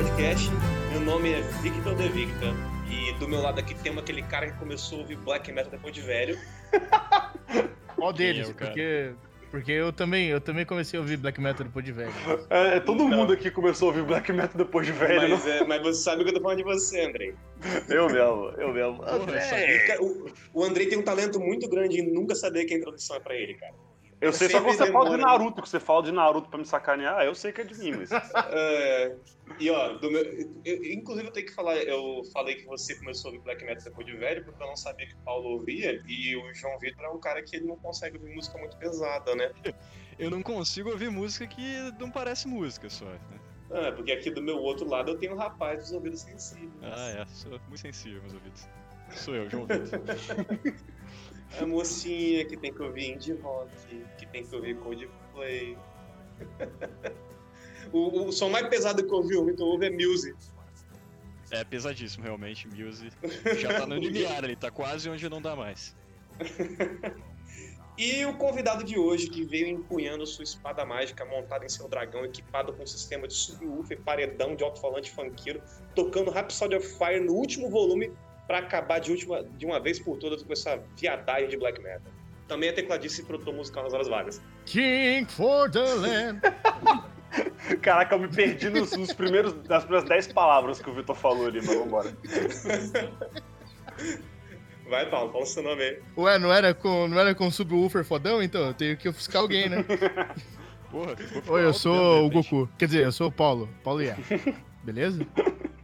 podcast. Meu nome é Victor De Victor. E do meu lado aqui tem aquele cara que começou a ouvir black metal depois de velho. Qual deles? é o cara? porque, porque eu também, eu também comecei a ouvir black metal depois de velho. É, é, todo Então. mundo aqui começou a ouvir black metal depois de velho, mas, é, mas você sabe que eu tô falando de você, Andrei. Eu mesmo, eu mesmo. Cara, O, o Andrei tem um talento muito grande em nunca saber que a introdução é pra ele, cara. Eu sei só sempre quando você fala de. Naruto, que você fala de Naruto pra me sacanear, eu sei que é de mim, mas... É, e ó, do meu, eu- inclusive eu tenho que falar, eu falei que você começou a ouvir black metal depois de velho, porque eu não sabia que o Paulo ouvia, e o João Vitor é um cara que ele não consegue ouvir música muito pesada, né? Eu não consigo ouvir música que não parece música só. né? É, porque aqui do meu outro lado eu tenho um rapaz dos ouvidos sensíveis. Ah, é. Sou muito sensível, meus ouvidos. Sou eu, João Vitor. A mocinha que tem que ouvir indie rock, que tem que ouvir Coldplay. o, o som mais pesado que eu ouvi, o Vitor ouve é Music. É pesadíssimo, realmente. Muse já tá no limiar ali, tá quase onde não dá mais. E o convidado de hoje, que veio empunhando sua espada mágica montada em seu dragão, equipado com um sistema de subwoofer, paredão de alto-falante funkeiro, tocando Rhapsody of Fire no último volume pra acabar de, última, de uma vez por todas com essa viadagem de black metal. Também é tecladista e produtor musical nas horas vagas. King for the land. Caraca, eu me perdi nos, nos primeiros, nas primeiras 10 palavras que o Vitor falou ali, mas vambora. Vai, Paulo, fala o seu nome aí. Ué, não era com, não era com subwoofer fodão? Então, eu tenho que ofuscar alguém, né? Porra, Oi, eu sou mesmo, o. Goku. Quer dizer, eu sou o Paulo. Paulo Iá. Beleza?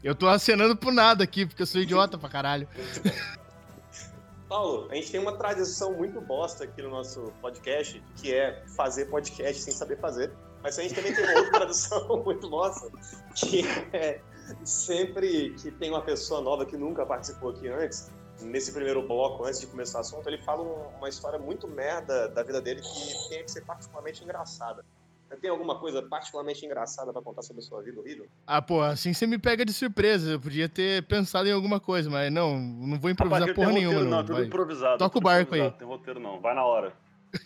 Eu tô acenando pro nada aqui, porque eu sou idiota pra caralho. Paulo, a gente tem uma tradição muito bosta aqui no nosso podcast, que é fazer podcast sem saber fazer. Mas a gente também tem uma outra tradição muito bosta, que é sempre que tem uma pessoa nova que nunca participou aqui antes, nesse primeiro bloco, antes de começar o assunto, ele fala um- uma história muito merda da vida dele que tem que ser particularmente engraçada. Você tem alguma coisa particularmente engraçada pra contar sobre a sua vida horrível? Ah, pô, assim você me pega de surpresa. Eu podia ter pensado em alguma coisa, mas não, não vou improvisar Rapaz, porra tem nenhuma, roteiro, não. não, é tudo vai. improvisado. Toca o barco aí. improvisado, Tem roteiro não, vai na hora.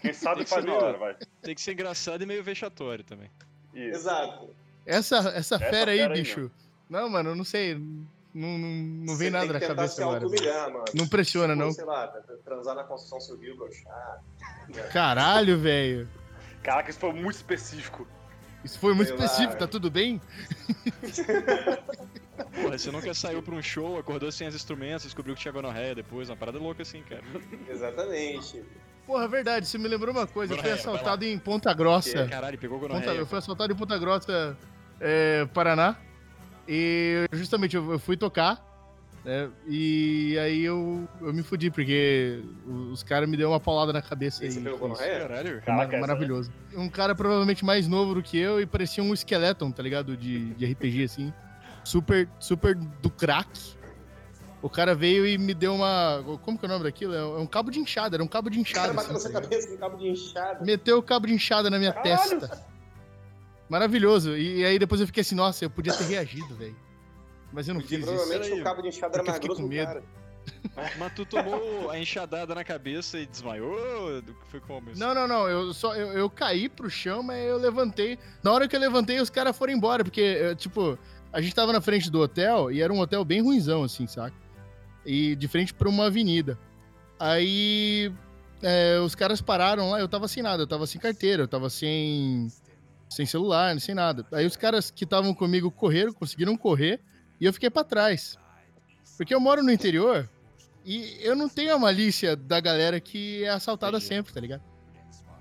Quem sabe faz na hora, vai. Tem que ser engraçado e meio vexatório também. Isso. Exato. Essa, essa fera aí, fera aí, bicho. Não, mano, eu não sei. Não, não, não vem nada na cabeça se agora. mano. Não pressiona, Tipo, não. Sei lá, transar na construção civil, gostar. Caralho, velho. Caraca, isso foi muito específico. Isso foi muito Sei lá. específico, tá tudo bem? Porra, você nunca saiu pra um show, acordou sem os instrumentos, descobriu que tinha gonorreia depois, uma parada louca assim, cara. Exatamente. Porra, verdade, você me lembrou uma coisa. Eu fui Gonorreia, assaltado em Ponta Grossa. Caralho, pegou Ponta- gonorreia. eu fui assaltado em Ponta Grossa, é, Paraná. E justamente eu fui tocar. Né, e aí eu, eu me fudi, porque os caras me deu uma paulada na cabeça. E E você pegou foi isso. gonorreia? Caralho. Foi Caraca, mar- essa- maravilhoso. Um cara provavelmente mais novo do que eu e parecia um skeleton, tá ligado? De, de RPG, assim. Super, super do crack. O cara veio e me deu uma. Como que é o nome daquilo? É um cabo de inchada, era um cabo de O cara inchada. bateu na assim, sua tá cabeça com um cabo de inchada. Meteu o cabo de inchada na minha Caralho. testa. Maravilhoso. E aí depois eu fiquei assim, nossa, eu podia ter reagido, velho. Mas eu não Porque fiz isso. provavelmente Peraí. o cabo de eu mais grosso com medo. Mas tu tomou a enxadada na cabeça e desmaiou? Do que Foi como isso? Não, não, não. Eu só eu, eu caí pro chão, mas eu levantei. Na hora que eu levantei, os caras foram embora, porque, eh, tipo, a gente tava na frente do hotel e era um hotel bem ruinzão, assim, saca? E de frente pra uma avenida. Aí eh, os caras pararam lá, eu tava sem nada, eu tava sem carteira, eu tava sem, sem celular, sem nada. Aí os caras que estavam comigo correram, conseguiram correr, e eu fiquei pra trás. Porque eu moro no interior e eu não tenho a malícia da galera que é assaltada Entendi. sempre, tá ligado?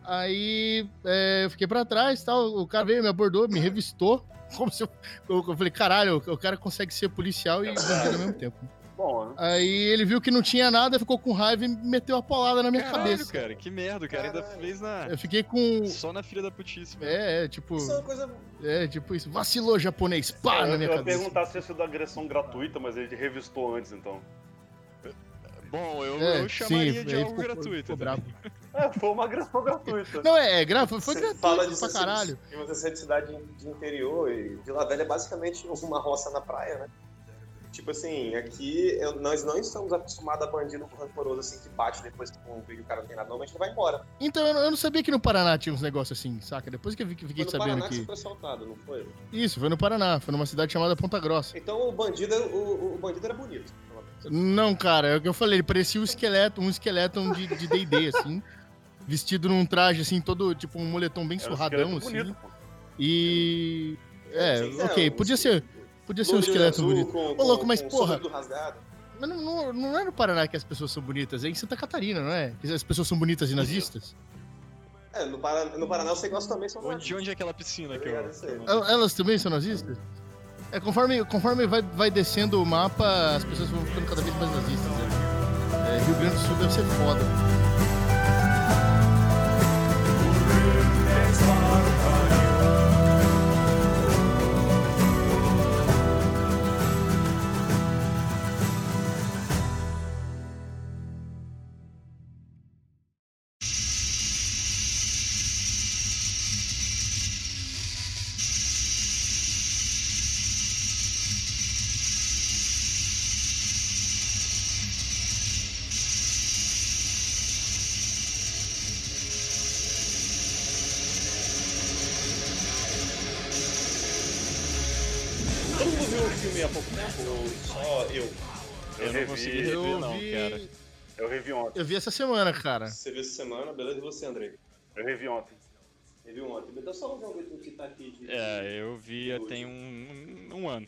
Aí é, eu fiquei pra trás tal. O cara veio, me abordou, me revistou. Como se eu, eu, eu falei, caralho, o cara consegue ser policial e bandido ao mesmo tempo. Bom, né? Aí ele viu que não tinha nada, ficou com raiva e meteu a polada na minha Caralho, cabeça. cara, que merda, o cara ainda fez na... Eu fiquei com. Só na filha da mesmo. É, é, tipo. Isso é uma coisa. É, tipo isso. Vacilou japonês, pá, eu, na minha eu ia cabeça. perguntar se tinha sido agressão gratuita, mas ele revistou antes, então. Bom, eu, É, eu chamaria sim, de algo ficou- gratuito. ficou. É, foi uma agressão gratuita. Não, é, é gra- foi, foi Você gratuito fala pra disso caralho. E você ser de cidade de interior e Vila Velha é basicamente uma roça na praia, né? Tipo assim, aqui eu- nós não estamos acostumados a bandido rancoroso assim que bate depois que um vídeo o cara não tem nada, normalmente ele vai embora. Então eu não, eu não sabia que no Paraná tinha uns negócios assim, saca? Depois que eu fiquei Foi no sabendo Paraná que você foi assaltado, não foi? Isso, foi no Paraná, foi numa cidade chamada Ponta Grossa. Então o bandido, o, o bandido era bonito. Não, cara, é o que eu falei, ele parecia um esqueleto, um esqueleto de de D&D, assim. Vestido num traje, assim, todo, tipo, um moletom bem Era um surradão, esqueleto assim. bonito, pô. E... É, Sim, ok, um podia ser, podia ser um esqueleto bonito. Com, Ô, louco, mas porra-. Mas não, não, não é no Paraná que as pessoas são bonitas, é em Santa Catarina, não é? Que as pessoas são bonitas e nazistas? É, no, Paraná, no Paraná os negócios também são Onde, de onde é aquela piscina que eu. Que Elas também são nazistas? É, conforme, conforme vai, vai descendo o mapa, as pessoas vão ficando cada vez mais nazistas, né? É, Rio Grande do Sul deve ser foda. Ontem. eu vi essa semana, cara. Você viu essa semana, beleza? E você, Andrei? Eu revi ontem. Viu ontem? Então só vamos ver o que tá aqui. De... É, eu vi tem um, um ano.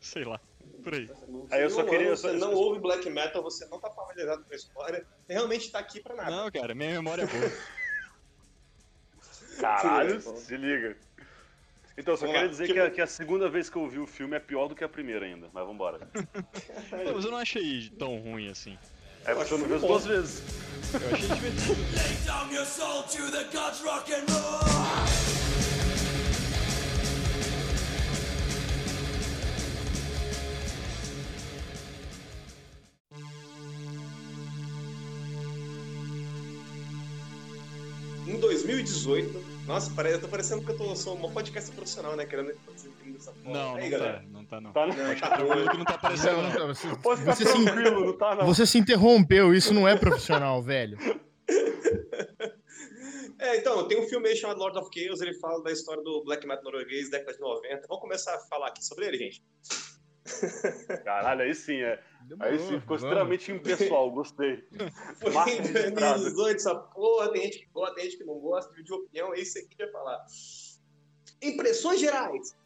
Sei lá, por aí. Aí eu só um queria- ano, só- Você não ouve black metal, você não tá familiarizado com a história. Você realmente tá aqui pra nada. Não, cara, minha memória é boa. Caralho, Beleza. se liga. Então, só Vamos queria lá. dizer Que- que a, que a segunda vez que eu vi o filme é pior do que a primeira ainda, mas vambora. Mas eu não achei tão ruim assim. É vi as bom. duas vezes. Eu achei divertido. Lay down your soul to the gods rock and roll. Em 2018, nossa, eu tô parecendo que eu tô, sou uma podcast profissional, né? Querendo fazer entender essa porra. Não, Aí, não galera. tá, não tá não. Tá? Não, tá Tranquilo ruim. que não tá aparecendo Não, não. não, você, Pode ficar você se, tranquilo, não tá não. você se interrompeu, isso não é profissional, velho. É, então, tem um filme aí chamado Lord of Chaos, ele fala da história do black metal norueguês, década de 90. Vamos começar a falar aqui sobre ele, gente. Caralho, aí sim, é. Aí sim, ficou Vamos. extremamente impessoal, gostei. Foi Marca em registrada. 2018, essa porra, tem gente que gosta, tem gente que não gosta, de opinião, é isso aqui que eu ia falar. Impressões gerais.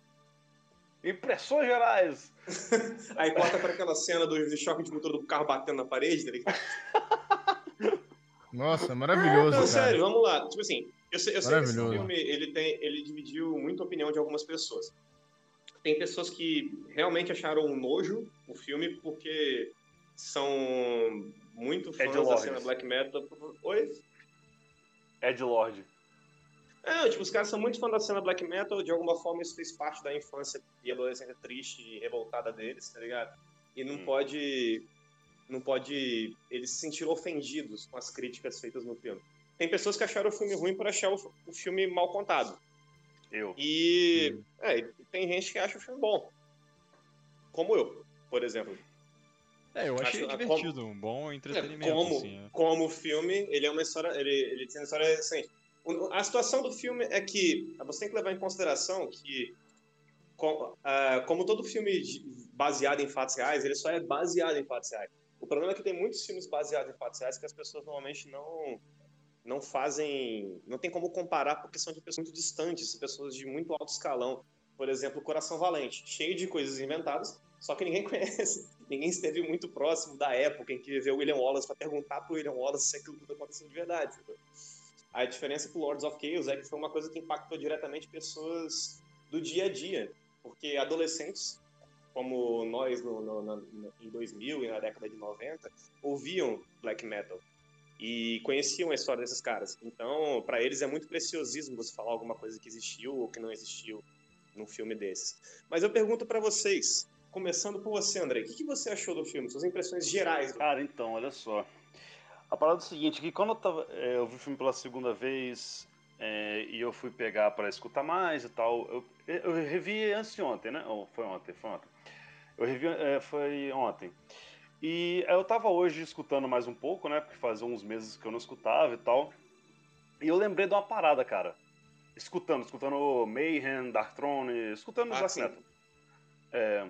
Impressões gerais. Aí corta para aquela cena do, do choque de motor do carro batendo na parede, tá ligado? Nossa, maravilhoso, Não, cara. sério, vamos lá. Tipo assim, eu sei, eu sei que esse filme ele, tem, ele dividiu muita opinião de algumas pessoas. Tem pessoas que realmente acharam um nojo o filme porque são muito fãs da cena black metal. Oi? Ed Lord. É, tipo, os caras são muito fãs da cena black metal, de alguma forma isso fez parte da infância e adolescência triste e revoltada deles, tá ligado? E não Hum. pode. Não pode. Eles se sentiram ofendidos com as críticas feitas no filme. Tem pessoas que acharam o filme ruim por achar o, o filme mal contado. Eu. E. É, e tem gente que acha o filme bom. Como eu, por exemplo. É, eu achei Acho- divertido, um bom É, entretenimento, como, assim. é. como filme, ele é uma história. Ele, ele tem uma história recente. A situação do filme é que você tem que levar em consideração que, co- ah, como todo filme baseado em fatos reais, ele só é baseado em fatos reais. O problema é que tem muitos filmes baseados em fatos reais que as pessoas normalmente não não fazem, não tem como comparar porque são de pessoas muito distantes, pessoas de muito alto escalão. Por exemplo, Coração Valente, cheio de coisas inventadas, só que ninguém conhece, ninguém esteve muito próximo da época em que viveu William Wallace para perguntar para William Wallace se aquilo tudo aconteceu de verdade. A diferença com Lords of Chaos é que foi uma coisa que impactou diretamente pessoas do dia a dia, porque adolescentes, como nós no, no, no- em 2000 e na década de 90, ouviam black metal e conheciam a história desses caras. Então, para eles é muito preciosismo você falar alguma coisa que existiu ou que não existiu num filme desses. Mas eu pergunto para vocês, começando por você, André, o que, você achou do filme? Suas impressões gerais Cara, então, olha só. A parada é o seguinte, que quando eu, tava, é, eu vi o filme pela segunda vez é, e eu fui pegar pra escutar mais e tal, eu, eu revi antes de ontem, né? Ou foi ontem, foi ontem. Eu revi, é, foi ontem. E eu tava hoje escutando mais um pouco, né? Porque fazia uns meses que eu não escutava e tal. E eu lembrei de uma parada, cara. Escutando, escutando Mayhem, Dark Throne, escutando Ah, Black. Metal. É,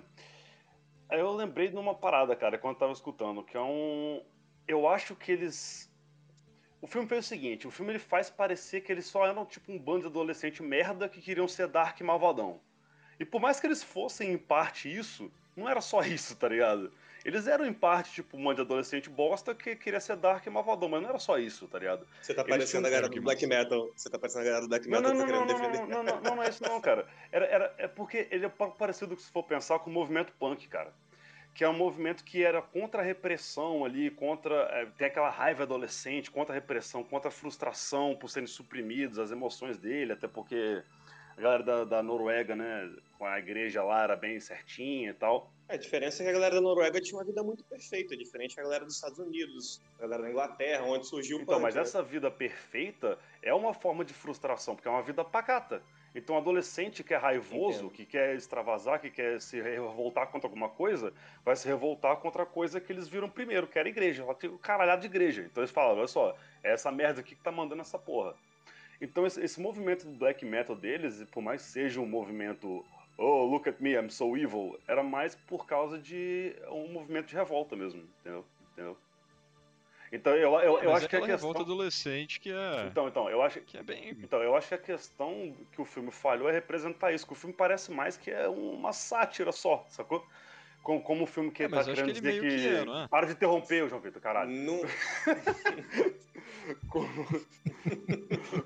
Aí eu lembrei de uma parada, cara, quando eu tava escutando, que é um. Eu acho que eles. O filme fez o seguinte: o filme ele faz parecer que eles só eram tipo um bando de adolescente merda que queriam ser Dark e malvadão. E por mais que eles fossem em parte isso, não era só isso, tá ligado? Eles eram em parte tipo um bando de adolescente bosta que queria ser Dark e malvadão, mas não era só isso, tá ligado? Você tá parecendo a galera do Black Metal. Você tá parecendo a galera do Black Não, Metal não, que não, tá não, querendo não, defender. não, não, não, não é isso não, cara. Era, era, é porque ele é pa- parecido, se for pensar, com o movimento punk, cara. Que é um movimento que era contra a repressão ali, contra. é, tem aquela raiva adolescente, contra a repressão, contra a frustração por serem suprimidos, as emoções dele, até porque a galera da, da Noruega, né, com a igreja lá era bem certinha e tal. É, A diferença é que a galera da Noruega tinha uma vida muito perfeita, diferente da galera dos Estados Unidos, da galera da Inglaterra, onde surgiu o Então, punk, mas né? essa vida perfeita é uma forma de frustração, porque é uma vida pacata. Então, um adolescente que é raivoso, Entendo. que quer extravasar, que quer se revoltar contra alguma coisa, vai se revoltar contra a coisa que eles viram primeiro, que era a igreja. Ela tem o caralhado de igreja. Então eles falam, olha só, é essa merda aqui que tá mandando essa porra. Então esse, esse movimento do black metal deles, por mais que seja um movimento oh, look at me, I'm so evil, era mais por causa de um movimento de revolta mesmo, entendeu? entendeu? Então eu, eu, eu Mas acho é que a questão... revolta adolescente que é. Então, então, eu acho, Que é bem. então, eu acho que a questão que o filme falhou é representar isso, que o filme parece mais que é uma sátira só, sacou? Como, como o filme que É, tá eu querendo que dizer que. meio que é, não é? Para de interromper, o João Vitor, caralho. Não- Como,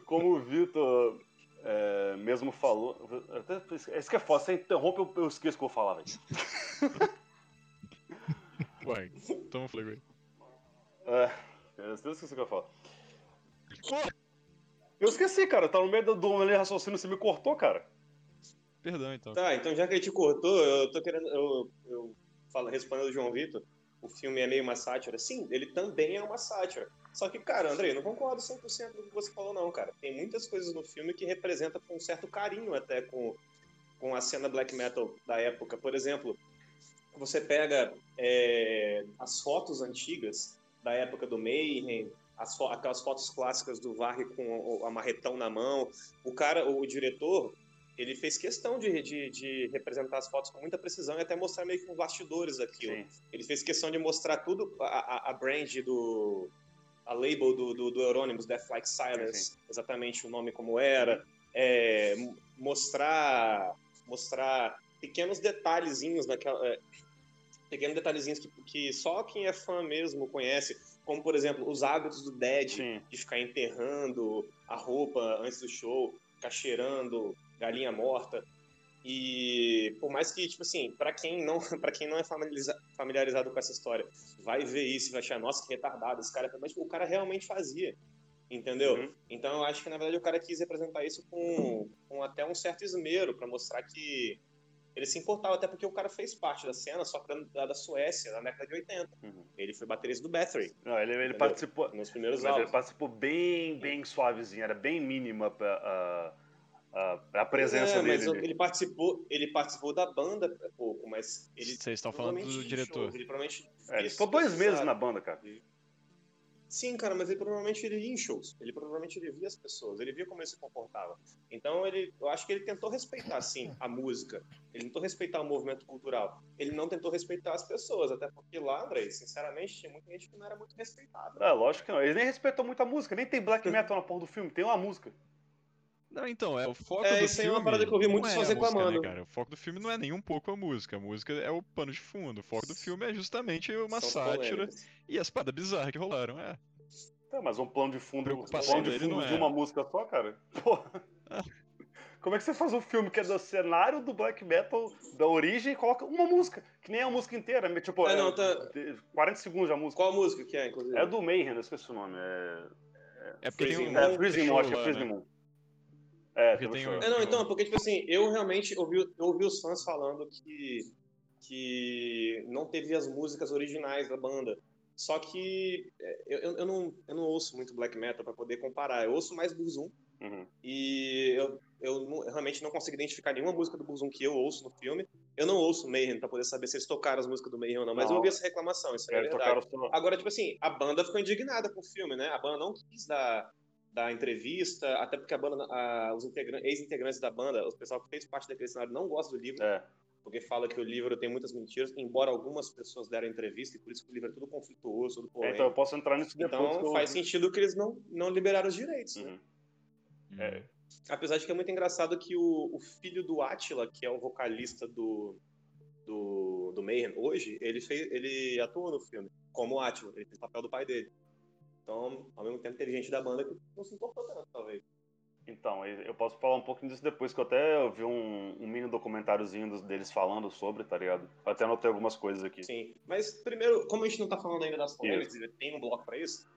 como o Vitor é, mesmo falou. Até, isso que é foda, você interrompe, eu, eu esqueço o que eu vou falar, velho. Ué, então eu falei. É, eu esqueci o que eu ia falar. Eu esqueci, cara, tá no meio do, do raciocínio, você me cortou, cara. Perdão, então. Tá, então já que ele te cortou, eu tô querendo. Eu, eu falo, respondendo o João Vitor, o filme é meio uma sátira. Sim, ele também é uma sátira. Só que, cara, Andrei, não concordo 100% com o que você falou, não, cara. Tem muitas coisas no filme que representam com um certo carinho até com, com a cena black metal da época. Por exemplo, você pega é, as fotos antigas da época do Mayhem, as fo- aquelas fotos clássicas do Varg com o, o amarretão na mão. O cara, o, diretor, ele fez questão de, de, de representar as fotos com muita precisão e até mostrar meio que uns bastidores daquilo. Sim. Ele fez questão de mostrar tudo, a, a, brand do. a label do, do, do Euronymous, Death Like Silence, exatamente o nome como era. É, mostrar. mostrar pequenos detalhezinhos naquela. é, pequenos detalhezinhos que, que só quem é fã mesmo conhece, como por exemplo os hábitos do Dead, Sim. de ficar enterrando a roupa antes do show, ficar cheirando galinha morta. E por mais que, tipo assim, pra quem não, para quem não é familiariza- familiarizado com essa história, vai ver isso e vai achar, nossa, que retardado esse cara, mas tipo, o cara realmente fazia. Entendeu? Uhum. Então eu acho que na verdade o cara quis representar isso com, com até um certo esmero pra mostrar que ele se importava, até porque o cara fez parte da cena, só da, da Suécia, na década de 80. Uhum. Ele foi baterista do Bathory Não, ele, ele participou. nos primeiros Mas ele participou bem, bem suavezinho, era bem mínima a, a, a, a presença É, mas dele. ele participou, ele participou da banda pouco, mas ele Vocês estão falando do diretor. ele provavelmente É, ele ficou dois meses sabe? na banda, cara. Sim, cara, mas ele provavelmente ele ia em shows. Ele provavelmente ele via as pessoas, ele via como ele se comportava. Então ele, eu acho que ele tentou respeitar sim a música. Ele tentou respeitar o movimento cultural. Ele não tentou respeitar as pessoas, até porque lá, Andrei, sinceramente, tinha muita gente que não era muito respeitada. É, lógico que não. Ele nem respeitou muito a música, nem tem black metal na porra do filme, tem uma música. Não, então, é o foco É, do isso aí é filme. uma parada que eu ouvi muitos é a música, reclamando. Né, cara? O foco do filme não é nem um pouco a música. A música é o pano de fundo. O foco do filme é justamente uma São sátira polêmicas. e as paradas bizarras que rolaram. É. Tá, mas um plano de fundo, um plano de fundo de é. uma música só, cara? Porra. Ah. Como é que você faz um filme que é do cenário do black metal, da origem, e coloca uma música, que nem a música inteira, é tipo, É, é, não, tá- de- 40 segundos a música. Qual a música que é, inclusive? É do Mayhem, eu esqueci o nome. É, É porque tem Freezing um. Moon? é Freezing Moon, acho que é Freezing né? Moon. É, Porque tem um É, não, então, porque, tipo assim, eu realmente ouvi, eu ouvi os fãs falando que, que não teve as músicas originais da banda. Só que é, eu, eu, não, eu não ouço muito black metal pra poder comparar. Eu ouço mais Burzum Uhum. e eu, eu, não- eu realmente não consigo identificar nenhuma música do Burzum que eu ouço no filme. Eu não ouço Mayhem pra poder saber se eles tocaram as músicas do Mayhem ou não, mas Não. eu ouvi essa reclamação, isso aí é Eles verdade. tocaram. Agora, tipo assim, a banda ficou indignada com o filme, né? A banda não quis dar, dar entrevista, até porque a banda, a- os integran- ex-integrantes da banda, o pessoal que fez parte daquele cenário não gosta do livro, É. porque fala que o livro tem muitas mentiras, embora algumas pessoas deram entrevista, e por isso que o livro é tudo conflituoso, tudo polêmico. Então eu posso entrar nisso depois. que Então eu- faz sentido que eles não, não liberaram os direitos, né? Uhum. É. Apesar de que é muito engraçado que o, o filho do Attila, que é o vocalista do, do, do Mayhem hoje, ele, fez, ele atuou no filme, como o Attila, ele fez o papel do pai dele. Então, ao mesmo tempo, teve gente da banda que não se importou tanto, talvez. Então, eu posso falar um pouquinho disso depois, que eu até vi um, um mini documentáriozinho deles falando sobre, tá ligado? Eu até anotei algumas coisas aqui. Sim. Mas, primeiro, como a gente não tá falando ainda das polêmicas, tem um bloco pra isso,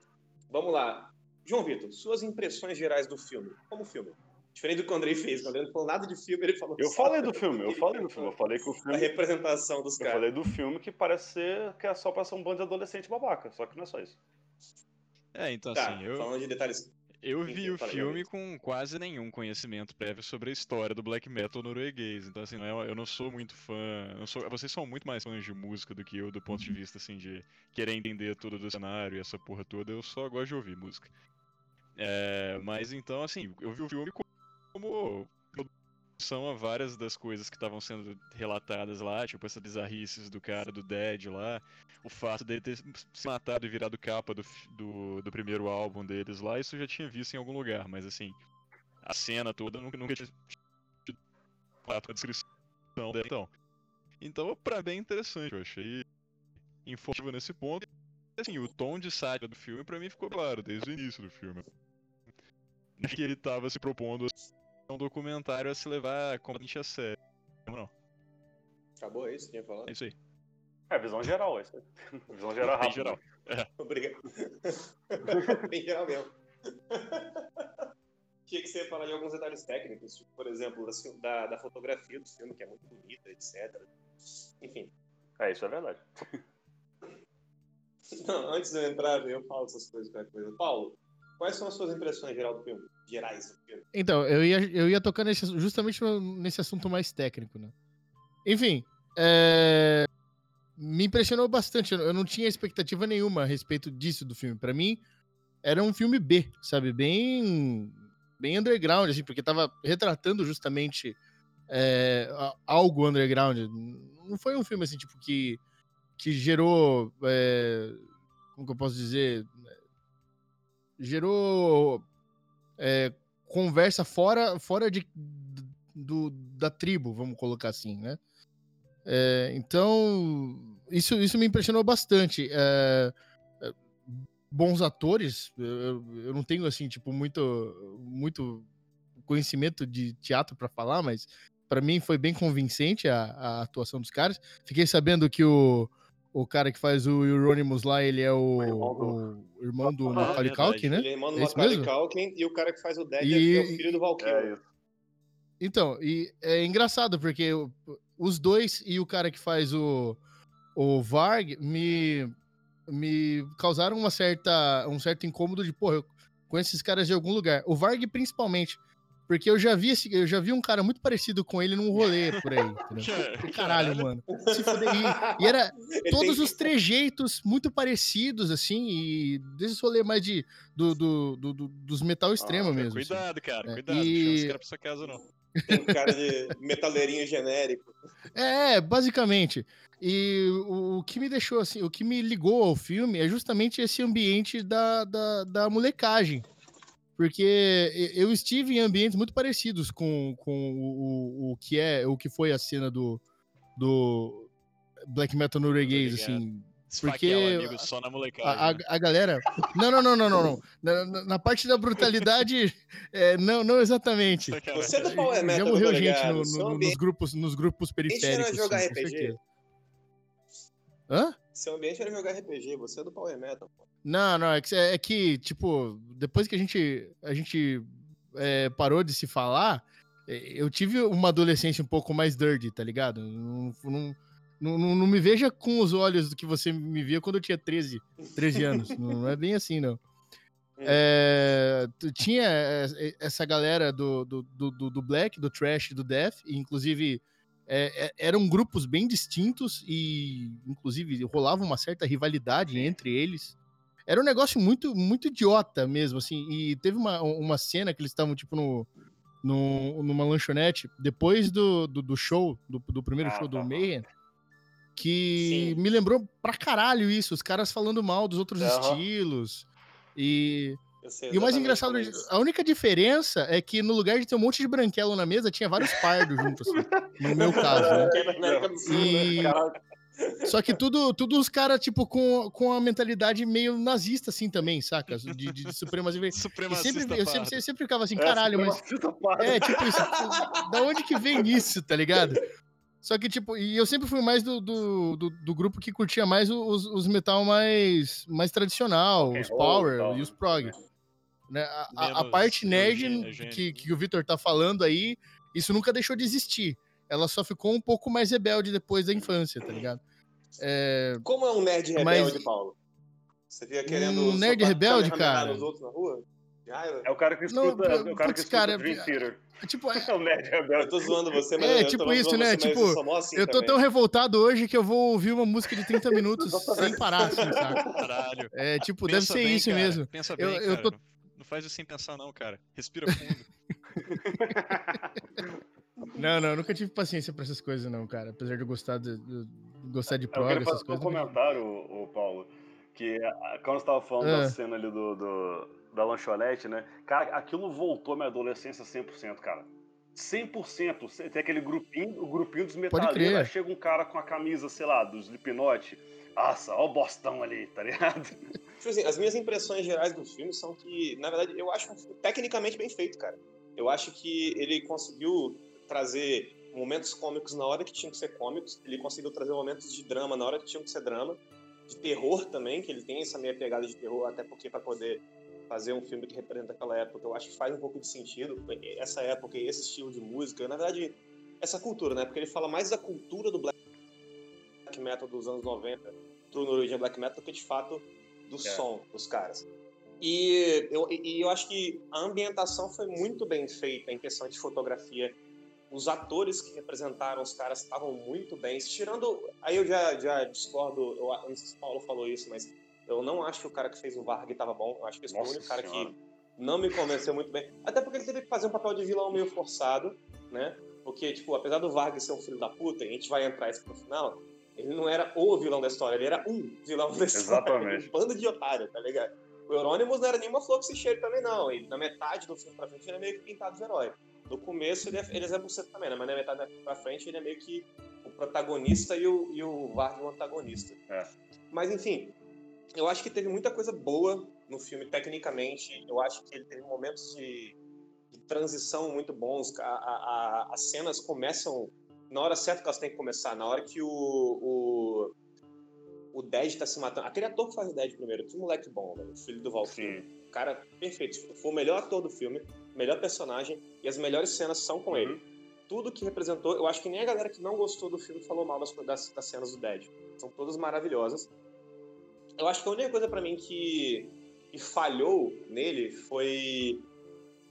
vamos lá. João Vitor, suas impressões gerais do filme. Como filme? Diferente do que o Andrei fez, quando ele não falou nada de filme, ele falou Eu falei do filme, eu falei do filme. Eu falei que o A filme. representação dos Eu caras. falei do filme que parece ser que é só pra ser um bando de adolescente babaca, só que não é só isso. É, então Tá, assim, eu, falando de detalhes. eu vi o filme com quase nenhum conhecimento prévio sobre a história do black metal norueguês. Então, assim, não é- eu não sou muito fã. sou- vocês são muito mais fãs de música do que eu, do ponto de vista, assim, de querer entender tudo do cenário e essa porra toda. Eu só gosto de ouvir música. É, mas então, assim, eu vi o filme como produção a várias das coisas que estavam sendo relatadas lá, tipo essas bizarrices do cara do Dead lá, o fato dele ter se matado e virado capa do, do, do primeiro álbum deles lá, isso eu já tinha visto em algum lugar, mas assim, a cena toda eu nunca, nunca tinha a descrição dela. Então, então pra bem interessante, eu achei informativo nesse ponto. Assim, o tom de sátira do filme pra mim ficou claro desde o início do filme. Que ele tava se propondo a ser um documentário a se levar completamente a sério. Não, Acabou é isso? Tinha falado? é isso aí. É, visão geral, é isso aí. Visão geral Bem rápida. geral. Obrigado. Bem geral mesmo. Tinha que você falar de alguns detalhes técnicos, tipo, por exemplo, assim, da, da fotografia do filme, que é muito bonita, etc. Enfim. É, isso é verdade. Não, antes de eu entrar, eu falo essas coisas, qualquer coisa. Paulo, quais são as suas impressões geral do filme? Filme? Então, eu ia, eu ia tocar nesse, justamente nesse assunto mais técnico, né? Enfim, é, me impressionou bastante. Eu não tinha expectativa nenhuma a respeito disso do filme. Pra mim, era um filme B, sabe? Bem, bem underground, assim, porque tava retratando justamente é, algo underground. Não foi um filme, assim, tipo, que, que gerou. é, como que eu posso dizer? Gerou é, conversa fora, fora de, do, da tribo, vamos colocar assim, né? É, então, isso, isso me impressionou bastante. É, é, bons atores, eu, eu não tenho, assim, tipo, muito, muito conhecimento de teatro para falar, mas para mim foi bem convincente a, a atuação dos caras. Fiquei sabendo que o, o cara que faz o Euronymous lá, ele é o, irmão do- o irmão do Ah, Macaulay. Culkin, né? Ele é irmão do É Macaulay? Culkin e o cara que faz o Dead E- é o filho do Val Kilmer. É. Então, e é engraçado, porque os dois e o cara que faz o, o Varg me, me causaram uma certa, um certo incômodo de, porra, eu conheço esses caras de algum lugar. O Varg, principalmente, porque eu já vi, esse, eu já vi um cara muito parecido com ele num rolê por aí. entendeu? Caralho, mano. Se fuder. E, e era todos os trejeitos muito parecidos, assim, e desses rolê mais de, do, do, do- do- dos metal extremo É, mesmo. assim. Cuidado, cara, É, cuidado. Não e- chama esse cara pra sua casa, não. Tem cara de metaleirinho genérico. É, basicamente. E o, o que me deixou assim, o que me ligou ao filme é justamente esse ambiente da, da, da molecagem. Porque eu estive em ambientes muito parecidos com, com o, o, o que é, o que foi a cena do, do black metal norueguês, assim. Porque amigo só na molecagem. A, a, né? a galera. Não, não, não, não, não, não. Na, na- parte da brutalidade, é, não, não exatamente. Você é do Power Já Metal, morreu gente no- no- nos, grupos, nos grupos periféricos. era jogar sim, com RPG. Hã? Seu ambiente era jogar RPG, você é do Power Metal. Não, não, é que, é que, tipo, depois que a gente, a gente é, parou de se falar, é, eu tive uma adolescência um pouco mais dirty, tá ligado? Não, não, não, não- me veja com os olhos do que você me via quando eu tinha 13, 13 anos. não é bem assim, não. É, tu tinha é, essa galera do, do, do, do- Black, do Trash, do Death, e inclusive é, é, eram grupos bem distintos e, inclusive, rolava uma certa rivalidade entre eles. Era um negócio muito, muito idiota mesmo, assim. E teve uma, uma cena que eles estavam, tipo, no, no, numa lanchonete, depois do, do, do show, do, do primeiro Ah, show do tá. Mayhem, que Sim. me lembrou pra caralho isso, os caras falando mal dos outros Aham. estilos. E, e o mais engraçado, é isso. a única diferença é que no lugar de ter um monte de branquelo na mesa, tinha vários pardos juntos, assim, no meu caso, né? É né? E, só que tudo, tudo os caras, tipo, com, com a mentalidade meio nazista, assim, também, saca? De, de, de supremacia. E Supremacista sempre, eu sempre, sempre ficava assim, É, caralho, mas supremacista pardo. é, tipo isso. Da onde que vem isso, tá ligado? Só que, tipo, e eu sempre fui mais do, do, do, do grupo que curtia mais os, os metal mais, mais tradicional, and os power e tal, e os né? prog. Né? A, a- a parte nerd que, que o Vitor tá falando aí, isso nunca deixou de existir. Ela só ficou um pouco mais rebelde depois da infância, tá ligado? É, Como é um nerd Mas- rebelde, Paulo? Você fica querendo. Um nerd rebelde, cara? nos outros na rua? É o cara que Não, escuta, é o cara putz, que escuta cara, Dream Theater. tipo, é, É o nerd Eu rebelde. tô zoando você, mas É, eu tipo tô isso, zoando né? você, mas Tipo, eu assim eu tô também. tão revoltado hoje que eu vou ouvir uma música de 30 minutos sem parar, assim? Caralho. É, tipo, deve Pensa ser bem, isso cara. mesmo. Pensa Eu- bem, eu cara. tô- Não faz isso sem pensar, não, cara. Respira fundo. Não, não, eu nunca tive paciência pra essas coisas, não, cara. Apesar de eu gostar de, de- gostar de Eu prog, essas um coisas. nunca tive. comentário, o, o Paulo, que a- quando você tava falando Ah. da cena ali do, do- da lanchonete, né? Cara, aquilo voltou à minha adolescência 100%, cara. 100%. Cê- Tem aquele grupinho, o grupinho dos metaleiros, aí chega um cara com a camisa, sei lá, do Slipknot. Nossa, ó o bostão ali, tá ligado? Tipo assim, as minhas impressões gerais do filme são que, na verdade, eu acho tecnicamente bem feito, cara. Eu acho que ele conseguiu trazer momentos cômicos na hora que tinham que ser cômicos, ele conseguiu trazer momentos de drama na hora que tinham que ser drama, de terror também, que ele tem essa meia pegada de terror, até porque para poder fazer um filme que representa aquela época, eu acho que faz um pouco de sentido, essa época e esse estilo de música, na verdade, essa cultura, né? Porque ele fala mais da cultura do black metal dos anos 90, do Norwegian Black Metal, do que de fato do som dos caras. E eu, e eu acho que a ambientação foi muito bem feita em questão de fotografia. Os atores que representaram os caras estavam muito bem. Tirando. Aí eu já, já discordo, eu não sei se o Paulo falou isso, mas eu não acho que o cara que fez o Varg estava bom. Eu acho que esse foi o Nossa único cara Senhora. que não me convenceu muito bem. Até porque ele teve que fazer um papel de vilão meio forçado, né? Porque, tipo, apesar do Varg ser um filho da puta, e a gente vai entrar isso pro final, ele não era o vilão da história, ele era um vilão da história. Exatamente. Um bando de otário, tá ligado? O Euronymous não era nenhuma flor que se cheire também, não. E na metade do filme pra frente ele é meio que pintado de herói. No começo ele é, ele é Buceta também, né? Mas na metade pra frente ele é meio que o protagonista e o, e o Varg o antagonista. É. Mas enfim, eu acho que teve muita coisa boa no filme, tecnicamente. Eu acho que ele teve momentos de, de transição muito bons. A- a- a- as cenas começam na hora certa que elas têm que começar. Na hora que o, o, o Dead tá se matando. Aquele ator que faz o Dead primeiro, que moleque bom, velho, o filho do Valkyrie. Sim. Cara perfeito. Foi o melhor ator do filme, melhor personagem, e as melhores cenas são com Uhum. ele. Tudo que representou, eu acho que nem a galera que não gostou do filme falou mal das, das, das cenas do Dead. São todas maravilhosas. Eu acho que a única coisa pra mim que, que falhou nele foi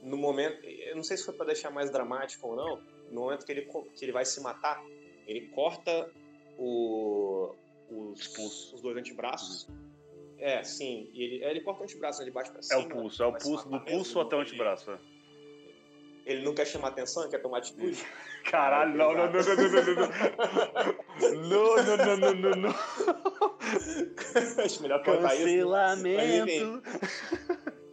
no momento. Eu não sei se foi pra deixar mais dramático ou não. No momento que ele, que ele vai se matar, ele corta o, os, os dois antebraços. É, sim. E ele, é, ele corta o antebraço, de baixo pra É cima. o pulso, é o pulso, do pulso até o ele- antebraço. é. Ele não quer chamar atenção, quer tomar atitude. Caralho, não, não, não, não, não, não, não, não, não, não, não, não. Acho melhor cortar isso. Cancelamento.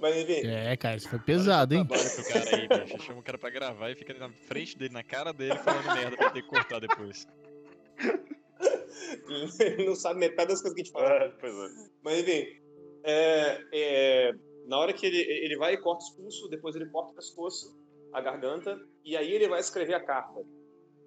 Mas enfim, É, cara, isso foi pesado, hein? Trabalho pro cara aí, bicho. Chama o cara pra gravar e fica na frente dele, na cara dele, falando merda pra ter que cortar depois. ele não sabe metade das coisas que a gente fala. É, pois é. Mas enfim, é, é, na hora que ele, ele vai e corta os pulsos, depois ele corta o pescoço, a garganta, e aí ele vai escrever a carta.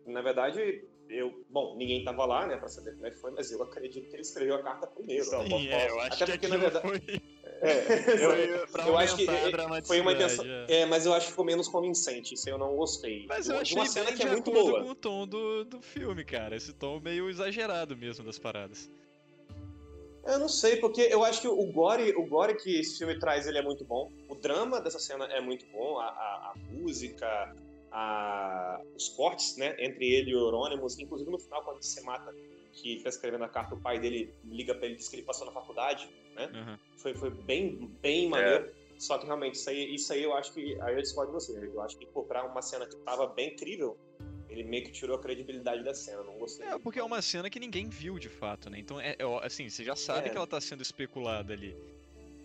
Na verdade, eu. Bom, ninguém tava lá, né, pra saber como é que foi, mas eu acredito que ele escreveu a carta primeiro. Né? Sim, é, eu acho Até que porque, na verdade. foi, É, eu, foi pra eu acho que é, foi uma intenção. é. É, mas eu acho que ficou menos convincente. Isso eu não gostei. Mas eu uma- achei uma cena que é muito boa. com o tom do, do filme, cara. Esse tom meio exagerado mesmo das paradas. Eu não sei, porque eu acho que o gore, o gore que esse filme traz, ele é muito bom. O drama dessa cena é muito bom, a, a- a música, a, os cortes, né, entre ele e o Euronymous, inclusive no final, quando ele se mata, que ele tá escrevendo a carta, o pai dele liga pra ele e diz que ele passou na faculdade, né? Aham. Foi, foi bem, bem maneiro. Só que realmente, isso aí, isso aí eu acho que. Aí eu discordo de você. Eu acho que, pô, pra uma cena que tava bem incrível, ele meio que tirou a credibilidade da cena. Não gostei. É, porque é uma cena que ninguém viu de fato, né? Então, é, é- assim, você já sabe É. que ela tá sendo especulada ali.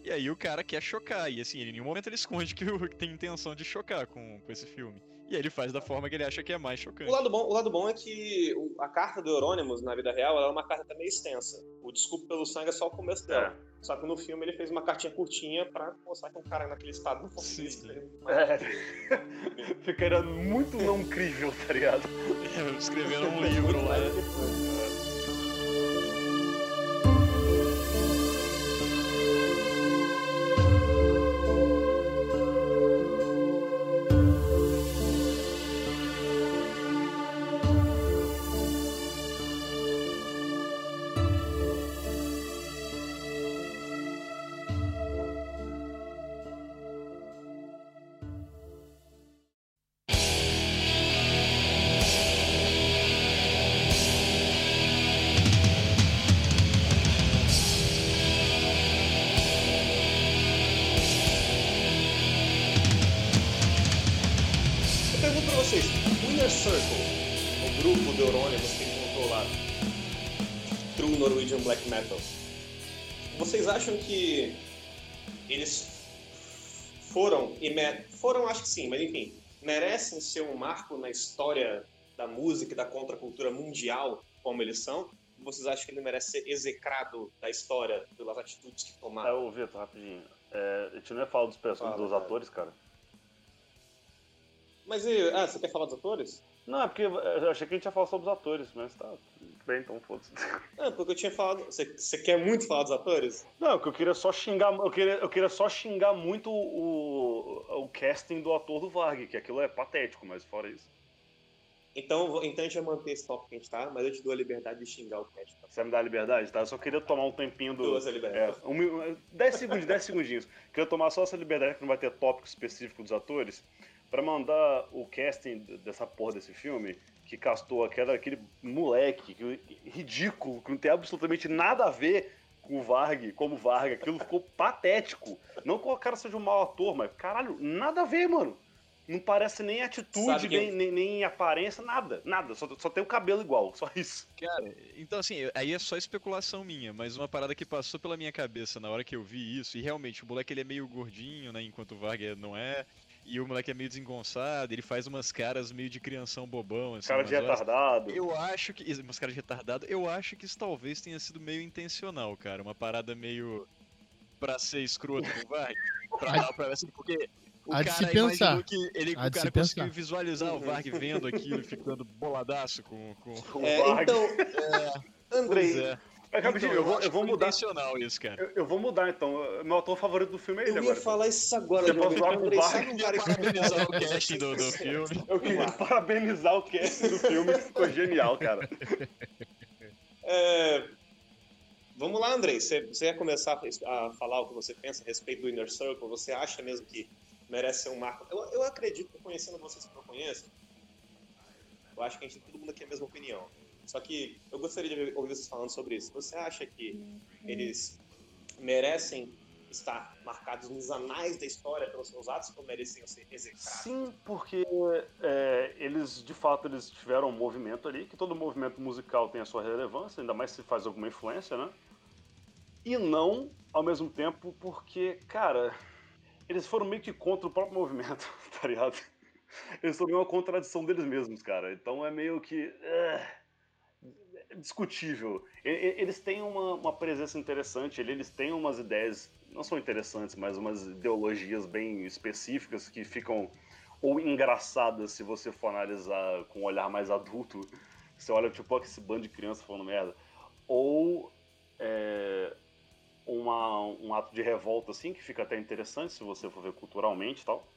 E aí o cara quer chocar, e assim, em nenhum momento ele esconde que tem intenção de chocar com, com esse filme. E aí ele faz da forma que ele acha que é mais chocante. O lado bom, o lado bom é que a carta do Euronymous na vida real ela é uma carta meio extensa. O desculpa pelo sangue é só o começo dela. Só que no filme ele fez uma cartinha curtinha pra mostrar que um cara naquele estado não conseguia Sim, sim. escrever. É. Ficaria muito não crível, tá ligado? Escrevendo um livro lá. Vocês, o Inner Circle, o grupo do Euronymous que ele montou lá, True Norwegian Black Metal, vocês acham que eles foram, e foram acho que sim, mas enfim, merecem ser um marco na história da música e da contracultura mundial como eles são? Ou Vocês acham que ele merece ser execrado da história pelas atitudes que É, tomaram? ô Vitor, rapidinho. É, a gente não ia falar dos, perso- Fala, dos cara. atores, cara? Mas e, ah, você quer falar dos atores? Não, é porque eu achei que a gente ia falar sobre os atores, mas tá. Bem, então foda-se. Ah, porque eu tinha falado. Você, você quer muito falar dos atores? Não, que eu queria só xingar. Eu queria, eu queria só xingar muito o, o casting do ator do Varg, que aquilo é patético, mas fora isso. Então, então a gente vai manter esse tópico que a gente tá, mas eu te dou a liberdade de xingar o cast. Tá? Você me dá a liberdade, tá? Eu só queria tomar um tempinho do. Duas a É, um, mi- 10 segundos, 10 segundinhos. Queria tomar só essa liberdade que não vai ter tópico específico dos atores, pra mandar o casting dessa porra desse filme, que castou aquela, aquele moleque que- ridículo, que não tem absolutamente nada a ver com o Varg, como Varg. Aquilo ficou patético. Não que o cara seja um mau ator, mas caralho, nada a ver, mano. Não parece nem atitude, Sabe que- nem, nem, nem aparência, nada. Nada. Só, só tem o cabelo igual, só isso. Cara, então assim, eu- aí é só especulação minha, mas uma parada que passou pela minha cabeça na hora que eu vi isso, e realmente o moleque ele é meio gordinho, né, enquanto o Varg não é, e o moleque é meio desengonçado, ele faz umas caras meio de crianção bobão, assim, Cara de retardado. Eu acho que. Umas caras de retardado, eu acho que isso talvez tenha sido meio intencional, cara. Uma parada meio. pra ser escroto com o Varg. Pra, Há- pra, assim, porque. O há cara se pensar. imaginou que ele, Há o cara se conseguiu pensar. visualizar o Uhum. Varg vendo aquilo e ficando boladaço com. com... O É, Varg. então, Andrei, Pois é. Mas, rapidinho, eu, vou, eu que foi mudar. isso, cara. Eu, eu vou mudar então. Meu ator favorito do filme é ele eu ia agora. falar isso agora, Você João pode falar com o Andrei, Varg? sabe um cara que Parabenizar o casting do, do filme. Eu queria parabenizar o cast do filme, que ficou genial, cara. É, Vamos lá, Andrei. Você, você ia começar a falar o que você pensa a respeito do Inner Circle? Você acha mesmo que merece ser um marco? Eu, eu acredito, conhecendo vocês que eu conheço, eu acho que a gente todo mundo aqui tem a mesma opinião. Só que eu gostaria de ouvir vocês falando sobre isso. Você acha que eles merecem estar marcados nos anais da história pelos seus atos ou merecem ser execrados? Sim, porque é, eles, de fato, eles tiveram um movimento ali, que todo movimento musical tem a sua relevância, ainda mais se faz alguma influência, né? E não, ao mesmo tempo, porque, cara, eles foram meio que contra o próprio movimento, tá ligado? Eles meio uma contradição deles mesmos, cara. Então é meio que. é, discutível. Eles têm uma, uma presença interessante, eles têm umas ideias, não são interessantes, mas umas ideologias bem específicas que ficam ou engraçadas se você for analisar com um olhar mais adulto. Você olha, tipo, ó, que esse bando de criança falando merda. Ou é, uma, um ato de revolta, assim, que fica até interessante se você for ver culturalmente e tal.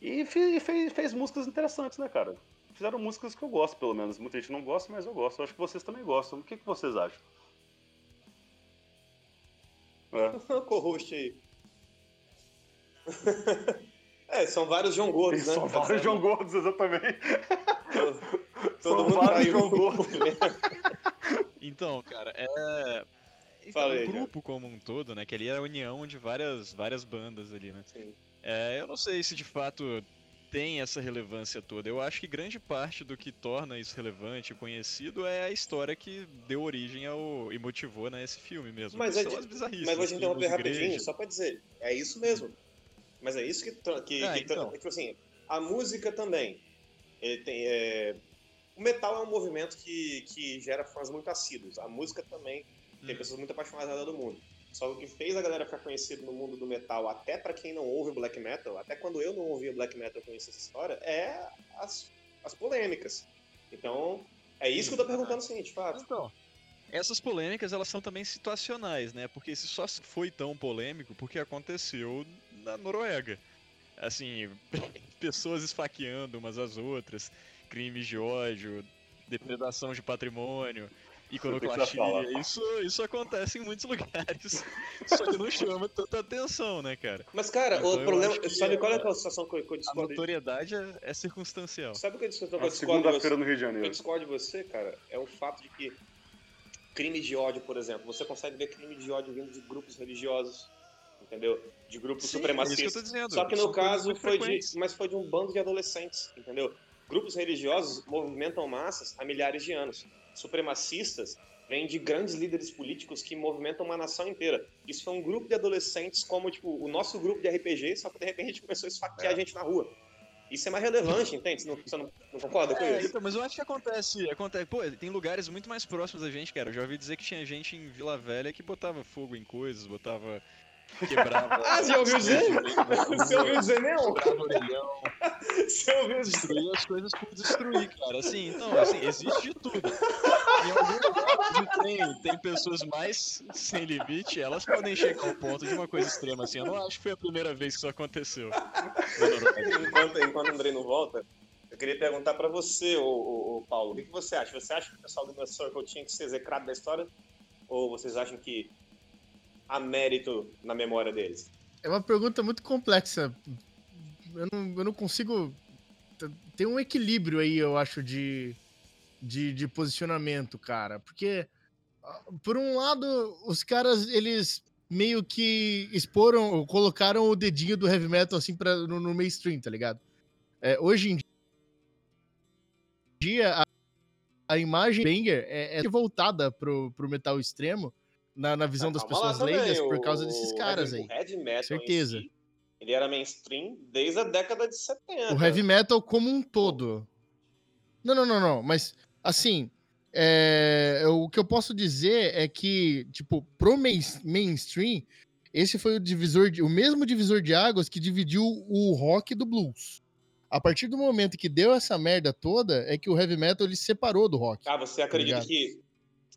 E fe- fez, fez músicas interessantes, né, cara? Fizeram músicas que eu gosto, pelo menos. Muita gente não gosta, mas eu gosto. Eu acho que vocês também gostam. O que, que vocês acham? É. co-host aí. é, são vários João Gordos, né? São Tá vários. João Gordos, exatamente. Todo, São mundo vários João o Gordos. Então, cara, é. Então, Fala aí, o grupo como um todo, né? Que ali é a união de várias, várias bandas ali, né? Sim. É, eu não sei se de fato tem essa relevância toda. Eu acho que grande parte do que torna isso relevante e conhecido é a história que deu origem ao e motivou né, esse filme mesmo. Mas é de- bizarrices, Mas vou te interromper rapidinho, só pra dizer. É isso mesmo. Mas é isso que. que, Ah, que então. Tipo assim, a música também. Ele tem, é, O metal é um movimento que, que gera fãs muito assíduos. A música também tem Hum. pessoas muito apaixonadas do mundo. Só o que fez a galera ficar conhecida no mundo do metal, até pra quem não ouve black metal, até quando eu não ouvia black metal eu conheci essa história, é as, as polêmicas. Então, é isso que eu tô perguntando o de fato. Então, essas polêmicas elas são também situacionais, né? Porque isso só foi tão polêmico porque aconteceu na Noruega. Assim, pessoas esfaqueando umas às outras, crimes de ódio, depredação de patrimônio, iconoclastia. falar. Isso, isso acontece em muitos lugares. Só que não chama tanta atenção, né, cara? Mas, cara, Então, o eu problema. que Sabe qual é, a- aquela situação que eu, que eu A discordo? de- notoriedade é, é circunstancial. Sabe o que eu discordo, que eu você? segunda-feira no Rio de Eu Janeiro. discordo de você, cara, é o fato de que crime de ódio, por exemplo, você consegue ver crime de ódio vindo de grupos religiosos, entendeu? De grupos Sim, é isso que eu supremacistas. tô dizendo. Só que no São caso foi de, mas foi de um bando de adolescentes, entendeu? Grupos religiosos movimentam massas há milhares de anos. Supremacistas vêm de grandes líderes políticos que movimentam uma nação inteira. Isso foi um grupo de adolescentes como tipo o nosso grupo de RPG, só que de repente a gente começou a esfaquear a gente na rua. Isso é mais relevante, entende? Você não, você não, não concorda com É, isso? então, mas eu acho que acontece, acontece. Pô, tem lugares muito mais próximos da gente, cara. Eu já ouvi dizer que tinha gente em Vila Velha que botava fogo em coisas, botava. Quebrava. Ah, você já ouviu dizer? Você ouviu dizer não? Quebrava orelhão, Você ouviu dizer? destruía as coisas por destruir, cara. Assim, então, assim, existe de tudo. Em algum lugar onde tem, tem pessoas mais sem limite, elas podem chegar ao ponto de uma coisa extrema assim. Eu não acho que foi a primeira vez que isso aconteceu. Enquanto, enquanto o Andrei não volta, eu queria perguntar pra você, ô, ô, ô, Paulo, o que, que você acha? Você acha que o pessoal do Inner Circle tinha que ser execrado da história? Ou vocês acham que há mérito na memória deles? É uma pergunta muito complexa. Eu não, eu não consigo. Tem um equilíbrio aí, eu acho, de, de, de posicionamento, cara. Porque, ah, por um lado, os caras, eles meio que exporam, colocaram o dedinho do heavy metal assim pra, no, no mainstream, tá ligado? É, hoje em dia, a, a imagem Banger é, é voltada pro, pro metal extremo, na, na visão das Calma lá pessoas também, leigas, por causa desses caras heavy- aí. O heavy metal Certeza. si, ele era mainstream desde a década de 70. O heavy metal como um todo. Não, não, não, não. Mas, assim, é, o que eu posso dizer é que, tipo, pro main- mainstream, esse foi o divisor, de- o mesmo divisor de águas que dividiu o rock do blues. A partir do momento que deu essa merda toda, é que o heavy metal ele se separou do rock. Ah, você acredita Ligado. que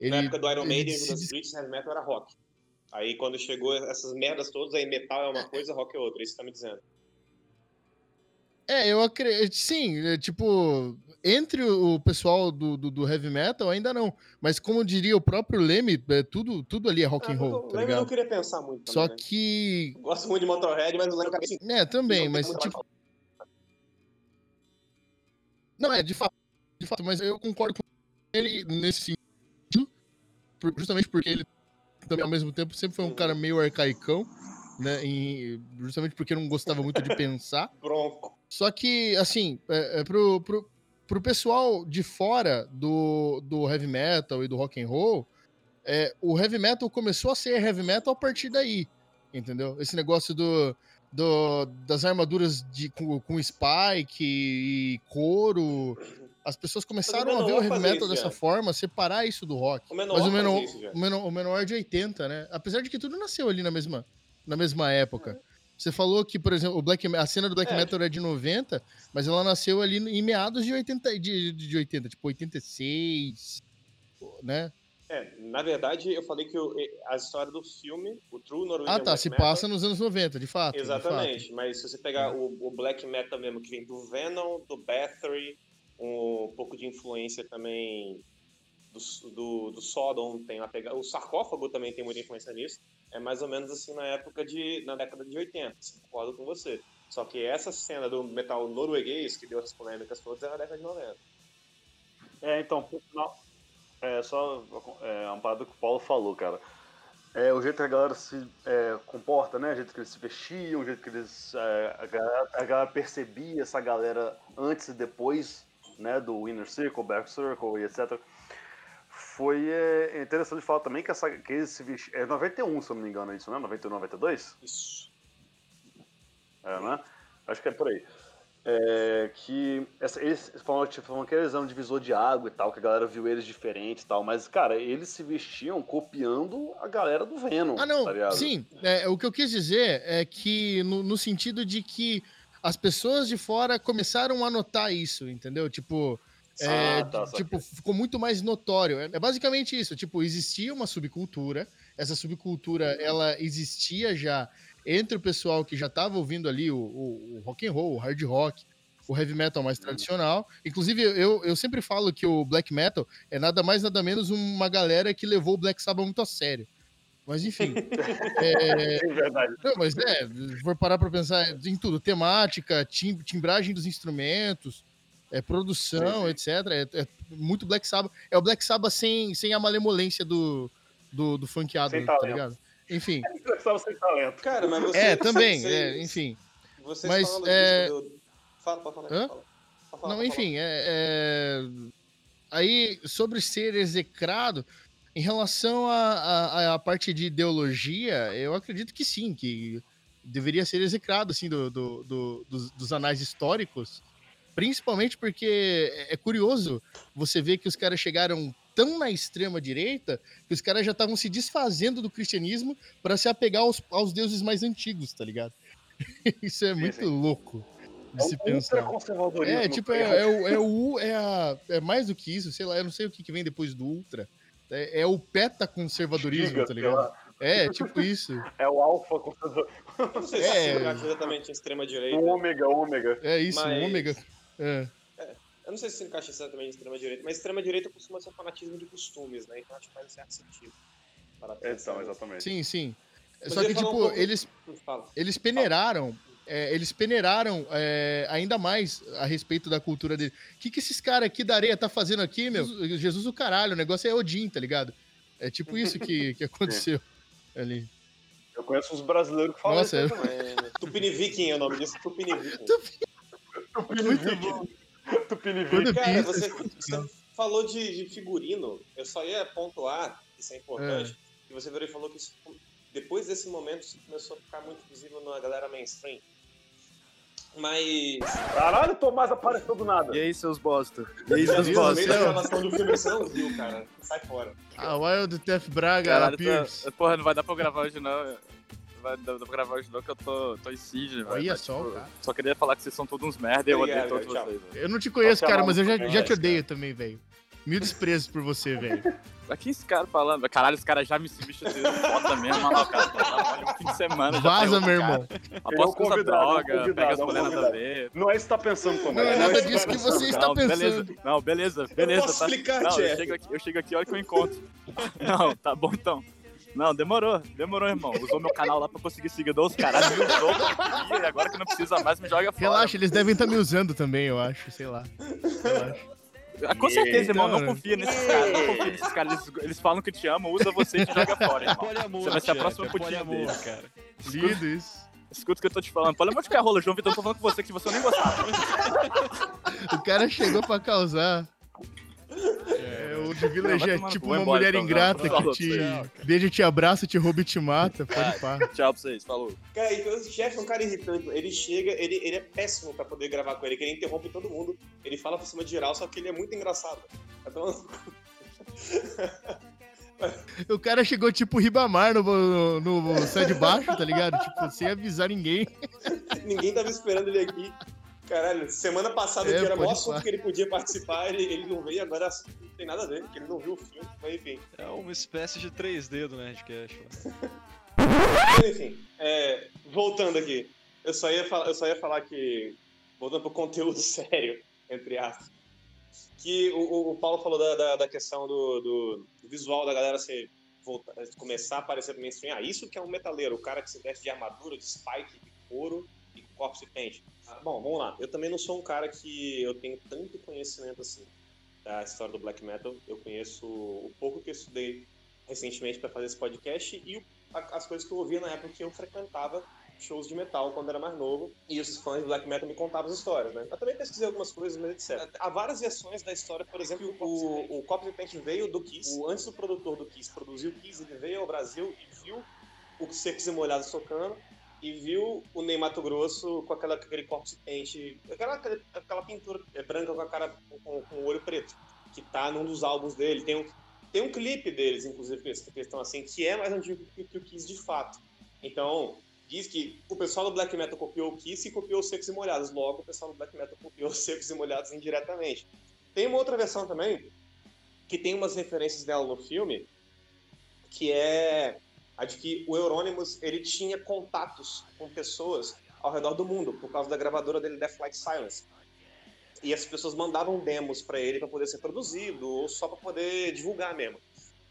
Ele, na época do Iron Maiden e dis- Priest, heavy metal era rock. Aí quando chegou essas merdas todas, aí metal é uma coisa, rock é outra. Isso que você tá me dizendo. É, eu acredito. Sim, é, tipo, entre o pessoal do, do, do heavy metal, ainda não. Mas como diria o próprio Leme, é, tudo, tudo ali é rock Ah, and eu roll, não- tá eu não ligado? queria pensar muito Só também, né? que. Gosto muito de Motorhead, mas não lembro cabeça. É, também, Não mas tipo. Não, é, de fato, de fato, mas eu concordo com ele nesse por- justamente porque ele também, ao mesmo tempo, sempre foi um cara meio arcaicão, né? e justamente porque não gostava muito de pensar. Bronco. Só que, assim, é, é pro, pro, pro pessoal de fora do, do heavy metal e do rock and roll, é, o heavy metal começou a ser heavy metal a partir daí, entendeu? Esse negócio do, do, das armaduras de, com, com spike e couro. As pessoas começaram a ver o heavy metal isso dessa já. forma, separar isso do rock. O menor Mas o menor, isso o menor, o menor é de 80, né? Apesar de que tudo nasceu ali na mesma, na mesma época. Você falou que, por exemplo, o black, a cena do black É. metal é de 90, mas ela nasceu ali em meados de 80, de, de 80 tipo 86, né? É, na verdade, eu falei que o- a história do filme, o True Norwegian Ah, tá, Black se Metal, passa nos anos 90, de fato. de Exatamente, mas se você pegar É. o, o black metal mesmo, que vem do Venom, do Bathory, um pouco de influência também do, do, do Sodom, tem uma pega... o sarcófago também tem muita influência nisso, é mais ou menos assim na época de, na década de 80, assim, concordo com você. Só que essa cena do metal norueguês, que deu essas polêmicas todas, é na década de 90. É, então, final, é só é, uma parada que o Paulo falou, cara. É, o jeito que a galera se é, comporta, né? O jeito que eles se vestiam, o jeito que eles. é, a, galera, a galera percebia essa galera antes e depois, né? Do Inner Circle, Back Circle e etc. Foi é, interessante falar também que, essa, que eles se vestiam. É 91, se eu não me engano, é isso, né? 91, 92? Isso. É, né? Acho que é por aí. É, que essa, eles falam, tipo, falam que eles eram divisor de água e tal, que a galera viu eles diferentes e tal, mas, cara, eles se vestiam copiando a galera do Venom. Ah, não. tá? Sim, é, o que eu quis dizer é que, no, no sentido de que as pessoas de fora começaram a notar isso, entendeu? Tipo, é, Ah, tá, tipo, ficou muito mais notório. É, é basicamente isso. Tipo, existia uma subcultura. Essa subcultura, ela existia já entre o pessoal que já estava ouvindo ali o, o, o rock and roll, o hard rock, o heavy metal mais tradicional. Inclusive, eu, eu sempre falo que o black metal é nada mais nada menos uma galera que levou o Black Sabbath muito a sério. Mas enfim. é, É verdade. não, mas é, se for parar pra pensar em tudo, temática, tim- timbragem dos instrumentos, é, produção, etc. É, é muito Black Sabbath. É o Black Sabbath sem, sem a malemolência do, do, do funkeado, Sem tá talento. ligado? Enfim. Estava sem talento. Cara, mas você. É, também, vocês- é, enfim. Vocês Mas, falando é- disso do... Fala, pode falar. Hã? Fala. Não, enfim, é, é- aí sobre ser execrado, em relação à parte de ideologia, eu acredito que sim, que deveria ser execrado assim do, do- do- dos, dos anais históricos, principalmente porque é é curioso você ver que os caras chegaram tão na extrema direita que os caras já estavam se desfazendo do cristianismo para se apegar aos, aos deuses mais antigos, tá ligado? Isso é muito louco de É se um pensar. É, tipo, é, é o, é o é, a, é mais do que isso, sei lá, eu não sei o que, que vem depois do ultra. É, é o peta-conservadorismo, Giga, tá ligado? lá. É, tipo isso. É o alfa conservador. Eu não sei se É. se encaixa exatamente em extrema-direita. O ômega, ômega. É isso, Mas- o ômega. É. Eu não sei se se encaixa exatamente em extrema-direita, mas extrema-direita costuma ser um fanatismo de costumes, né? Então acho que faz um certo sentido. Para Então, exatamente. Sim, sim. Mas Só que, falar um tipo, pouco- eles, Fala. eles peneiraram. É, eles peneiraram é, ainda mais a respeito da cultura dele. O que, que esses caras aqui da areia tá fazendo aqui, meu? Jesus, Jesus o caralho, o negócio é Odin, tá ligado? É tipo isso que, que aconteceu ali. Eu conheço uns brasileiros que falam Nossa, isso aí também. É, Tupini Viking é o nome disso, Tupini Viking. Muito bom. Tupinivi. Quando Cara, você, você falou de, de figurino, eu só ia pontuar, isso é importante, que você virou e falou que isso, depois desse momento isso começou a ficar muito visível na galera mainstream. Mas. Caralho, Tomás apareceu do nada. E aí, seus bosta? E aí, seus viu no bosta? meio da gravação do filme você não viu, cara. Sai fora. A Wild Death Braga, Caralho, Pierce. tá- porra, não vai dar pra eu gravar hoje não. Não Vai dar pra gravar hoje não, que eu tô, tô em Sidney, velho. Olha Mas, só, tipo, cara. Só queria falar que vocês são todos uns merda e eu odeio todos tchau. vocês, velho. Eu não te conheço, cara, mas eu já, já te odeio também, velho. Mil desprezos por você, velho. Aqui esse cara falando, caralho, os caras já me substituíram foda mesmo, olha lá, o cara tá trabalhando um fim de semana. Vaza, tá eu, meu irmão. É Aposto que usa é droga, pega as é mulheres nada a ver. Não é isso que tá pensando, Tomás. Não é nada que disso tá que pensando. você está Não, pensando. beleza, não, beleza, beleza. posso tá? explicar, não, eu chego, aqui, eu chego aqui a hora que eu encontro. Não, tá bom então. Não, demorou, demorou, irmão. Usou meu canal lá pra conseguir seguidor, os caras me usou e agora que não precisa mais, me joga fora. Relaxa, eles devem estar me usando também, eu acho, sei lá. Relaxa. Com certeza, irmão, não Então, confia nesses caras, não confia nesses caras. Eles, eles falam que te amam, usa você e te joga fora, irmão. Poliamor, Você vai ser a próxima putinha dele. cara. Lindo isso. Escuta o que eu tô te falando. Poliamor de rola, João Vitor, eu tô falando com você que você nem gostava. O cara chegou pra causar. É, o de Village é no tipo uma embora, mulher então, ingrata não. que te beija, te abraça, te rouba e te mata. Pode pá. Tchau pra vocês, falou. Cara, e o chefe é um cara irritante. Ele chega, ele, ele é péssimo pra poder gravar com ele, que ele interrompe todo mundo. Ele fala por cima de geral, só que ele é muito engraçado. Então, O cara chegou tipo Ribamar no, no, no sai de baixo, tá ligado? Tipo, sem avisar ninguém. ninguém tava esperando ele aqui. Caralho, semana passada É, que era maior assunto que ele podia participar, ele, ele não veio, agora não tem nada a ver, porque ele não viu o filme, mas enfim. É uma espécie de 3D do Nerdcast. enfim, é, voltando aqui, eu só, ia falar, eu só ia falar que, voltando pro conteúdo sério, entre aspas, que o, o- o Paulo falou da, da, da questão do, do visual da galera se voltar, começar a aparecer no mainstream. Ah, isso que é um metaleiro, o cara que se veste de armadura, de spike, de couro, Corpse Paint. Bom, vamos lá. Eu também não sou um cara que eu tenho tanto conhecimento assim da história do black metal. Eu conheço o pouco que eu estudei recentemente para fazer esse podcast e as coisas que eu ouvia na época que eu frequentava shows de metal quando era mais novo e os fãs de black metal me contavam as histórias, né? Eu também pesquisei algumas coisas, mas etc. Há várias versões da história, por exemplo, o, o Corpse Paint veio do Kiss. O, antes do produtor do Kiss produzir o Kiss, ele veio ao Brasil e viu o Secos e Molhados tocando e viu o Ney Mato Grosso com aquela, aquele corpse paint, aquela, aquela pintura branca com a cara com, com o olho preto, que tá num dos álbuns dele. Tem um, tem um clipe deles, inclusive, com essa questão assim, que é mais antigo que, que o Kiss de fato. Então, diz que o pessoal do Black Metal copiou o Kiss e copiou os Secos e Molhados. Logo, o pessoal do Black Metal copiou os Secos e Molhados indiretamente. Tem uma outra versão também, que tem umas referências dela no filme, que é a de que o Euronymous ele tinha contatos com pessoas ao redor do mundo por causa da gravadora dele Death Like Silence. E as pessoas mandavam demos para ele para poder ser produzido ou só para poder divulgar mesmo.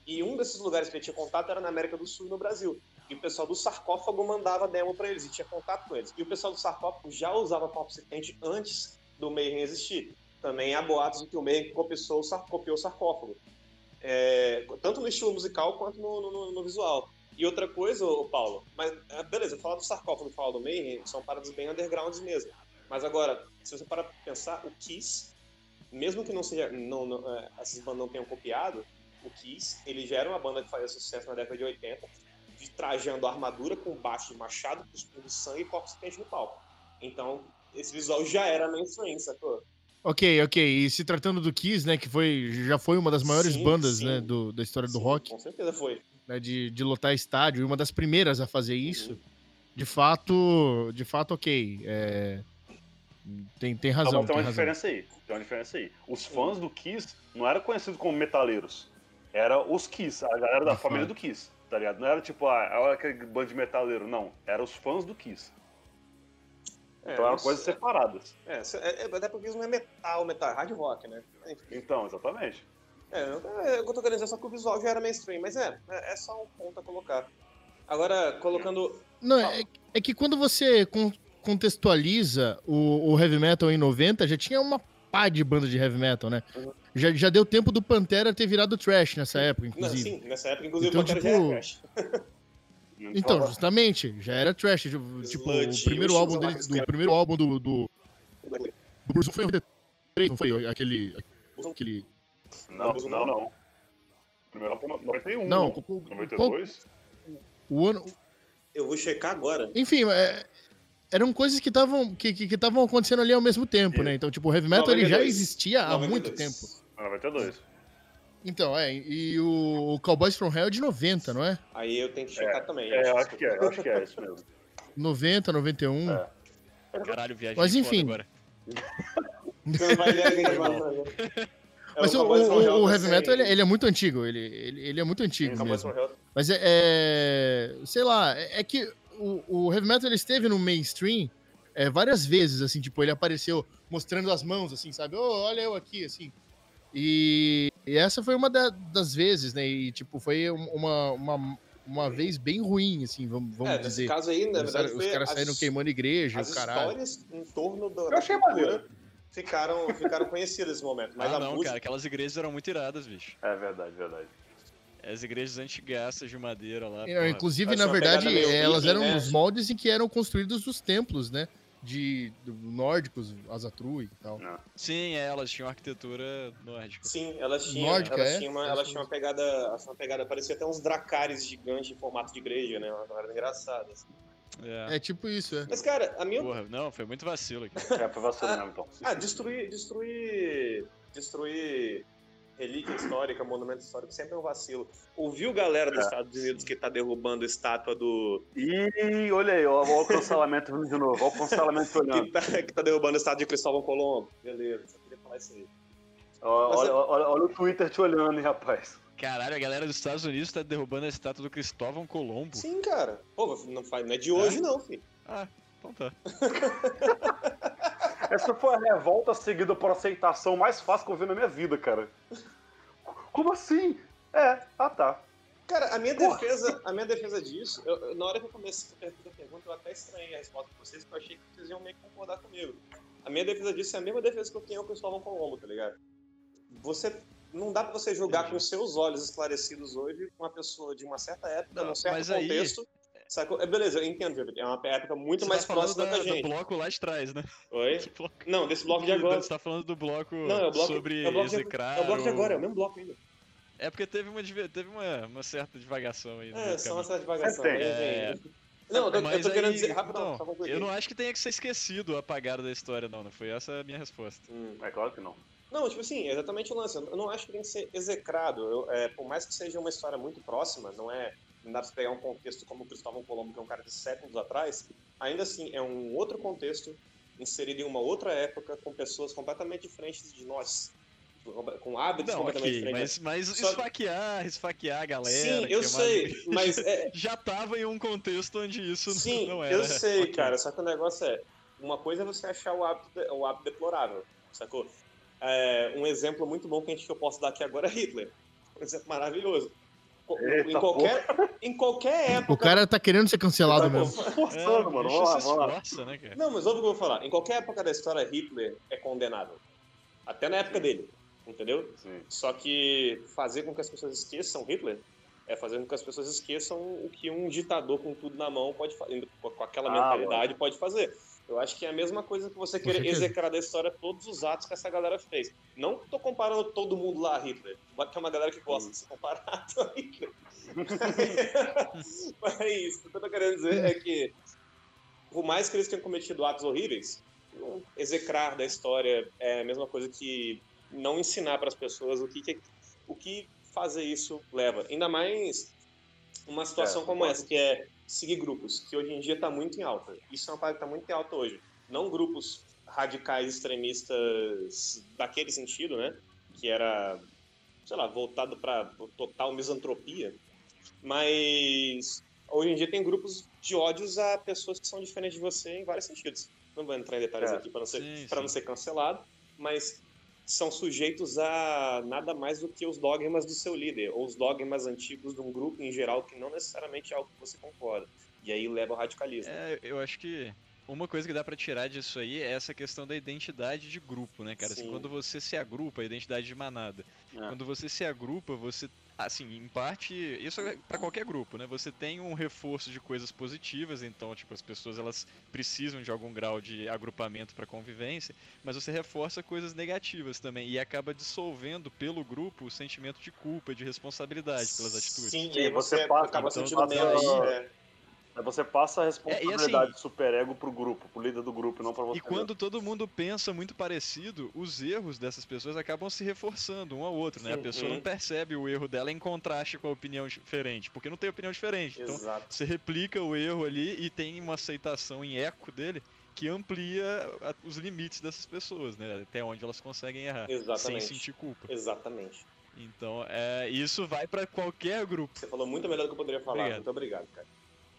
E um desses lugares que ele tinha contato era na América do Sul e no Brasil. E o pessoal do sarcófago mandava demo para eles e tinha contato com eles. E o pessoal do sarcófago já usava Corpse Paint antes do Mayhem existir também há boatos de que o Mayhem copiou copiou o sarcófago. É, tanto no estilo musical quanto no, no, no visual e outra coisa, ô Paulo, mas ah, beleza, falar do sarcófago e falar do Mayhem são paradas bem undergrounds mesmo. Mas agora, se você parar pra pensar, o Kiss, mesmo que não seja, não, não, é, essas bandas não tenham copiado, o Kiss, ele já era uma banda que fazia sucesso na década de 80, de trajando armadura com baixo de machado, cuspindo sangue e corpos paint no palco. Então, esse visual já era mainstream, sacou? Ok, ok. E se tratando do Kiss, né, que foi, já foi uma das maiores Sim, bandas, sim. né, do, da história do Sim, rock, Com certeza foi. Né, de, de lotar estádio, e uma das primeiras a fazer isso. De fato, de fato, ok. é, Tem, tem Então, razão. tem tem uma razão. diferença aí. Tem uma diferença aí. Os fãs do Kiss não eram conhecidos como metaleiros. Era os Kiss, a galera da De família fato. do Kiss, tá ligado? Não era tipo, ah, olha aquele bando de metaleiro. Não. Eram os fãs do Kiss. É, Então eram isso- coisas separadas. É, é, é, até porque isso não é metal, metal, é hard rock, né? Enfim. Então, exatamente. É, eu tô querendo dizer só que o visual já era mainstream, mas é, é, é só um ponto a colocar. Agora, colocando. Não, é, é que quando você con- contextualiza o, o heavy metal em 90, já tinha uma pá de banda de heavy metal, né? Uhum. Já, já deu tempo do Pantera ter virado trash nessa época, Não, inclusive. sim, nessa época, inclusive, Então, o Pantera tipo, já era trash. Então, justamente, já era trash. Tipo, tipo, o Sludge, primeiro Wishes álbum dele, do primeiro álbum do, do, do Bruce foi em 93, não foi? Aquele. aquele Não, não, não. Primeiro álbum 91. não, não. qual- 92? o ano. Eu vou checar agora. Enfim, é, eram coisas que estavam que, que, que acontecendo ali ao mesmo tempo, né? Então, tipo, o heavy metal ele já 92. existia há 92. muito tempo. 92. Então, é, e o Cowboys from Hell é de 90, não é? Aí eu tenho que checar também. É, eu acho que é, eu acho que é isso mesmo. 90, 91. É. Caralho, viagem Mas enfim. agora. Você não vai ideia É, Mas o, o- o heavy sem- metal, ele, ele é muito antigo. Ele, ele, ele é muito antigo Cowboys mesmo. Mas é, é- Sei lá, é, é que o, o heavy metal ele esteve no mainstream é, várias vezes, assim, tipo, ele apareceu mostrando as mãos, assim, sabe? Ô, olha eu aqui, assim. E, e essa foi uma da- das vezes, né? E, tipo, foi um- uma, uma, uma vez bem ruim, assim, vamos, vamos É, nesse dizer. caso aí, na Os, verdade, os caras as- saíram queimando igreja, As o caralho. histórias em torno do, Eu da achei cultura maneiro. Ficaram, ficaram conhecidas nesse momento. Mas ah, a não, música. cara, aquelas igrejas eram muito iradas, bicho. É verdade, verdade. As igrejas antigaças de madeira lá. É. Inclusive, na verdade, elas eram né? os moldes em que eram construídos os templos, né? De, nórdicos, Azatru e tal. Sim, é, elas tinham arquitetura nórdica. Sim, elas tinham, Nórdica, elas é? tinham, uma, elas tinham uma pegada. Uma pegada, parecia até uns dracares gigantes em formato de igreja, né? Uma parada engraçada. assim. É. É tipo isso, é. Mas, cara, a minha. Porra, não, foi muito vacilo aqui. É, foi vacilo mesmo, então. Ah, destruir. Destruir. Destruir relíquia histórica, monumento histórico, sempre é um vacilo. Ouviu galera dos É. Estados Unidos que tá derrubando a estátua do. Ih, olha aí, ó, ó o cancelamento vindo de novo, ó o cancelamento olhando. Que tá, que tá derrubando a estátua de Cristóvão Colombo. Beleza, só queria falar isso aí. Ó, olha, é- olha, olha o Twitter te olhando, hein, rapaz. Caralho, a galera dos Estados Unidos tá derrubando a estátua do Cristóvão Colombo. Sim, cara. Pô, não, faz, não é de hoje, não, filho. Ah, então tá. Essa foi a revolta seguida por aceitação mais fácil que eu vi na minha vida, cara. Como assim? É, ah tá. Cara, a minha defesa, a minha defesa disso, eu- eu- na hora que eu comecei a fazer a pergunta, eu até estranhei a resposta de vocês, porque eu achei que vocês iam meio que concordar comigo. A minha defesa disso é a mesma defesa que eu tenho com o Cristóvão Colombo, tá ligado? Você. Não dá pra você julgar com seus olhos esclarecidos hoje uma pessoa de uma certa época, Não, num certo mas aí- contexto. Sacou? É, beleza, eu entendo, é uma época muito Você mais tá próxima da, da- gente. do bloco lá de trás, né? Oi? Não, desse bloco de agora. Você tá falando do bloco, Não, é o bloco, sobre é o bloco de, é o bloco de ou- agora, é o mesmo bloco ainda. É porque teve uma, teve uma, uma certa divagação aí. no É, só uma certa divagação. Tem. enfim. Não, eu, tô- eu tô querendo aí, dizer. Rapidão, então, só concluir. Eu não acho que tenha que ser esquecido ou apagado da história, não. Não foi essa a minha resposta. Hum. É claro que não. Não, tipo assim, exatamente o lance. Eu não acho que tem que ser execrado. Eu, é, por mais que seja uma história muito próxima, não é. Não dá pra pegar um contexto como o Cristóvão Colombo, que é um cara de séculos atrás. Ainda assim, é um outro contexto, inserido em uma outra época, com pessoas completamente diferentes de nós. Com hábitos Não, completamente ok, diferentes. mas, mas Só- esfaquear, esfaquear a galera. Sim, eu é sei, mais- mas é, Já tava em um contexto onde isso Sim, não era. eu sei, ok. cara. Só que o negócio é: uma coisa é você achar o hábito, o hábito deplorável, sacou? É, um exemplo muito bom que, a gente, que eu posso dar aqui agora é Hitler. Um exemplo maravilhoso. Eita, em, qualquer, em qualquer época. O cara tá querendo ser cancelado Tá mesmo. É, Forçando, o mano. Vamos lá, vamos lá. né, cara? Não, mas ouve o que eu vou falar. Em qualquer época da história, Hitler é condenável. Até na época dele. Entendeu? Sim. Só que fazer com que as pessoas esqueçam Hitler é fazer com que as pessoas esqueçam o que um ditador com tudo na mão pode fazer, com aquela Ah, mentalidade pode fazer. Eu acho que é a mesma coisa que você querer execrar da história todos os atos que essa galera fez. Não tô comparando todo mundo lá a Hitler, mas tem uma galera que gosta de se comparar a Hitler. mas é isso. O que eu tô querendo dizer é que, por mais que eles tenham cometido atos horríveis, execrar da história é a mesma coisa que não ensinar para as pessoas o que, que- o que fazer isso leva. Ainda mais uma situação É, como essa, que é seguir grupos, que hoje em dia está muito em alta. Isso é uma parada que está muito em alta hoje. Não grupos radicais extremistas daquele sentido, né? Que era, sei lá, voltado para total misantropia. Mas hoje em dia tem grupos de ódios a pessoas que são diferentes de você em vários sentidos. Não vou entrar em detalhes É. aqui para não, ser- Sim, pra não ser cancelado, mas são sujeitos a nada mais do que os dogmas do seu líder, ou os dogmas antigos de um grupo em geral, que não necessariamente é algo que você concorda. E aí leva ao radicalismo. É, eu acho que uma coisa que dá pra tirar disso aí é essa questão da identidade de grupo, né, cara? Assim, Sim. quando você se agrupa, a identidade de manada. É. Quando você se agrupa, você, assim, em parte, isso é pra qualquer grupo, né? Você tem um reforço de coisas positivas, então, tipo, as pessoas elas precisam de algum grau de agrupamento pra convivência, mas você reforça coisas negativas também e acaba dissolvendo pelo grupo o sentimento de culpa, de responsabilidade pelas atitudes. Sim, e aí você você, passa- acaba então, sentindo menos. aí- é. Você passa a responsabilidade É, assim- do superego pro grupo, pro líder do grupo, e não pra você. E quando todo mundo pensa muito parecido, os erros dessas pessoas acabam se reforçando um ao outro, né? A Sim, pessoa uhum. não percebe o erro dela em contraste com a opinião diferente, porque não tem opinião diferente. Então, Exato. você replica o erro ali e tem uma aceitação em eco dele que amplia a- os limites dessas pessoas, né? Até onde elas conseguem errar, sem Exatamente. sentir culpa. Exatamente. Então, é, isso vai pra qualquer grupo. Você falou muito melhor do que eu poderia falar. Obrigado. Muito obrigado, cara.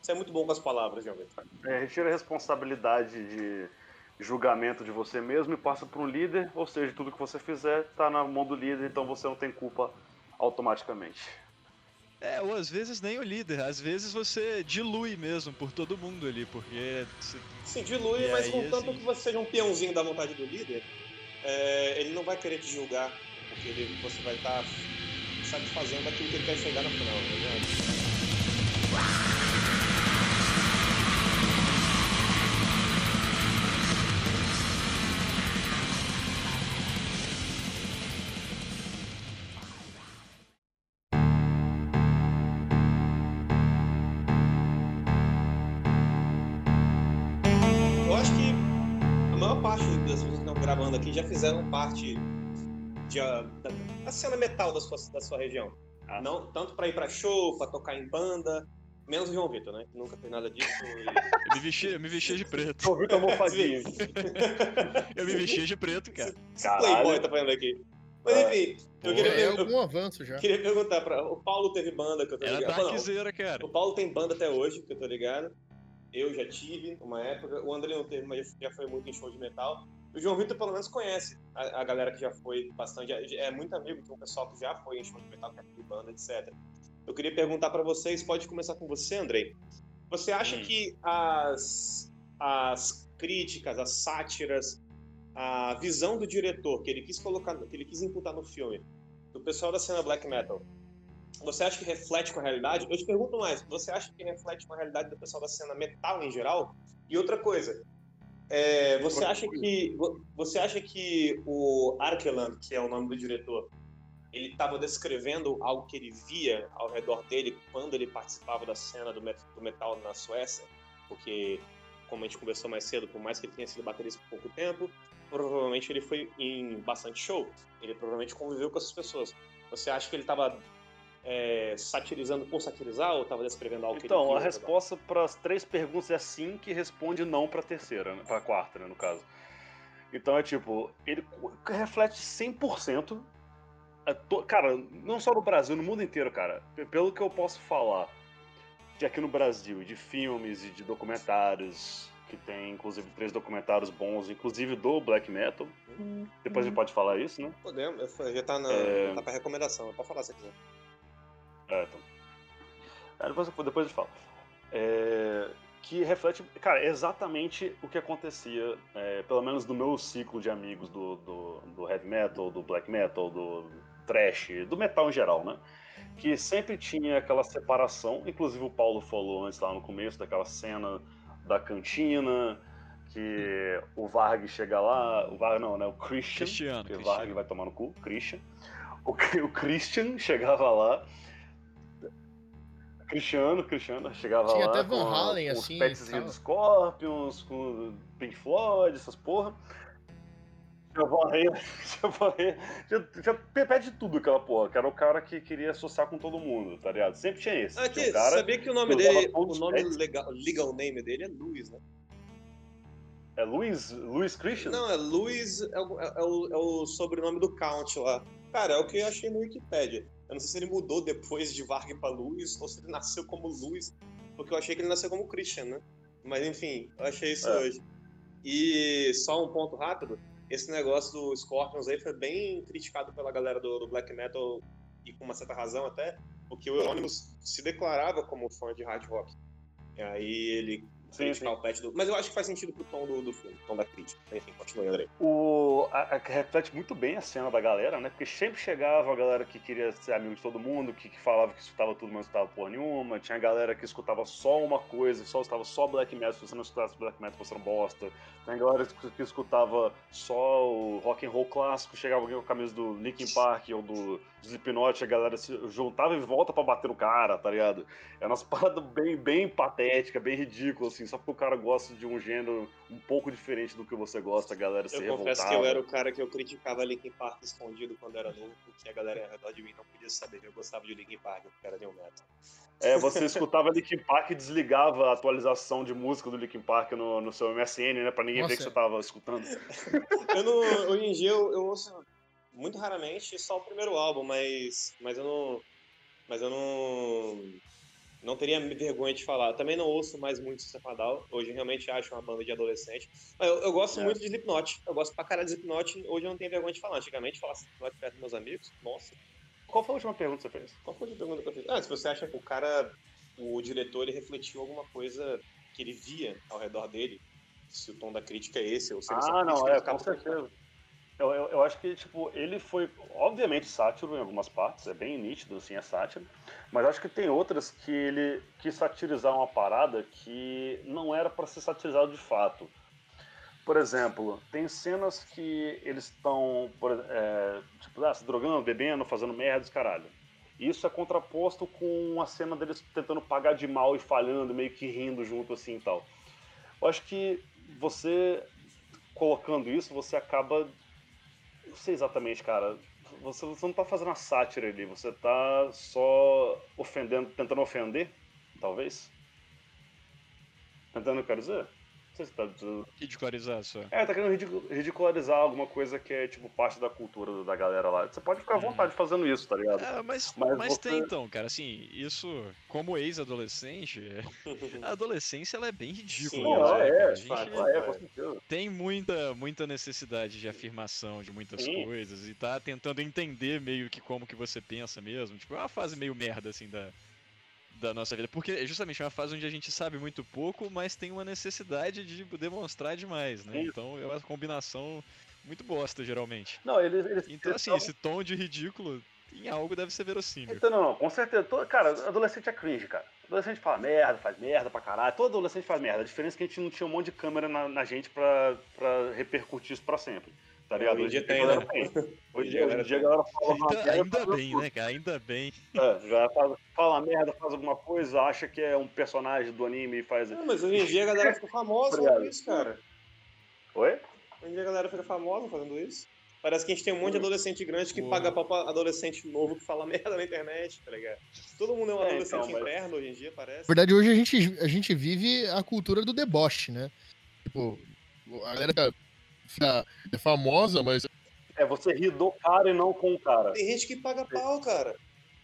Você é muito bom com as palavras, João Vitor. É, retira a responsabilidade de julgamento de você mesmo e passa para um líder, ou seja, tudo que você fizer tá na mão do líder, então você não tem culpa automaticamente. É, ou às vezes nem o líder, às vezes você dilui mesmo por todo mundo ali, porque você Sim, dilui, E mas contanto assim- que você seja um peãozinho da vontade do líder, é, ele não vai querer te julgar, porque ele- você vai estar satisfazendo aquilo que ele quer chegar no final, tá gravando aqui já fizeram parte de, ah, da, da cena metal da sua, da sua região. Ah. Não, tanto pra ir pra show, pra tocar em banda, menos o João Vitor, né? Que nunca fez nada disso. e- eu me vestia, eu me vestia de preto. Ouviu que almofadinha. Eu me vestia de preto, cara. Esse. Playboy tá falando aqui. Mas Ah. enfim, eu Pô, queria, É eu algum avanço já. queria perguntar pra. O Paulo teve banda que eu tô Era ligado. Não, darkzeira, cara. O Paulo tem banda até hoje, que eu tô ligado. Eu já tive uma época. O André não teve, mas já foi muito em show de metal. O João Vitor, pelo menos, conhece a, a galera que já foi bastante. É, é muito amigo, tem um pessoal que já foi em show de metal, que é de banda, etc. eu queria perguntar para vocês, pode começar com você, Andrei. Você acha Hum. que as, as críticas, as sátiras, a visão do diretor que ele quis colocar, que ele quis imputar no filme, do pessoal da cena black metal, você acha que reflete com a realidade? Eu te pergunto mais, você acha que reflete com a realidade do pessoal da cena metal em geral? E outra coisa, é, você acha que vo- você acha que o Arkeland, que é o nome do diretor, ele estava descrevendo algo que ele via ao redor dele quando ele participava da cena do metal na Suécia? Porque, como a gente conversou mais cedo, por mais que ele tenha sido baterista por pouco tempo, provavelmente ele foi em bastante show. Ele provavelmente conviveu com essas pessoas. Você acha que ele estava satirizando por satirizar ou estava descrevendo algo que ele Então, a resposta para as três perguntas é sim, que responde não para a terceira, né? para a quarta, né, no caso. Então é tipo, ele reflete 100%. a to- Cara, não só no Brasil, no mundo inteiro, cara. Pelo que eu posso falar de aqui no Brasil, de filmes e de documentários, que tem inclusive três documentários bons, inclusive do black metal. Depois a gente pode falar isso, né? Podemos, já tá, na, É. tá pra recomendação, pode falar se quiser. É, então. É, depois, depois eu falo. É, que reflete, cara, exatamente o que acontecia, é, pelo menos no meu ciclo de amigos do, do, do heavy metal, do black metal, do thrash, do metal em geral, né? Que sempre tinha aquela separação, inclusive o Paulo falou antes lá no começo, daquela cena da cantina, que o Varg chega lá, o Varg não, né? O Christian, Cristiano. porque Cristiano. Varg vai tomar no cu, Christian. O, o Christian chegava lá. Cristiano, Cristiano chegava Tinha lá. até Van com, Halen, com assim, Os e petzinhos dos Scorpions, com Pink Floyd, essas porra. Já varrei, já varrei, já, já pede tudo aquela porra, que era o cara que queria associar com todo mundo, tá ligado? Sempre tinha esse. Aqui, tinha um cara, sabia que o nome que dele, o os nome pets? legal, legal name dele é Luiz, né? É Luiz, Luiz Christian? Não, é Luiz, é o, é o- é o sobrenome do Count lá. Cara, é o que eu achei no Wikipedia. Eu não sei se ele mudou depois de Varg pra Luiz ou se ele nasceu como Luiz, porque eu achei que ele nasceu como Christian, né? Mas enfim, eu achei isso É. hoje. E só um ponto rápido, esse negócio do Scorpions aí foi bem criticado pela galera do, do black metal e com uma certa razão até, porque o Euronymous se declarava como fã de hard rock. E aí ele Sim, do... Mas eu acho que faz sentido pro tom do, do filme, tom da crítica. Enfim, continue, André. O, a, a- que reflete muito bem a cena da galera, né? Porque sempre chegava a galera que queria ser amigo de todo mundo, que, que falava que escutava tudo, mas não escutava porra nenhuma. Tinha a galera que escutava só uma coisa, só escutava só black metal, se você não escutasse black metal, você não bosta. Tem a galera que, que escutava só o rock and roll clássico, chegava alguém com a camisa do Linkin Park ou do Slipknot, a galera se juntava e volta pra bater no cara, tá ligado? É umas paradas bem, bem patética, bem ridícula, assim, só porque o cara gosta de um gênero um pouco diferente do que você gosta, a galera se Eu confesso revoltava. que eu era o cara que eu criticava Linkin Park escondido quando era novo, porque a galera ao redor de mim não podia saber que eu gostava de Linkin Park, porque era de um metal. É, você escutava Linkin Park e desligava a atualização de música do Linkin Park no, no seu MSN, né? Pra ninguém ver Nossa. que você tava escutando. Eu não, hoje em dia eu, eu ouço muito raramente só o primeiro álbum, mas, mas eu não. Mas eu não. Não teria vergonha de falar. Também não ouço mais muito Down. Hoje realmente acho uma banda de adolescente. Mas eu, eu gosto É. muito de Slipknot. Eu gosto pra caralho de Slipknot. Hoje eu não tenho vergonha de falar. Antigamente, falar Slipknot perto dos meus amigos. Nossa. Qual foi a última pergunta que você fez? Qual foi a pergunta que eu fiz? Ah, se você acha que o cara, o diretor, ele refletiu alguma coisa que ele via ao redor dele, se o tom da crítica é esse, ou se ele Ah, não, é, com certeza. Eu, eu, eu acho que, tipo, ele foi, obviamente, sátiro em algumas partes, é bem nítido, assim, é sátiro, mas acho que tem outras que ele quis satirizar uma parada que não era pra ser satirizado de fato. Por exemplo, tem cenas que eles estão, é, tipo, ah, se drogando, bebendo, fazendo merda, caralho. Isso é contraposto com a cena deles tentando pagar de mal e falhando, meio que rindo junto assim e tal. Eu acho que você colocando isso, você acaba. Não sei exatamente, cara. Você, você não tá fazendo uma sátira ali, você tá só ofendendo, tentando ofender, talvez. Entendendo o que eu quero dizer? Não sei se tá dizendo- Ridicularizar só. É, tá querendo ridicu- ridicularizar alguma coisa que é, tipo, parte da cultura da galera lá. Você pode ficar à vontade fazendo isso, tá ligado? É, mas, Mas mas, você- tem então, cara, assim, isso, como ex-adolescente, a adolescência ela é bem ridícula. Sim, né, é, a gente é, com certeza. tem muita, muita necessidade de afirmação de muitas Sim. coisas e tá tentando entender meio que como que você pensa mesmo. Tipo, é uma fase meio merda, assim, da, da nossa vida. Porque é justamente uma fase onde a gente sabe muito pouco, mas tem uma necessidade de demonstrar demais, né? Sim. Então é uma combinação muito bosta, geralmente. Não, eles. eles Então, eles assim, tavam- esse tom de ridículo em algo deve ser verossímil. Então, não, não, com certeza. Todo, cara, adolescente é cringe, cara. Adolescente fala merda, faz merda pra caralho. Todo adolescente faz merda. A diferença é que a gente não tinha um monte de câmera na, na gente pra, pra repercutir isso pra sempre. Tá ligado? Hoje a tem, né? tem. Hoje, Hoje hoje em dia a galera fala uma Ainda, merda. ainda bem, né, cara? Ainda bem. É, já faz, fala uma merda, faz alguma coisa, acha que é um personagem do anime e faz. Não, mas hoje em dia a galera fica famosa fazendo isso, cara. Oi? Hoje em dia a galera fica famosa fazendo isso. Parece que a gente tem um monte de adolescente grande que paga pau pra adolescente novo que fala merda na internet, tá ligado? Todo mundo é um É, adolescente então, mas- interno hoje em dia, parece. Na verdade, hoje a gente, a gente vive a cultura do deboche, né? Tipo, a galera é famosa, mas É você rir do cara e não com o cara. Tem gente que paga pau, cara.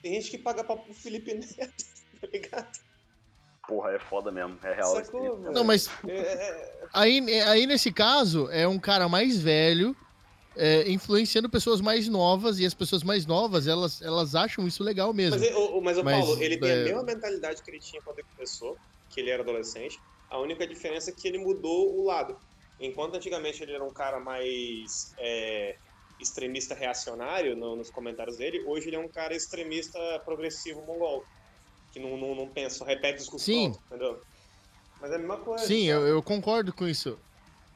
Tem gente que paga pau pro Felipe Neto, tá ligado? Porra, é foda mesmo. É real. Sacou, velho? Não, mas É, é, aí, aí nesse caso é um cara mais velho é, influenciando pessoas mais novas e as pessoas mais novas elas, elas acham isso legal mesmo. Mas, o, mas o Mas, Paulo, ele tem é- a mesma mentalidade que ele tinha quando ele começou, que ele era adolescente. A única diferença é que ele mudou o lado. Enquanto antigamente ele era um cara mais é, extremista reacionário no- nos comentários dele, hoje ele é um cara extremista progressivo mongol. Que não, não, não pensa, só repete discurso Sim. entendeu? Mas é a mesma coisa. Sim, eu, eu concordo com isso.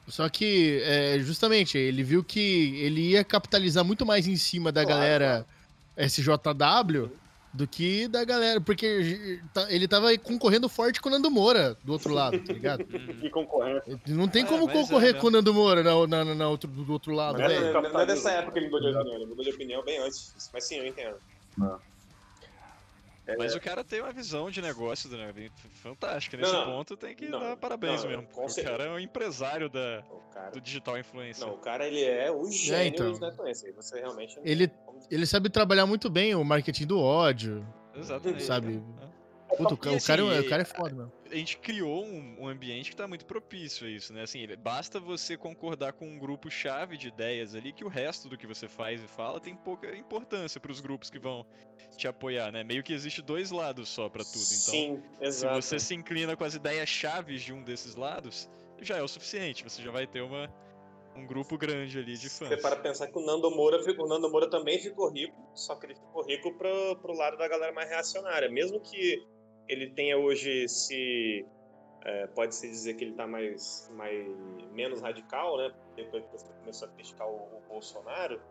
Só que, é, justamente, ele viu que ele ia capitalizar muito mais em cima da Claro, galera SJW do que da galera. Porque tá- ele tava concorrendo forte com o Nando Moura do outro lado, tá ligado? Que concorrência. Não tem É, como é concorrer mesmo. com o Nando Moura na, na, na- na outro, do outro lado, Não é, não é dessa época que ele mudou de opinião, ele mudou de opinião bem antes. Mas sim, eu entendo. É, Mas o cara tem uma visão de negócio né, bem fantástica. Nesse não. ponto tem que Não, dar parabéns não, mesmo. O certeza. cara é um empresário da, O cara, do digital influencer. não, o cara ele é o gênio então. da influência. Você realmente. não- Ele- Ele sabe trabalhar muito bem o marketing do ódio, Exatamente. sabe? É. Puta, o, ca- E o cara, é- assim, o cara é foda, mesmo. a gente criou um, um ambiente que tá muito propício a isso, né? Assim, ele- basta você concordar com um grupo chave de ideias ali que o resto do que você faz e fala tem pouca importância pros grupos que vão te apoiar, né? Meio que existe dois lados só pra tudo. Então, Sim, se exato. você se inclina com as ideias chaves de um desses lados, já é o suficiente. Você já vai ter uma, um grupo grande ali de fãs. Você para pensar que o Nando Moura, o Nando Moura também ficou rico, só que ele ficou rico pro, pro lado da galera mais reacionária. Mesmo que ele tenha hoje se. é, Pode-se dizer que ele tá mais, mais. menos radical, né? Depois que você começou a criticar o, o Bolsonaro,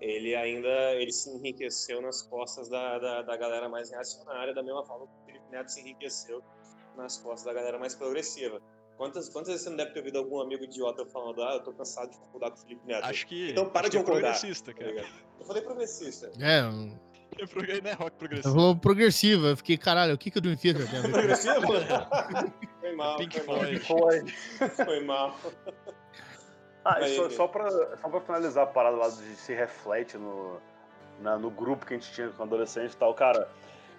ele ainda ele se enriqueceu nas costas da, da, da galera mais reacionária, da mesma forma que o Felipe Neto se enriqueceu nas costas da galera mais progressiva. Quantas, quantas vezes você não deve ter ouvido algum amigo idiota falando, ah, eu tô cansado de concordar com o Felipe Neto? Acho que. Então para acho de que é concordar. progressista, Tá cara. Eu falei progressista. É, um- É prog- não é rock eu progressista. vou progressiva. Eu fiquei, caralho, o que que o Dream Theater tem a ver? Progressivo? foi mal, Pink foi mal. Floyd. Foi. Foi mal. Ah, e só, só, pra, só pra finalizar a parada lá de se reflete no, na- no grupo que a gente tinha com adolescente e tal, cara.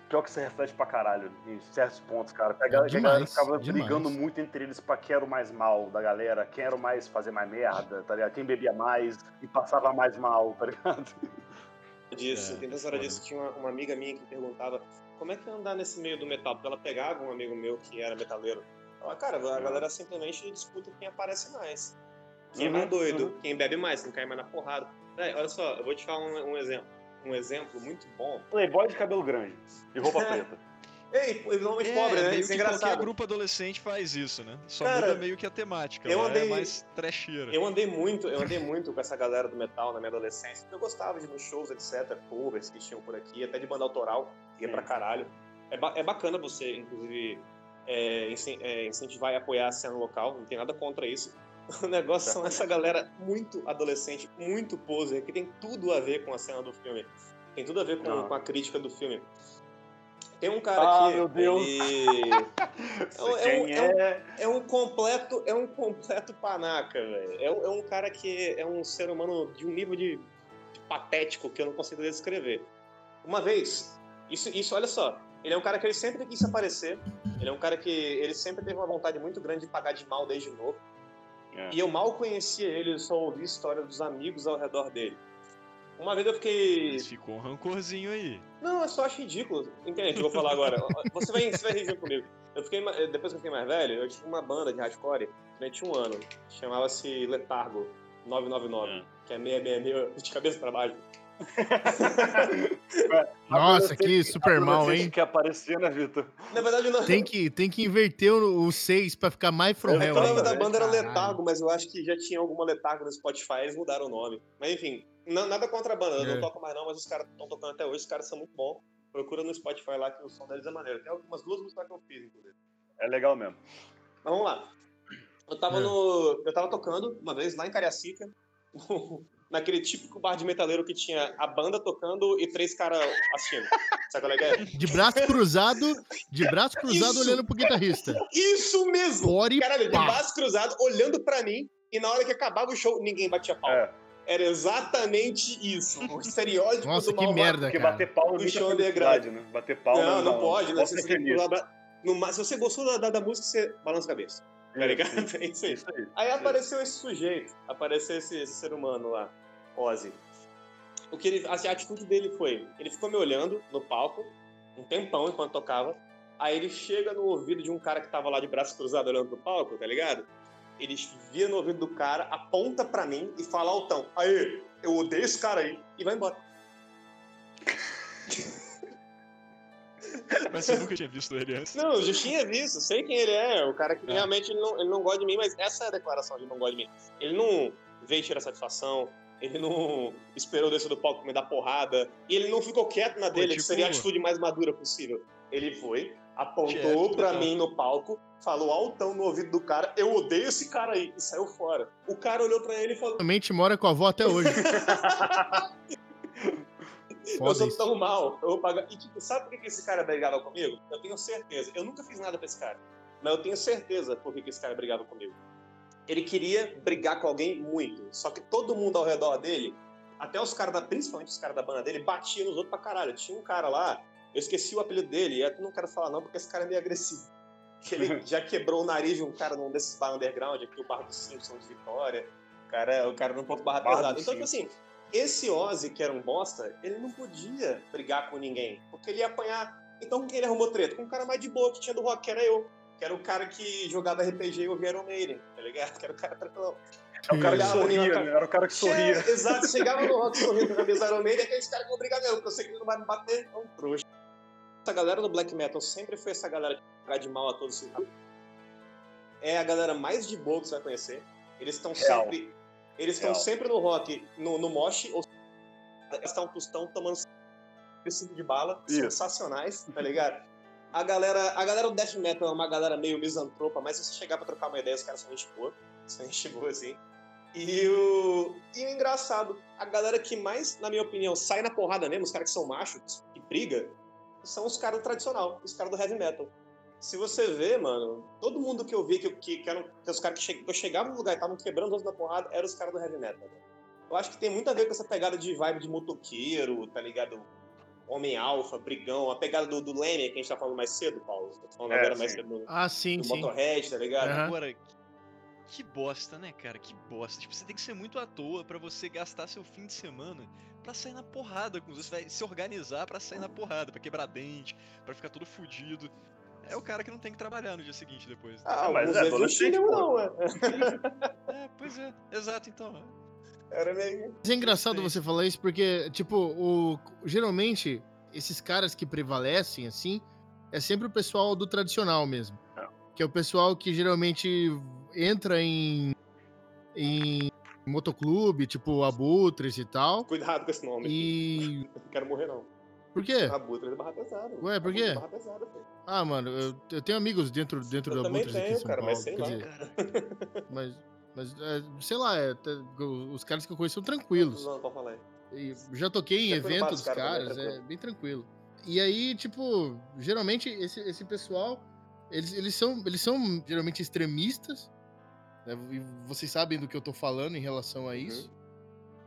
Pior que se reflete pra caralho em certos pontos, cara. A galera, que a galera demais, ficava demais. brigando muito entre eles pra quem era o mais mal da galera, quem era o mais fazer mais merda, tá ligado? Quem bebia mais e passava mais mal, tá ligado? Disso, É, tem foda. disso, tinha uma, uma amiga minha que perguntava como é que é andar nesse meio do metal? Porque ela pegava um amigo meu que era metaleiro. Ela, cara, a galera simplesmente disputa quem aparece mais. Quem é Uhum, mais doido, uhum. quem bebe mais, quem cai mais na porrada. Véi, olha só, eu vou te falar um, um exemplo. Um exemplo muito bom. Playboy de cabelo grande e roupa preta. Ei, normalmente É, pobre, né? meio Isso é que qualquer engraçado. grupo adolescente faz isso, né? Só Cara, muda meio que a temática. eu lá andei- É mais trecheira. Eu andei muito, eu andei muito com essa galera do metal na minha adolescência. Eu gostava de ir nos shows, etc, covers que tinham por aqui, até de banda autoral, ia pra caralho. É, ba- é bacana você, inclusive, é, é, incentivar e apoiar a cena local, não tem nada contra isso. O negócio são essa galera muito adolescente, muito poser, que tem tudo a ver com a cena do filme. Tem tudo a ver com, com a crítica do filme. Tem um cara Ah, aqui. meu Deus. Ele... É um- é um- é. é um completo, é um completo panaca, velho. É, um- é um cara que é um ser humano de um nível de, de patético que eu não consigo descrever. Uma vez, isso, isso, olha só, ele é um cara que ele sempre quis aparecer. Ele é um cara que ele sempre teve uma vontade muito grande de pagar de mal desde novo. É. E eu mal conhecia ele, eu só ouvi história dos amigos ao redor dele. Uma vez eu fiquei. Mas ficou um rancorzinho aí. Não, eu só acho ridículo. Entende? Eu vou falar agora. Você vai, você vai rir comigo. Eu fiquei, depois que eu fiquei mais velho, eu tinha uma banda de hardcore durante um ano. Chamava-se Letargo 999, É. que é 666 de cabeça pra baixo. Nossa, que super mal, hein? que aparecer, né, Vitor? Na verdade, não. Tem que, tem que inverter o 6 pra ficar mais from o hell. nome ainda. da banda era. Letargo, mas eu acho que já tinha alguma Letargo no Spotify, eles mudaram o nome. Mas enfim, não- nada contra a banda, eu É. não toco mais não, mas os caras estão tocando até hoje, os caras são muito bons. Procura no Spotify lá que o som deles é maneiro. Tem algumas duas músicas que eu fiz, inclusive. É legal mesmo. Mas vamos lá. Eu tava É. no. Eu tava tocando uma vez lá em Cariacica, naquele típico bar de metaleiro que tinha a banda tocando e três caras assistindo. Sabe qual é que é? De braço cruzado, de braço cruzado Isso. olhando pro guitarrista. Isso mesmo! E Caralho, de pá. braço cruzado, olhando pra mim, e na hora que acabava o show, ninguém batia pau. É, Era exatamente isso. O estereótipo Nossa, do que merda, porque bater pau é show felicidade, né? Bater pau Não, não, pode, né? Posso Se ser você, no se você gostou da, da, da música, você balança a cabeça. Tá ligado? É isso aí. Isso aí. Aí apareceu esse sujeito, apareceu esse, esse ser humano lá, Ozzy. O que ele, a atitude dele foi, ele ficou me olhando no palco, um tempão enquanto tocava. Aí ele chega no ouvido de um cara que tava lá de braço cruzado olhando pro palco, tá ligado? Ele via no ouvido do cara, aponta pra mim e fala altão: Aí, eu odeio esse cara aí, e vai embora. Mas você nunca tinha visto ele antes. Não, eu já tinha visto, sei quem ele é, o cara que É. realmente ele não, ele não gosta de mim, mas essa é a declaração de não gosta de mim. Ele não veio tirar satisfação, ele não esperou descer do palco me dar porrada, e ele não ficou quieto na dele, que tipo- seria a atitude mais madura possível. Ele foi, apontou pra total. mim no palco, falou altão no ouvido do cara, eu odeio esse cara aí, e saiu fora. O cara olhou pra ele e falou, Realmente mora com a avó até hoje. eu sou tão mal, eu vou pagar. E tipo, sabe por que esse cara brigava comigo? Eu tenho certeza. Eu nunca fiz nada pra esse cara. Mas eu tenho certeza por que que esse cara brigava comigo. Ele queria brigar com alguém muito. Só que todo mundo ao redor dele, até os caras da, principalmente os caras da banda dele, batiam nos outros pra caralho. Tinha um cara lá, eu esqueci o apelido dele, e eu não quero falar não, porque esse cara é meio agressivo. Que ele já quebrou o nariz de um cara num desses bar underground, aqui o Bar do Simpson de Vitória. O cara, o cara não ponto barra Bar do pesado. Então, tipo assim, esse Ozzy, que era um bosta, ele não podia brigar com ninguém, porque ele ia apanhar. Então, com quem ele arrumou treta? Com um cara mais de boa que tinha do rock, que era eu. Que era o cara que jogava RPG e ouvia Iron Maiden, tá ligado? Que era o cara tranquilão. É o cara que sorria, cara. né? Era o cara que sorria. É, exato, chegava no rock sorrindo com a cabeça Iron Maiden, aqueles caras que vão brigar mesmo, porque eu sei que ele não vai me bater, é um trouxa. Essa galera do black metal sempre foi essa galera que pagar de mal a todos. É a galera mais de boa que você vai conhecer. Eles estão sempre. Eles estão sempre no rock, no, no mosh, ou estão tostão tomando cinto de bala, Isso. sensacionais, tá ligado? A galera, a galera do death metal é uma galera meio misantropa, mas se você chegar pra trocar uma ideia, os caras são gente boa. São gente boa, assim. E o, e o engraçado, a galera que mais, na minha opinião, sai na porrada mesmo, os caras que são machos, que briga, são os caras tradicional, os caras do heavy metal. Se você vê, mano, todo mundo que eu vi, que, que, que eram que os caras que, che- que eu chegava no lugar e estavam quebrando os outros na porrada, eram os caras do heavy metal. né? Eu acho que tem muito a ver com essa pegada de vibe de motoqueiro, tá ligado? Homem alfa, brigão, a pegada do, do Leme, que a gente tá falando mais cedo, Paulo. Tô falando É, agora mais sim. cedo do, Ah, sim, do sim. Motorhead, tá ligado? Aham. Agora, que, bosta, né, cara? Que bosta. Tipo, você tem que ser muito à toa pra você gastar seu fim de semana pra sair na porrada com os outros. Você vai se organizar pra sair na porrada, pra quebrar dente, pra ficar todo fudido. É o cara que não tem que trabalhar no dia seguinte depois. Ah, mas alguns é não adolescente, pô. não, é. É, pois é, exato então. Era meio. Mas é engraçado Sim. você falar isso porque, tipo, o, geralmente, esses caras que prevalecem, assim, é sempre o pessoal do tradicional mesmo. É. Que é o pessoal que geralmente entra em, em motoclube, tipo Abutres e tal. Cuidado com esse nome. E. Não quero morrer, não. Por quê? Abutre é barra pesada. Ué, por quê? é barra pesada, filho. Ah, mano, eu, eu tenho amigos dentro, dentro Eu do também Abutres aqui em tenho, São cara, Paulo. mas sei lá. dizer, mas, mas é, sei lá, é, os caras que eu conheço são tranquilos. Não, pode falar. E já toquei em eventos dos caras caras, é tranquilo. bem tranquilo. E aí, tipo, geralmente esse, esse pessoal, eles, eles, são, eles são geralmente extremistas. Né? E vocês sabem do que eu tô falando em relação a isso.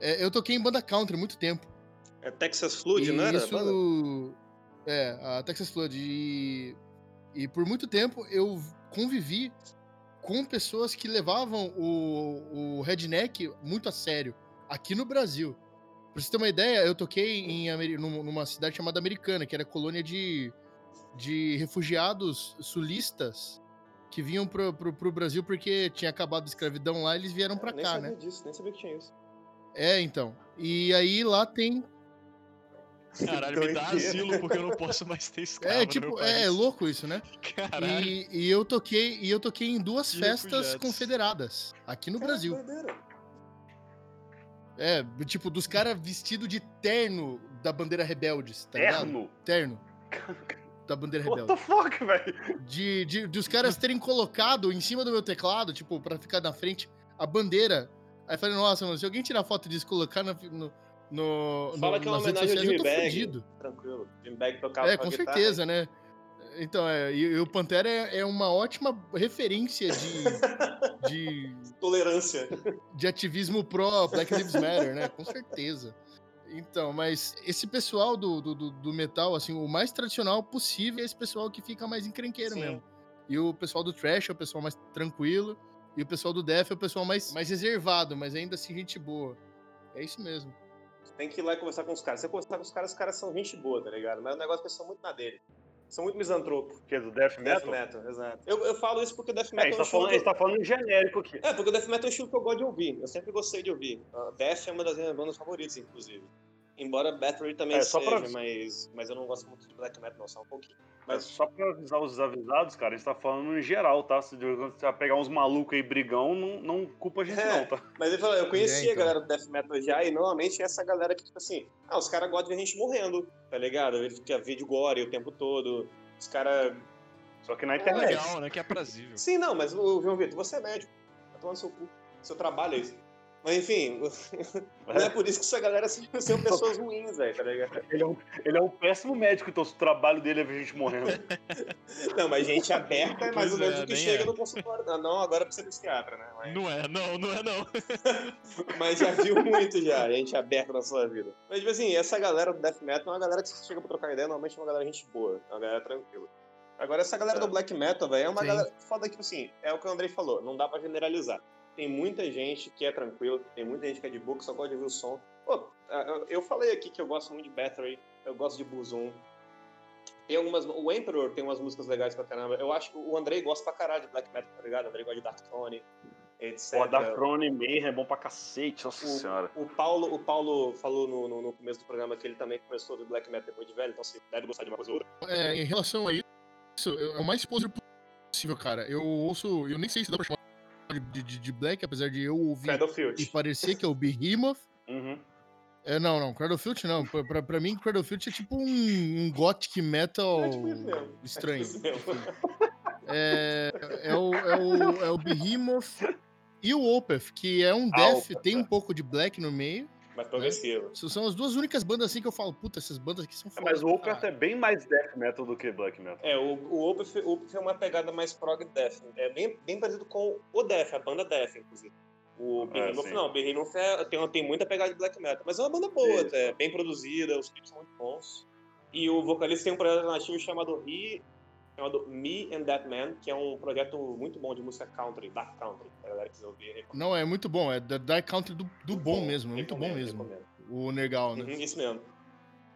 É, eu toquei em banda country há muito tempo. É Texas Flood, não era? isso. É, a Texas Flood. E, e por muito tempo eu convivi com pessoas que levavam o, o redneck muito a sério aqui no Brasil. Pra você ter uma ideia, eu toquei em, numa cidade chamada Americana, que era colônia de, de refugiados sulistas que vinham pro, pro, pro Brasil porque tinha acabado a escravidão lá e eles vieram pra nem cá, sabia né? disso, nem sabia que tinha isso. É, então. E aí lá tem Caralho, me dá asilo porque eu não posso mais ter escravo É, tipo, é país. louco isso, né? Caralho. E, e eu toquei, e eu toquei em duas Que festas refugiados. confederadas aqui no Caraca, Brasil. doideira. É, tipo, dos caras vestidos de terno da bandeira rebeldes, tá ligado? Terno? Terno. Da bandeira What rebelde. the fuck, velho? De, de, de os caras terem colocado em cima do meu teclado, tipo, pra ficar na frente, a bandeira. Aí eu falei, nossa, mano, se alguém tirar foto disso e colocar na- no, no, Fala no- que é uma homenagem ao sociais, eu Jimmy tô Bag. fudido. Tranquilo. Jim Bag tocava É, com guitarra. certeza, né? Então, é, e, e o Pantera é, é uma ótima referência de, de, Tolerância. de ativismo pró Black Lives Matter, né? Com certeza. Então, mas esse pessoal do, do, do- metal, assim, o mais tradicional possível é esse pessoal que fica mais encrenqueiro Sim. mesmo. E o pessoal do trash é o pessoal mais tranquilo. E o pessoal do death é o pessoal mais, mais reservado, mas ainda assim gente boa. É isso mesmo. Tem que ir lá e conversar com os caras. Se você conversar com os caras, os caras são gente boa, tá ligado? Mas o negócio é que eles são muito na dele. São muito misantropos. Que é do Death Death Metal? Metal, exato. Eu, eu falo isso porque o Death É, Metal gente é um tá falando, a que gente tá falando genérico aqui. É, porque o Death Metal é um estilo que eu gosto de ouvir. Eu sempre gostei de ouvir. Uh, Death é uma das minhas bandas favoritas, inclusive. Embora Battery também É, só seja, pra- mas, mas eu não gosto muito de Black Metal, não, só um pouquinho. Mas Mas só pra avisar os desavisados, cara, a gente tá falando em geral, tá? Se você vai pegar uns malucos aí brigão, não, não culpa a gente É. não, tá? Mas ele falou, eu conhecia É, então. a galera do Death Metal já, e normalmente é essa galera que, tipo assim, ah, os caras gostam de ver gente morrendo, tá ligado? Ele fica vídeo gore o tempo todo. Os caras. Só que na É internet. legal, né? Que é aprazível. Sim, não, mas, João Vitor, você é médico. Tá tomando seu cu. Seu trabalho é isso. Mas enfim, não é por isso que essa galera são são pessoas ruins, velho, tá ligado? Ele é, um, ele é um péssimo médico, então o trabalho dele é ver gente morrendo. Não, mas gente aberta é mais ou menos é, o que nem chega é. no consultório. Não, não agora pra ser psiquiatra, né? Mas, Não é, não, não é não. mas já viu muito já, gente aberta na sua vida. Mas, tipo assim, essa galera do Death Metal é uma galera que você chega pra trocar ideia, normalmente é uma galera gente boa, é uma galera tranquila. Agora, essa galera do Black Metal, velho, é uma Sim. galera foda que, tipo assim, é o que o Andrei falou, não dá pra generalizar. Tem muita gente que é tranquila, tem muita gente que é de que só gosta de ouvir o som. Pô, eu- eu falei aqui que eu gosto muito de Battery, eu gosto de Buzum. Tem algumas. O Emperor tem umas músicas legais pra caramba. Eu acho que o Andrei gosta pra caralho de Black Metal, tá ligado? O Andrei gosta de Dark Throne, etc. Pô, Dark Throne Mayhem é bom pra cacete, nossa O- senhora. O Paulo, o Paulo falou no, no- no começo do programa que ele também começou do Black Metal depois de velho, então você deve gostar de uma coisa ou outra. É, em relação a isso, é o mais exposure possível, cara. Eu ouço, eu nem sei se dá pra chamar de, de, de black, apesar de eu ouvir e parecer que é o Behemoth. Uhum. É, não, não, Cradlefield não. Pra, pra, pra mim, Cradlefield é tipo um, um gothic metal É tipo mesmo. estranho. É tipo. É, é, o, é, o, é o Behemoth e o Opeth, que é um Ah, death, Opeth, tem é. um pouco de black no meio. Mas progressivo. Essas São as duas únicas bandas assim que eu falo, puta, essas bandas aqui são É, fodas. mas o Opeth é bem mais death metal do que black metal. É, o, o Opeth, o Opeth é uma pegada mais prog death. É bem, bem parecido com o Death, a banda Death, inclusive. O Behemoth sim. não, o Behemoth é, tem, tem muita pegada de black metal, mas é uma banda boa, até, bem produzida, os clipes são muito bons. E o vocalista tem um projeto alternativo chamado He, chamado Me and That Man, que é um projeto muito bom de música country, dark country, pra galera que quiser ouvir. Não, é muito bom, é da Dark Country do, do bom Bom, mesmo, muito bom mesmo. recomendo. O Nergal, né? Uhum, isso mesmo.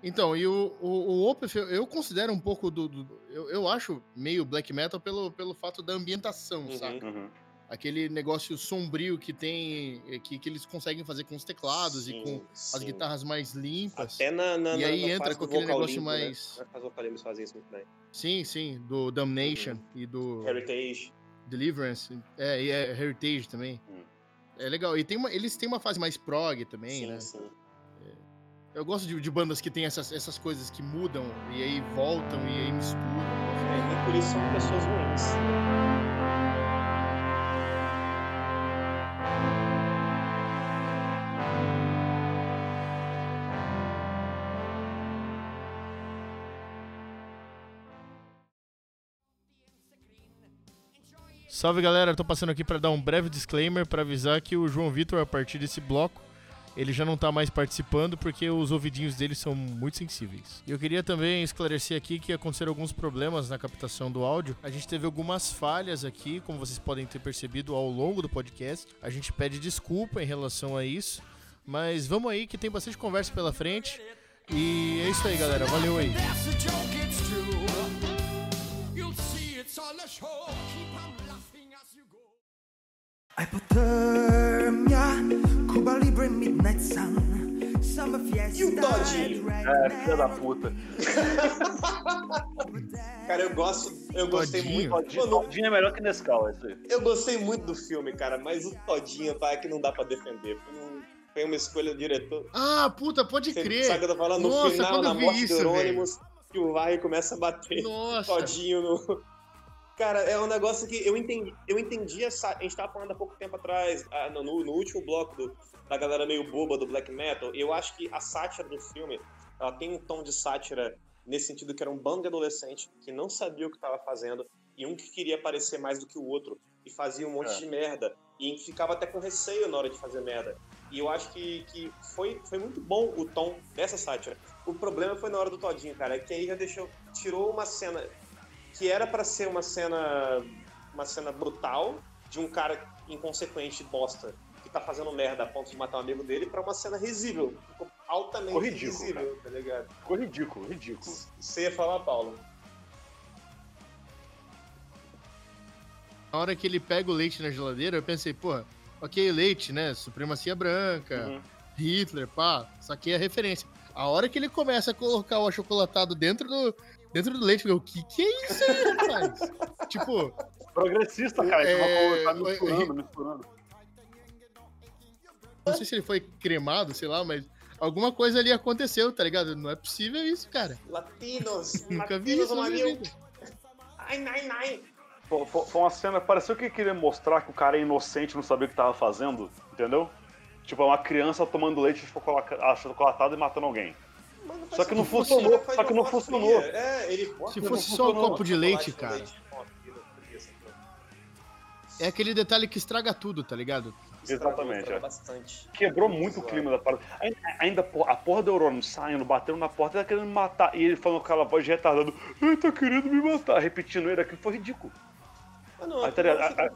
Então, e o, o, o Opeth, eu, eu considero um pouco do. do- eu, eu acho meio black metal pelo, pelo fato da ambientação, Uhum. saca? Uhum. Aquele negócio sombrio que tem. eh, que, que eles conseguem fazer com os teclados e Sim, com as sim. guitarras mais limpas. Até na, na, E na- aí na entra fase com aquele negócio limpo, mais- Né? As fazem isso muito bem. Sim, sim, do Damnation e do Heritage. Deliverance. É, e é Heritage também. Hum. É legal. E tem uma, eles têm uma fase mais prog também, sim, né? sim. Eu gosto de, de bandas que tem essas, essas coisas que mudam e aí voltam e aí misturam. É, e por isso são pessoas ruins. Salve galera, tô passando aqui para dar um breve disclaimer para avisar que o João Vitor, a partir desse bloco, ele já não tá mais participando porque os ouvidinhos dele são muito sensíveis. E eu queria também esclarecer aqui que aconteceram alguns problemas na captação do áudio. A gente teve algumas falhas aqui, como vocês podem ter percebido ao longo do podcast. A gente pede desculpa em relação a isso, mas vamos aí que tem bastante conversa pela frente. E é isso aí, galera. Valeu aí. Hypothermia, Cuba Libre Midnight Sun, Summer Fiesta. E o Todinho? É, filha da puta. Cara, eu gosto, eu gostei Todinho? muito. Todinho, Mano, Todinho é melhor que Nescau, é isso aí. eu gostei muito do filme, cara, mas o Todinho, é que não dá pra defender. Foi, um- uma escolha do diretor. Ah, puta, pode Você crer. sabe o que eu tô falando? No Nossa, final, na morte isso, do Eurônimos, que o Vai começa a bater Nossa. Todinho no. Cara, é um negócio que eu entendi, eu entendi essa. A gente tava falando há pouco tempo atrás, ah, no, no último bloco do- da galera meio boba do black metal. Eu acho que a sátira do filme, ela tem um tom de sátira nesse sentido que era um bando de adolescente que não sabia o que estava fazendo e um que queria parecer mais do que o outro e fazia um monte É. de merda e ficava até com receio na hora de fazer merda. E eu acho que, que foi, foi muito bom o tom dessa sátira. O problema foi na hora do Todinho, cara, é que aí já deixou, tirou uma cena que era pra ser uma cena uma cena brutal de um cara inconsequente bosta que tá fazendo merda a ponto de matar um amigo dele pra uma cena risível, ficou altamente Ficou ridículo, risível, tá ligado? Ficou ridículo, ridículo. Você ia falar, Paulo? Na hora que ele pega o leite na geladeira, eu pensei, porra, ok, leite, né? Supremacia branca, Uhum. Hitler, pá, saquei a referência. A hora que ele começa a colocar o achocolatado dentro do, dentro do leite, eu, o que que é isso aí, rapaz? tipo, Progressista, cara. É, Tá misturando, misturando. não sei se ele foi cremado, sei lá, mas alguma coisa ali aconteceu, tá ligado? Não é possível isso, cara. Latinos, Nunca vi latinos isso no na minha mamil. vida. Ai, ai, ai. Foi, uma cena, pareceu que queria mostrar que o cara é inocente, não sabia o que tava fazendo, entendeu? Tipo, é uma criança tomando leite chocolata- achocolatado e matando alguém. Faz Só que não funcionou, ele só que não funcionou. fria. É, ele Se fosse só um copo de leite, cara. É aquele detalhe que estraga tudo, tá ligado? Exatamente, é. bastante. Quebrou muito o clima da parada. Ainda, ainda a porra do Eurônimo saindo, batendo na porta, ele tá querendo me matar. E ele falando com aquela voz de retardado, ai, tá querendo me matar. Repetindo ele, aquilo foi ridículo. Ah, não, Ah, tá.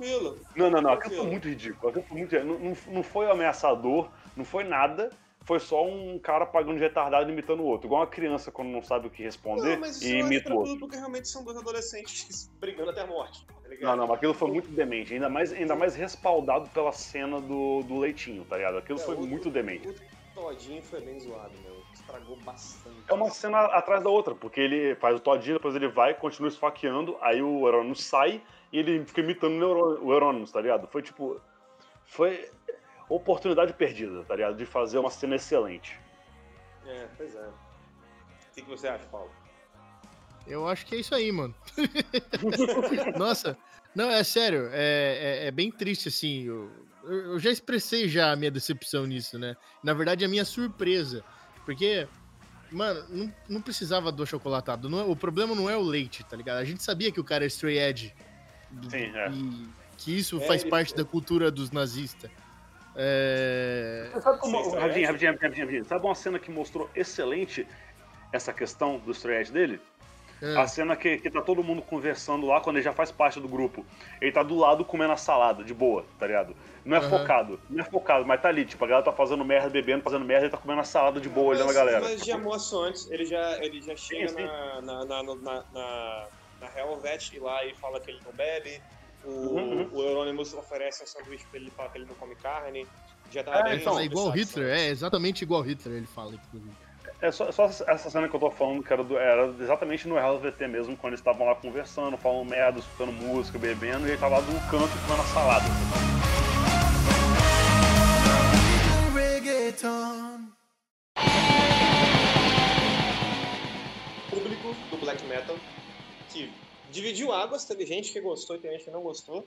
Não, não, não, aquilo foi muito ridículo. Aquilo foi muito... não, não, não foi ameaçador, não foi nada. Foi só um cara pagando de retardado imitando o outro. Igual uma criança quando não sabe o que responder Não, mas isso e acho imita o outro. porque realmente são dois adolescentes brigando até a morte, tá? Não, não, mas aquilo foi muito demente. Ainda mais, ainda mais respaldado pela cena do, do leitinho, tá ligado? Aquilo É, foi o- muito demente. O Todinho foi bem zoado, meu. Estragou bastante. É uma cena atrás da outra, porque ele faz o todinho, depois ele vai, continua esfaqueando, aí o Euronymous sai e ele fica imitando o Euronymous, tá ligado? Foi tipo. Foi oportunidade perdida, tá ligado? De fazer uma cena excelente. É, pois é. O que, você acha, Paulo? Eu acho que é isso aí, mano. Nossa, não, é sério, é, é, é bem triste, assim. Eu, eu já expressei já a minha decepção nisso, né? Na verdade, a minha surpresa. Porque, mano, não, não precisava do achocolatado. Não é- o problema não é o leite, tá ligado? A gente sabia que o cara é stray edge. Sim, é. E que isso É, faz ele- parte da cultura dos nazistas. É... Sabe como. Sim, sim, rapidinho, rapidinho, rapidinho, rapidinho. Sabe uma cena que mostrou excelente essa questão do edge dele? é. A cena que, que tá todo mundo conversando lá, quando ele já faz parte do grupo. Ele tá do lado comendo a salada, de boa, tá ligado? Não é Aham. focado, não é focado, mas tá ali, tipo, a galera tá fazendo merda, bebendo, fazendo merda, ele tá comendo a salada de boa, olhando a galera. Mas já mostra antes, ele já, ele já chega sim. na, na, na, na, na, na Helvet lá e fala que ele não bebe. O, Uhum, o Euronymous oferece um sanduíche pra ele fala que ele não come carne. Já tá É, bem Ele fala então, igual estressado, Hitler, é exatamente igual Hitler, ele fala, inclusive. É só, só essa cena que eu tô falando, que era, do- era exatamente no LVT mesmo, quando eles estavam lá conversando, falando merda, escutando música, bebendo, e ele tava lá um canto comendo a salada. Público do black metal que dividiu águas, teve gente que gostou e teve gente que não gostou.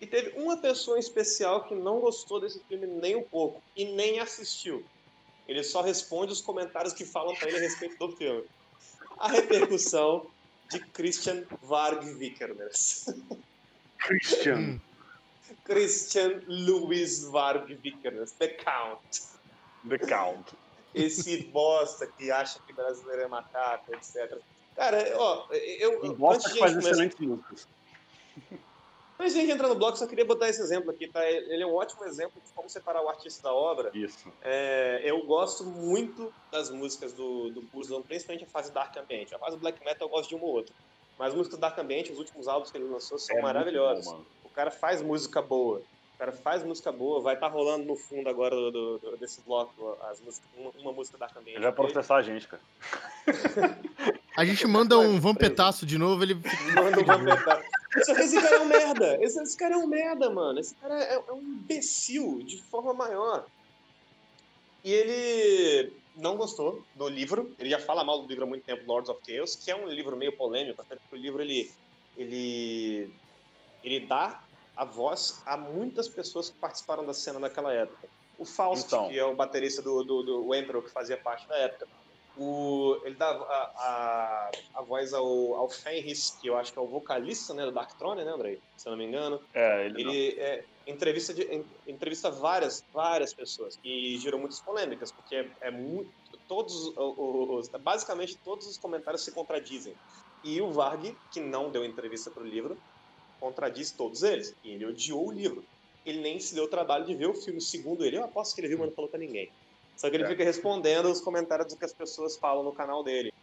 E teve uma pessoa em especial que não gostou desse filme nem um pouco e nem assistiu. Ele só responde os comentários que falam pra ele a respeito do filme. A repercussão de Christian Varg Vikernes. Christian. Christian Louis Varg Vikernes, The Count. The Count. Esse bosta que acha que brasileiro é macaco, etc. Cara, ó, eu. Antes que de faz começar- excelentes músicas. Antes de a gente entrar no bloco, só queria botar esse exemplo aqui, tá? Ele é um ótimo exemplo de como separar o artista da obra. Isso. É, eu gosto muito das músicas do, do Burzão, principalmente a fase Dark Ambient. A fase Black Metal eu gosto de uma ou outra. Mas as músicas do Dark Ambient, os últimos álbuns que ele lançou, são É maravilhosos. bom, o cara faz música boa. O cara faz música boa. Vai estar rolando no fundo agora do- do- desse bloco as músicas, uma, uma música Dark Ambient. Ele vai processar a gente, cara. A gente manda um vampetaço de novo, ele. Manda um vampetaço. Só que esse cara é um merda. Esse, esse cara é um merda, mano. Esse cara é, é um imbecil de forma maior. E ele não gostou do livro. Ele já fala mal do livro há muito tempo, Lords of Chaos, que é um livro meio polêmico, até porque o livro ele, ele, ele dá a voz a muitas pessoas que participaram da cena naquela época. O Faust, Então. que é o baterista do, do, do Emperor, que fazia parte da época. O, ele dá a, a, a voz ao, ao Fenris, que eu acho que é o vocalista né, do Dark Throne, né, Andrei? Se eu não me engano. É, ele. Ele é, entrevista, de, en- entrevista várias, várias pessoas e gerou muitas polêmicas, porque é, é muito. Todos os, basicamente todos os comentários se contradizem. E o Varg, que não deu entrevista para o livro, contradiz todos eles. E ele odiou o livro. Ele nem se deu o trabalho de ver o filme. Segundo ele, eu aposto que ele viu, mas não falou pra ninguém. Só que ele É. fica respondendo os comentários do que as pessoas falam no canal dele.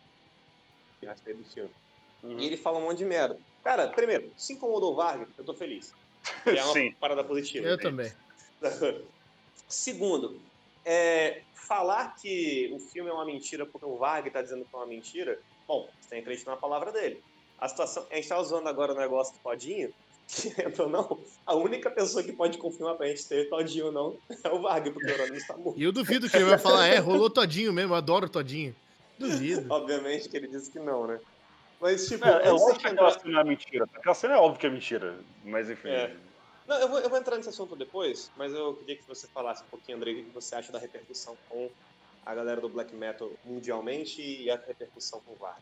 A respeito do filme. Uhum. E ele fala um monte de merda. Cara, primeiro, se incomodou o Varg, eu tô feliz. Que é uma Sim. parada positiva. Eu também. Segundo, é, falar que o filme é uma mentira porque o Varg tá dizendo que é uma mentira, bom, você tem que acreditar na palavra dele. A situação, a gente tá usando agora o negócio do Todinho, que ou não, a única pessoa que pode confirmar pra gente ter Todinho ou não é o Varg, porque o Eurônimo está morto. E eu duvido que ele vai falar, é, rolou todinho mesmo, eu adoro todinho. Duvido. Obviamente que ele disse que não, né? Mas, tipo, É, é gente que entrar- aquela cena é mentira. Aquela cena é óbvio que é mentira. Mas enfim. É. Não, eu vou, eu vou entrar nesse assunto depois, mas eu queria que você falasse um pouquinho, André, o que você acha da repercussão com a galera do black metal mundialmente e a repercussão com o Varg.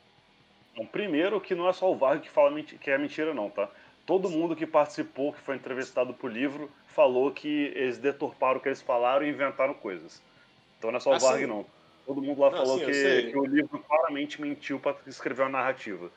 Bom, primeiro que não é só o Varg que fala menti- que é mentira, não, tá? Todo mundo que participou, que foi entrevistado pro livro, falou que eles deturparam o que eles falaram e inventaram coisas. Então não é só o Varg, sim. não. Todo mundo lá Não, falou sim, eu que, que o livro claramente mentiu para escrever a narrativa.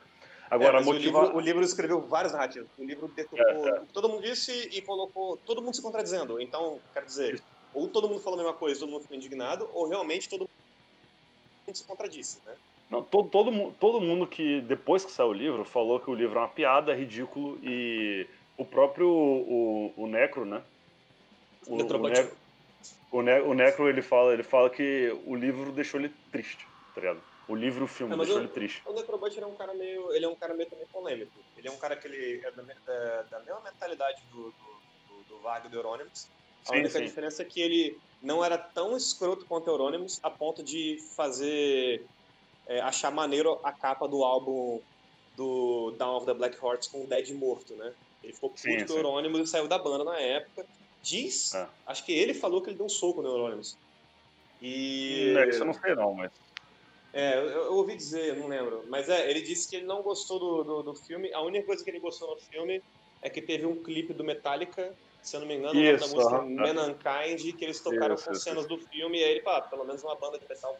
Agora, É, motiva... o, livro, o livro escreveu várias narrativas. O livro deturpou É, o que todo mundo disse e colocou todo mundo se contradizendo. Então, quero dizer, ou todo mundo falou a mesma coisa, todo mundo ficou indignado, ou realmente todo mundo se contradisse, né? Não, todo, todo, todo mundo que, depois que saiu o livro, falou que o livro é uma piada, é ridículo, e o próprio o, o Necro, né? O, o, Necrobot. Ne- o, Ne- o Necro, ele fala, ele fala que o livro deixou ele triste, tá ligado? O livro e o filme É, deixou eu- ele triste. O Necrobot ele é um cara meio. Ele é um cara meio também polêmico. Ele é um cara que ele é da, da- da mesma mentalidade do, do, do, do Varg e do Euronymous. A Sim, única sim. diferença é que ele não era tão escroto quanto o Euronymous a ponto de fazer. É, achar maneiro a capa do álbum do Down of the Black Horse com o Dead morto, né? Ele ficou puto Sim, com o sim. Euronymous e saiu da banda na época. Diz, É. acho que ele falou que ele deu um soco no Euronymous. E. É, isso eu não sei não, mas... É, eu, eu ouvi dizer, não lembro. Mas é, ele disse que ele não gostou do, do, do filme. A única coisa que ele gostou no filme é que teve um clipe do Metallica, se eu não me engano, o nome da Isso, música aham. Mankind, que eles tocaram Isso, com isso, cenas do filme. E aí ele, pá, pelo menos uma banda de metal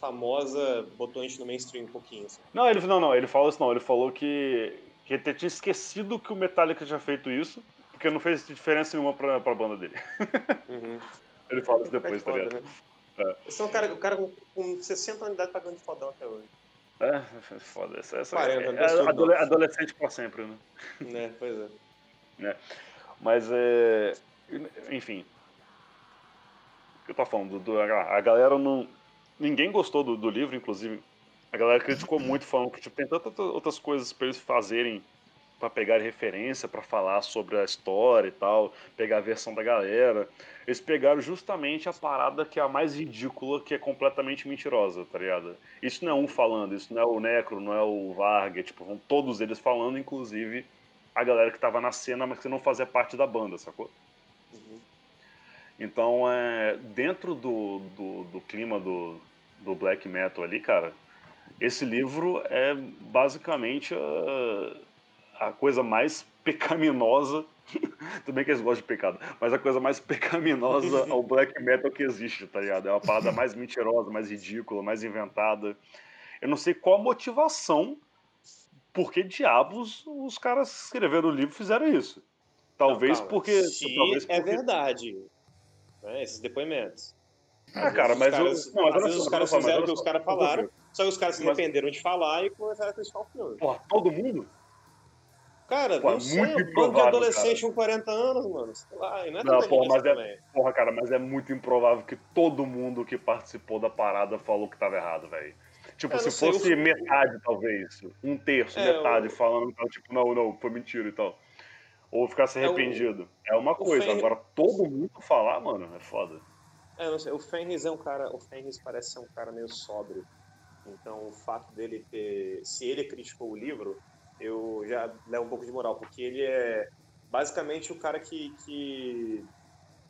famosa botou a gente no mainstream um pouquinho. Assim. Não, ele, não, não, ele falou isso não, ele falou que, que ele tinha esquecido que o Metallica tinha feito isso, porque não fez diferença nenhuma pra, pra banda dele. Ele fala isso depois, tá Foda, ligado? né? É. Esse é um cara, o cara com, com 60 anos de idade pagando de fodão até hoje. É, foda, essa, essa 40, é, é adole- adolescente pra sempre, né? né? Pois é. Mas é. Enfim. O que eu tô falando? Do, a galera não. Ninguém gostou do, do livro, inclusive. A galera criticou muito, falando que tipo, tem tantas outras coisas pra eles fazerem pra pegar referência, pra falar sobre a história e tal, pegar a versão da galera. Eles pegaram justamente a parada que é a mais ridícula, que é completamente mentirosa, tá ligado? Isso não é um falando, isso não é o Necro, não é o Varga, tipo, vão todos eles falando, inclusive a galera que tava na cena, mas que não fazia parte da banda, sacou? Uhum. Então, é, dentro do, do, do clima do, do black metal ali, cara, esse livro é basicamente a, a coisa mais pecaminosa. Tudo bem que eles gostam de pecado, mas a coisa mais pecaminosa ao black metal que existe, tá ligado? É uma parada mais mentirosa, mais ridícula, mais inventada. Eu não sei qual a motivação, por que diabos os caras escreveram o livro e fizeram isso. Talvez Calma, porque. Talvez é porque- verdade, né, esses depoimentos. Ah, cara, mas caras- eu. Não, mas às vezes só, os caras fizeram o que os caras eu falaram, só que os caras se Mas- arrependeram de falar e começaram a criticar o filme. Porra, todo mundo? Cara, Pô, é não sei, muito um bando de adolescente com 40 anos, mano. Sei lá, e não é Não, porra, mas é-. Porra, cara, mas é muito improvável que todo mundo que participou da parada falou que tava errado, velho. Tipo, Eu se sei, fosse o- metade, talvez, um terço, É, metade, o- falando, então, tipo, não, não, foi mentira e tal. Ou ficasse É, o- arrependido. É uma coisa. Agora, todo mundo falar, mano, é foda. É, não sei, o Fenris é um cara, o Fenris parece ser um cara meio sóbrio. Então, o fato dele ter, se ele criticou o livro, eu já levo um pouco de moral, porque ele é basicamente o cara que que,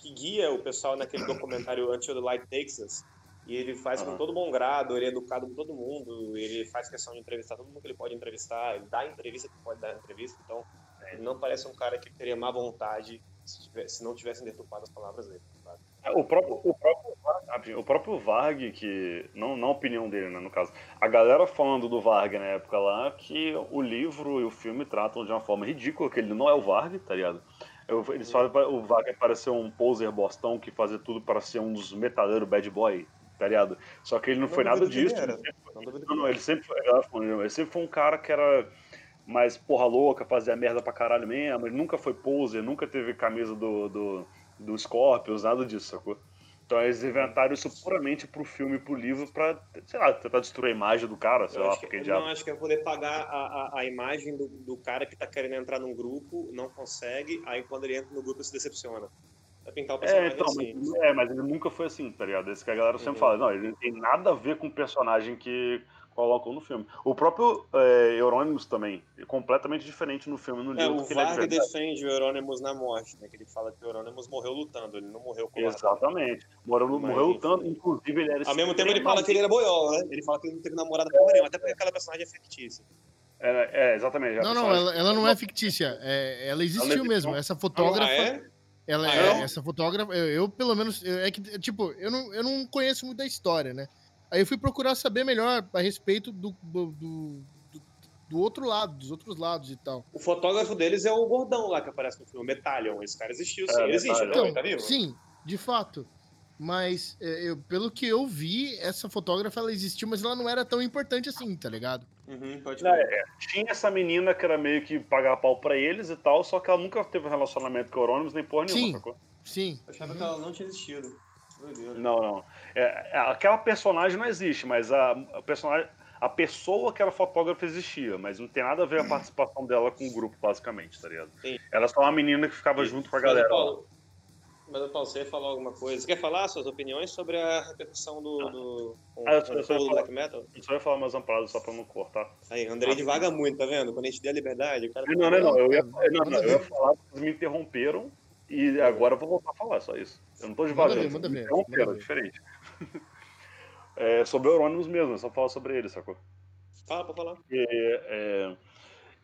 que guia o pessoal naquele documentário Until the Light Takes Us. E ele faz com Aham. todo bom grado, ele é educado com todo mundo, ele faz questão de entrevistar todo mundo que ele pode entrevistar, ele dá entrevista que pode dar entrevista, então ele não parece um cara que teria má vontade se, tivesse- se não tivessem deturpado as palavras dele. sabe? É, O próprio, o próprio, rapidinho, o próprio Varg, que. Não, não a opinião dele, né, no caso. A galera falando do Varg na época lá, que o livro e o filme tratam de uma forma ridícula, que ele não é o Varg, tá ligado? Eles falam o Varg parecer um poser bostão que fazia tudo para ser um dos metaleiros bad boy, tá ligado? Só que ele não, Não foi nada disso. Ele sempre- Não Não, não, ele sempre, ele sempre foi um cara que era mais porra louca, fazia merda pra caralho mesmo. Ele nunca foi poser, nunca teve camisa do, do, do Scorpions, nada disso, sacou? Então eles inventaram isso puramente pro filme e pro livro pra, sei lá, tentar destruir a imagem do cara, sei Eu lá, porque não, acho que é poder pagar a, a, a imagem do, do cara que tá querendo entrar num grupo, não consegue, aí quando ele entra no grupo se decepciona. Pintar o É, então, assim. mas, é, mas ele nunca foi assim, tá ligado? Esse que a galera sempre Uhum. fala, não, ele não tem nada a ver com o personagem que colocam no filme. O próprio é, Euronymous também, é completamente diferente no filme no É, livro. o é de Varga verdade. defende o Euronymous na morte, né? Que ele fala que o Euronymous morreu lutando, ele não morreu com Exatamente. Morreu, Mas, morreu enfim. lutando, inclusive ele era Ao mesmo tempo ele fala que ele era boiola, né? Ele fala que ele não teve namorada porra nenhuma, até porque aquela personagem é fictícia. É, é, exatamente. a Não, não, ela, ela não é fictícia. é- ela existiu existiu? mesmo. Essa fotógrafa. Ah, é? Ela Ah, é, é? essa fotógrafa, eu, eu, pelo menos, eu- é que, tipo, eu não, eu não conheço muito da história, né? Aí eu fui procurar saber melhor a respeito do, do, do, do- outro lado, dos outros lados e tal. O fotógrafo deles é o gordão lá que aparece no filme, o Metallion. Esse cara existiu, sim. É, ele existe, não? Ele tá vivo? sim, de fato. Mas, é, eu, pelo que eu vi, essa fotógrafa, ela existiu, mas ela não era tão importante assim, tá ligado? Uhum, pode Não, é, tinha essa menina que era meio que pagar pau pra eles e tal, só que ela nunca teve um relacionamento com o Euronymous nem porra nenhuma, Sim. sacou? Sim. Eu achava que ela não tinha existido. Não, não. É, é, aquela personagem não existe, mas a, a personagem. A pessoa que era fotógrafa existia, mas não tem nada a ver a participação dela com o grupo, basicamente, tá ligado? Sim. Ela é só uma menina que ficava junto com a Mas, galera. lá. Paulo, mas, Paulo, você ia falar alguma coisa? Você quer falar suas opiniões sobre a repercussão do, do com, Ah, eu só- só do falar. Black Metal? Eu só ia falar mais amparadas só pra não cortar. Aí, Andrei divaga muito, tá vendo? Quando a gente der a liberdade, o cara... Não, não, não. Eu ia, Não, não, não, eu ia falar, vocês me interromperam e agora eu vou voltar a falar, só isso. Eu não tô devagando. ver, vocês manda ver, manda é ver. diferente. É, sobre o Euronymous mesmo, é só falar sobre ele, sacou? Fala pra falar. É,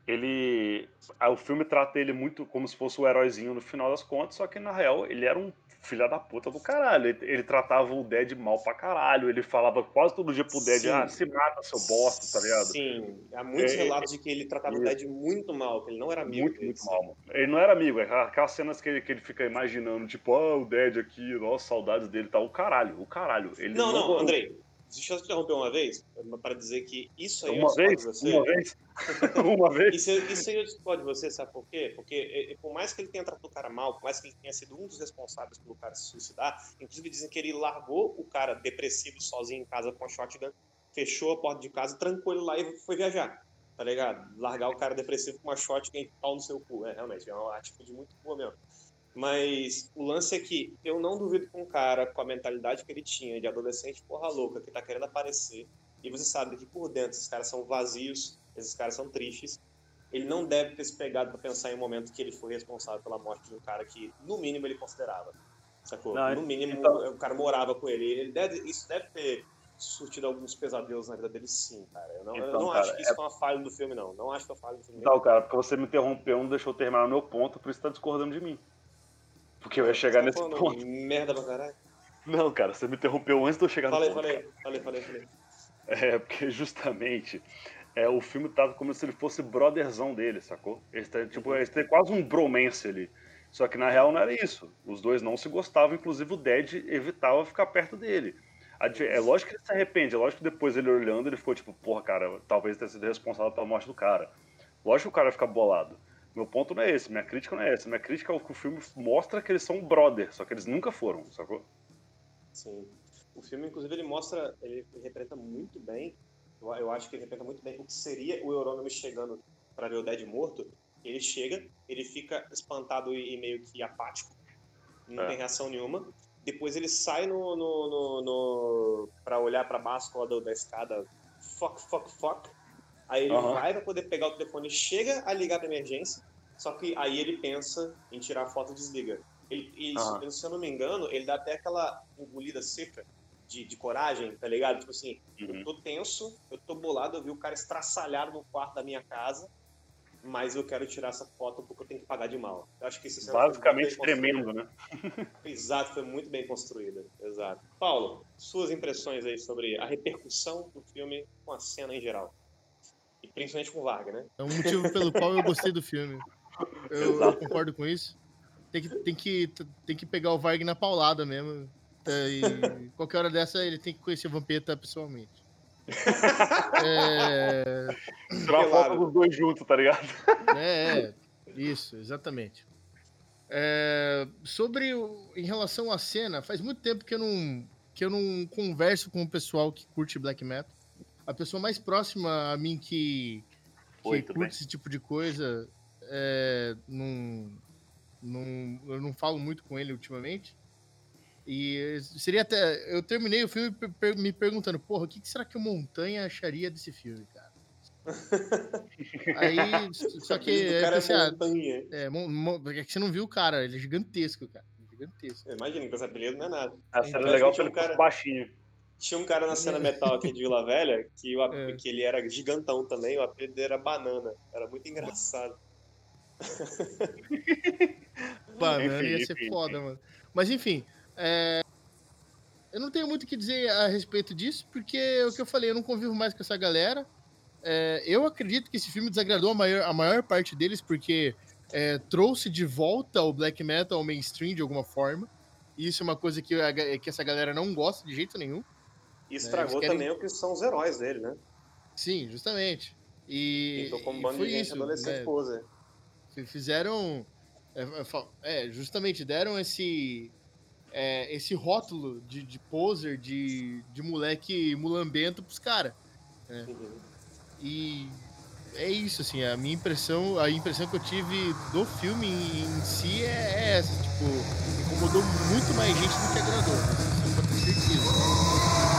ele. O filme trata ele muito como se fosse o heróizinho no final das contas, só que na real ele era um filho da puta do caralho. Ele, ele tratava o Dead mal pra caralho. Ele falava quase todo dia pro Dead: Sim. ah, se mata, seu bosta, tá ligado? Sim, há muitos É, relatos de que ele tratava o é. Dead muito mal, que ele não era amigo Muito, muito mal, mano. Ele não era amigo, é aquela- aquelas cenas que ele, que ele fica imaginando, tipo, ah, o Dead aqui, nossa, saudades dele tal. O caralho, o caralho. Ele Não, não, Andrei, deixa eu te interromper uma vez, para dizer que isso aí Uma eu discordo vez? você. Uma vez? uma vez? Isso, isso aí eu discordo de você, sabe por quê? Porque eh, eh, por mais que ele tenha tratado o cara mal, por mais que ele tenha sido um dos responsáveis pelo cara se suicidar, inclusive dizem que ele largou o cara depressivo sozinho em casa com a shotgun, fechou a porta de casa, trancou ele lá e foi viajar. Tá ligado? Largar o cara depressivo com uma shotgun e pau no seu cu. É, realmente, é uma atitude muito boa mesmo. Mas o lance é que eu não duvido que um cara com a mentalidade que ele tinha de adolescente porra louca, que tá querendo aparecer, e você sabe que por dentro esses caras são vazios, esses caras são tristes, ele não deve ter se pegado pra pensar em um momento que ele foi responsável pela morte de um cara que, no mínimo, ele considerava. Sacou? Não, no mínimo, então- o cara morava com ele. ele deve, isso deve ter surtido alguns pesadelos na vida dele, sim, cara. Eu não, eu Então, não cara, acho que isso é uma falha do filme, não. Não acho que é uma falha do filme. Então, cara, porque você me interrompeu, não deixou eu terminar o meu ponto, por isso tá discordando de mim. Porque eu ia chegar nesse tá falando ponto. Merda pra caralho. Não, cara, você me interrompeu antes de eu chegar Falei, no ponto. falei, falei, falei, falei. É, porque justamente é, o filme tava como se ele fosse brotherzão dele, sacou? Eles têm, tipo, eles têm quase um bromance ali. Só que na real não era isso. Os dois não se gostavam, inclusive o Dead evitava ficar perto dele. É lógico que ele se arrepende, é lógico que depois ele olhando, ele ficou tipo, porra, cara, talvez tenha sido responsável pela morte do cara. Lógico que o cara fica bolado. Meu ponto não é esse, minha crítica não é essa. Minha crítica é o que o filme mostra que eles são brother, só que eles nunca foram, sacou? Sim. O filme, inclusive, ele mostra, ele representa muito bem, eu, eu acho que ele representa muito bem o que seria o Euronymous chegando para ver o Dead morto. Ele chega, ele fica espantado e, e meio que apático, não É. tem reação nenhuma. Depois ele sai no, no, no, no para olhar para baixo lá do- da escada, fuck, fuck, fuck. Aí ele Aham. vai para poder pegar o telefone, chega a ligar para emergência, só que aí ele pensa em tirar a foto e desliga. Ele, e, se eu não me engano, ele dá até aquela engolida seca de, de coragem, tá ligado? Tipo assim, Uhum. eu tô tenso, eu tô bolado, eu vi o cara estraçalhado no quarto da minha casa, mas eu quero tirar essa foto porque eu tenho que pagar de mal. Eu acho que isso Basicamente tremendo, né? Exato, foi muito bem construída. Exato. Paulo, suas impressões aí sobre a repercussão do filme com a cena em geral. E principalmente com o Varga, né? É um motivo pelo qual eu gostei do filme. Eu, eu concordo com isso. Tem que, tem, que, tem que pegar o Varg na paulada mesmo. É, E qualquer hora dessa ele tem que conhecer o Vampeta pessoalmente. É, Tirar foto dos dois juntos, tá ligado? é, é, isso, exatamente. É, sobre o, em relação à cena, faz muito tempo que eu não que eu não converso com o pessoal que curte black metal. A pessoa mais próxima a mim que, que Oi, tudo curte bem? esse tipo de coisa, é, não, não, eu não falo muito com ele ultimamente. E seria até. Eu terminei o filme me perguntando, porra, o que, que será que o Montanha acharia desse filme, cara? Aí, só que. o cara pensei, é montanha. é, mon- mon- é que você não viu o cara, ele é gigantesco, cara. Gigantesco. Imagina que esse apelido não é nada. A cena é legal ele um cara- baixinho. Tinha um cara na cena metal aqui de Vila Velha que, o, É. que ele era gigantão também, o apelido dele era Banana. Era muito engraçado. Banana Enfim, ia ser enfim, foda, enfim. mano. Mas enfim, é, eu não tenho muito o que dizer a respeito disso, porque é o que eu falei, eu não convivo mais com essa galera. É, eu acredito que esse filme desagradou a maior, a maior parte deles, porque é, trouxe de volta o black metal ao mainstream de alguma forma. E isso é uma coisa que, a que essa galera não gosta de jeito nenhum. E estragou eles querem- também o que são os heróis dele, né? Sim, justamente. E, Então, como bando foi de gente isso. adolescente né? poser. Fizeram. É, é, é, justamente deram esse. é, esse rótulo de, de poser, de, de moleque mulambento pros caras. Uhum. E é isso, assim, a minha impressão, a impressão que eu tive do filme em, si é, é essa, tipo, incomodou muito mais gente do que agradou. Certeza.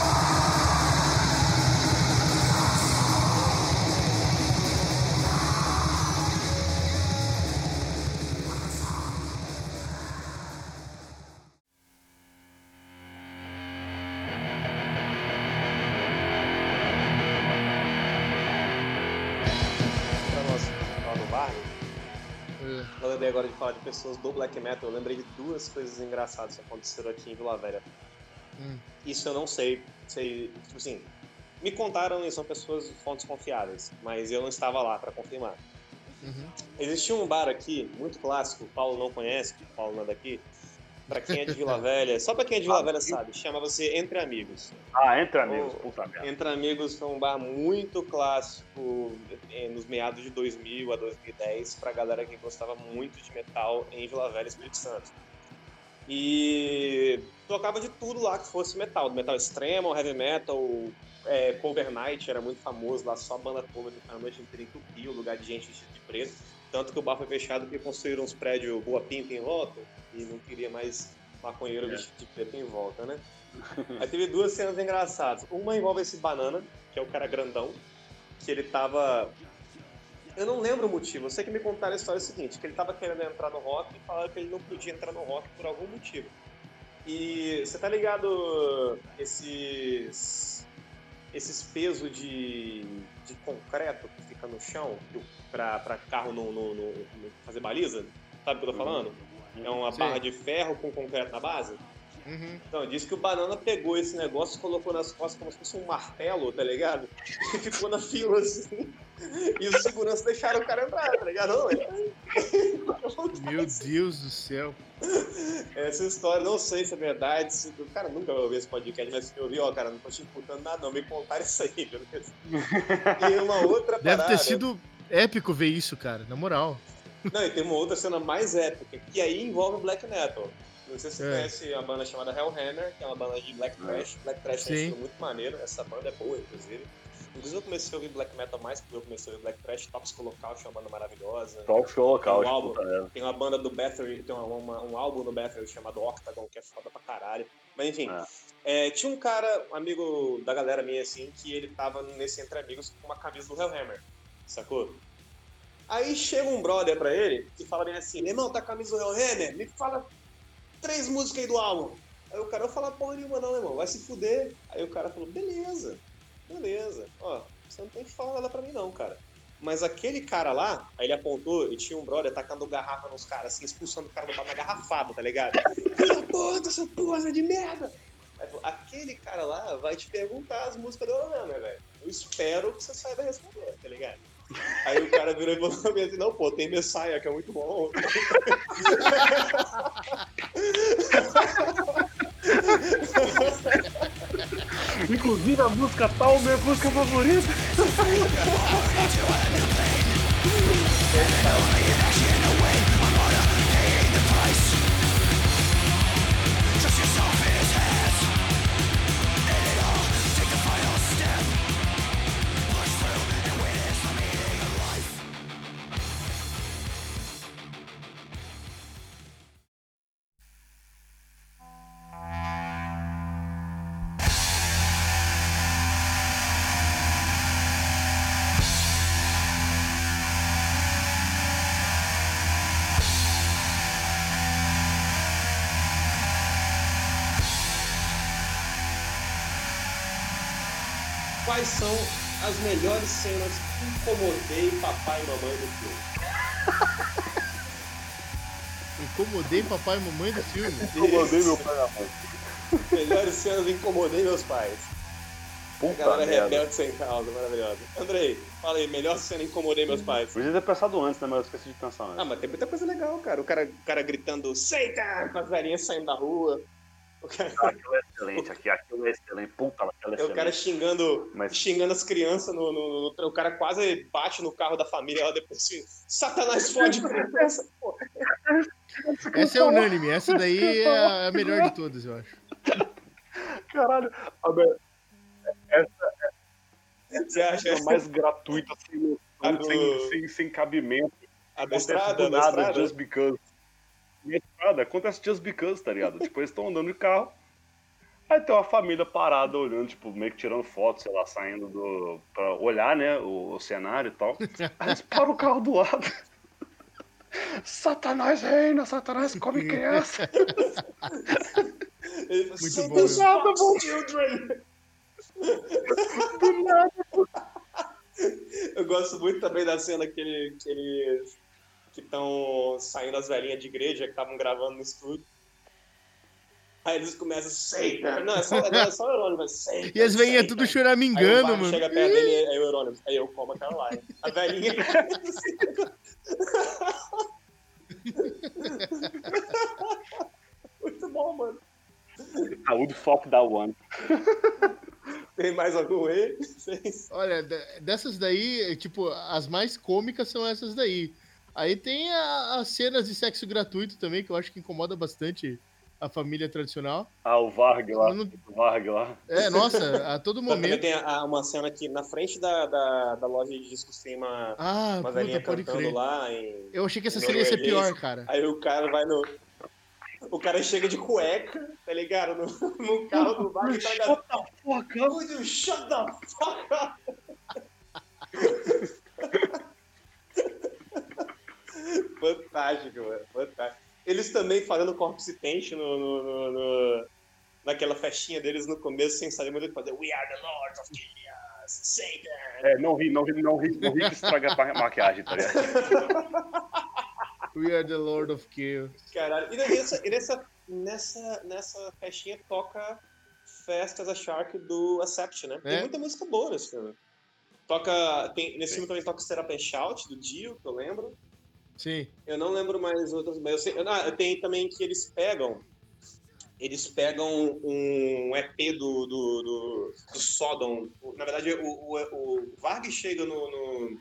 Pessoas do black metal, eu lembrei de duas coisas engraçadas que aconteceram aqui em Vila Velha. hum, Isso eu não sei, sei, tipo assim, me contaram e são pessoas fontes confiáveis, mas eu não estava lá para confirmar. uhum. Existia um bar aqui, muito clássico, o Paulo não conhece, o Paulo não é daqui. Pra quem é de Vila Velha, só pra quem é de Vila Velha sabe, chamava-se Entre Amigos. Ah, entra amigos, Ô, puta merda. Entre Amigos foi um bar muito clássico eh, nos meados de 2000 a 2010 pra galera que gostava muito de metal em Vila Velha, Espírito Santo. E tocava de tudo lá que fosse metal, metal extremo, heavy metal, é, cover night era muito famoso lá, só banda cover que a noite inteira o lugar de gente vestida de preto. Tanto que o bar foi fechado porque construíram uns prédios boa pinta em volta e não queria mais maconheiro É. vestido de preto em volta, né? Aí teve duas cenas engraçadas. Uma envolve esse banana, que é o cara grandão, que ele tava. Eu não lembro o motivo, eu sei que me contaram a história seguinte, que ele tava querendo entrar no rock e falaram que ele não podia entrar no rock por algum motivo. E você tá ligado esses esses pesos de, de concreto que fica no chão pra carro não, não- não- não fazer baliza. Sabe o que eu tô falando? É uma Sim. barra de ferro com concreto na base. Uhum. Então, disse que o Banana pegou esse negócio e colocou nas costas como se fosse um martelo, tá ligado? E ficou na fila assim. E os seguranças deixaram o cara entrar, tá ligado? Não, aí. Meu Deus do céu. Essa história, não sei se é verdade. Se... O cara nunca vai ouvir esse podcast, mas se eu ouvi, ó, cara, não tô te imputando nada, não. Me contaram isso aí, viu? E uma outra Deve parada. ter sido épico ver isso, cara, na moral. Não, e tem uma outra cena mais épica, que aí envolve black metal. Não sei se você É. conhece a banda chamada Hellhammer, que é uma banda de black thrash. Black thrash é um Sim. estilo muito maneiro, essa banda é boa, inclusive. Inclusive eu comecei a ouvir black metal mais porque eu comecei a ouvir black thrash, Toxic Holocaust é uma banda maravilhosa. Show local, Tem um álbum. puta. Tem uma banda do Bathory, tem uma- uma- um álbum do Bathory chamado Octagon, que é foda pra caralho. Mas enfim, é, tinha um cara, um amigo da galera minha, assim, que ele tava nesse Entre Amigos com uma camisa do Hellhammer, sacou? Aí chega um brother pra ele e fala bem assim, meu irmão, tá a camisa do Hellhammer? Me fala três músicas aí do álbum. Aí o cara vai falar porra nenhuma não, irmão, vai se fuder. Aí o cara falou, beleza, beleza. Ó, você não tem que falar nada pra mim não, cara. Mas aquele cara lá, aí ele apontou e tinha um brother tacando garrafa nos caras, assim, expulsando o cara do bar na garrafada, tá ligado? Filha puta, seu porra de merda! Aí aquele cara lá vai te perguntar as músicas do Hellhammer, velho. Eu espero que você saiba responder, tá ligado? Aí o cara virou e falou pra mim assim, não, pô, tem Messiah, que é muito bom. Inclusive a música tal, minha música favorita. São as melhores cenas que incomodei papai e mamãe do filme? Incomodei papai e mamãe do filme. Mandei meu pai na mãe. Melhores cenas que incomodei meus pais. A Puta galera merda. rebelde sem causa, maravilhosa. Andrei, fala aí, melhor cena incomodei meus pais. Podia ter pensado antes, né? Mas eu esqueci de pensar Ah, antes. mas tem muita coisa legal, cara. O cara, o cara gritando Satan com as velhinhas saindo da rua. O cara, Aquilo é excelente, aqui, aquilo é excelente. Puta, aquilo é o cara excelente. xingando, Mas- xingando as crianças no, no- no- O cara quase bate no carro da família lá depois assim, Satanás fode criança. Pô, Essa é unânime, essa daí é a melhor de todas, eu acho. Caralho, a me- você acha a mais gratuita, sem, sem, sem, sem cabimento. a do nada, just because. Estrada, acontece just because, tá ligado? tipo, eles estão andando de carro. Aí tem uma família parada olhando, tipo, meio que tirando foto, sei lá, saindo do. pra olhar, né, o, o cenário e tal. Aí eles param o carro do lado. Satanás reina, Satanás come criança. Ele Muito Satan's bom, fucks children. Eu gosto muito também da cena que, ele, que eles que estão saindo as velhinhas de igreja que estavam gravando no estúdio. Aí eles começam, Satan! Não, é só, não, é só o Eurônimo, mas Satan! E as velhinhas Satan." tudo choramingando, mano. chega perto dele, aí o Eurônimo, aí eu como aquela lá. A velhinha. Muito bom, mano. Saúde, fuck da one. Tem mais algum aí? Olha, de- dessas daí, tipo, as mais cômicas são essas daí. Aí tem as cenas de sexo gratuito também, que eu acho que incomoda bastante a família tradicional. Ah, o Varg lá. Não- O Varg lá. É, nossa, a todo Também momento. tem a- uma cena aqui na frente da, da, da loja de discos tem uma, Ah, uma puta, velhinha pode cantando crer. lá. Em... Eu achei que essa seria é ser pior, cara. Aí o cara vai no. O cara chega de cueca, tá ligado? No, no carro do bar e tá ligado? Shut the fuck up. Shut the fuck up? Fantástico, mano. Fantástico. Eles também fazendo corpse paint no, no, no, no, naquela festinha deles no começo, sem saber muito o que fazer. We are the Lords of Chaos, Satan. É, não ri, não ri, não ri, não ri que estraga a ma- maquiagem, tá ligado? We are the Lord of Chaos. Caralho. E, nessa, e nessa, nessa, nessa festinha toca Fast as a Shark do Accept, né? Tem É. muita música boa nesse filme. Toca. Tem, nesse filme também toca and Shout, do Dio, que eu lembro. Sim. Eu não lembro mais outras, mas eu sei. Ah, tem também que eles pegam. Eles pegam um EP do, do, do, do Sodom. Na verdade, o, o, o Varg chega no, no-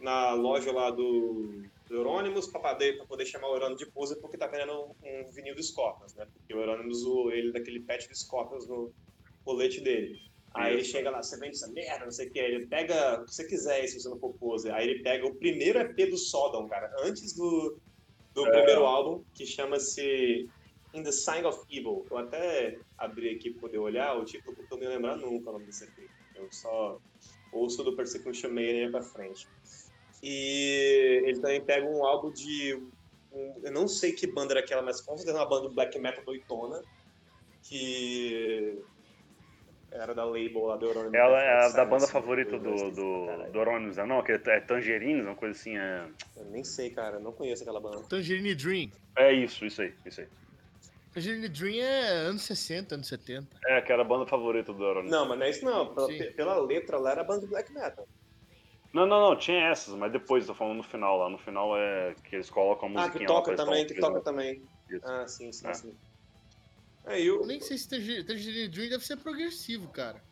na loja lá do, do Euronymous pra poder, poder chamar o Euronymous de pose porque tá vendendo um, vinil do Scorpions, né? Porque o Euronymous usou ele daquele patch do Scorpions no colete dele. Aí ele chega lá, você vende essa merda, não sei o que. Ele pega o que você quiser se você não for pose. Aí ele pega o primeiro EP do Sodom, cara, antes do, do primeiro álbum, que chama-se In the Sign of Evil. Eu até abri aqui pra poder olhar o título, porque eu não ia lembrar nunca o nome desse EP. Eu só ouço do Persecution Mania pra frente. E ele também pega um álbum de. um- eu não sei que banda era aquela, mas com certeza uma banda de black metal doitona. Que. Era da label lá do Euronymous. Ela é a da banda né? favorita do, do, do Euronymous, né? não? Que é Tangerines, uma coisa assim. É, Eu nem sei, cara. Não conheço aquela banda. Tangerine Dream. é isso, isso aí, isso aí. Tangerine Dream é anos 60, anos 70. É, que era a banda favorita do Euronymous. Não, mas não é isso não. Pela, pela letra lá era banda de black metal. Não, não, não, tinha essas, mas depois, tô falando no final lá. No final é que eles colocam a Ah, musiquinha que lá toca também, que toca também. Isso. Ah, sim, sim, É. sim. Aí eu... Eu nem sei se Tangerine, Dream deve ser progressivo, cara.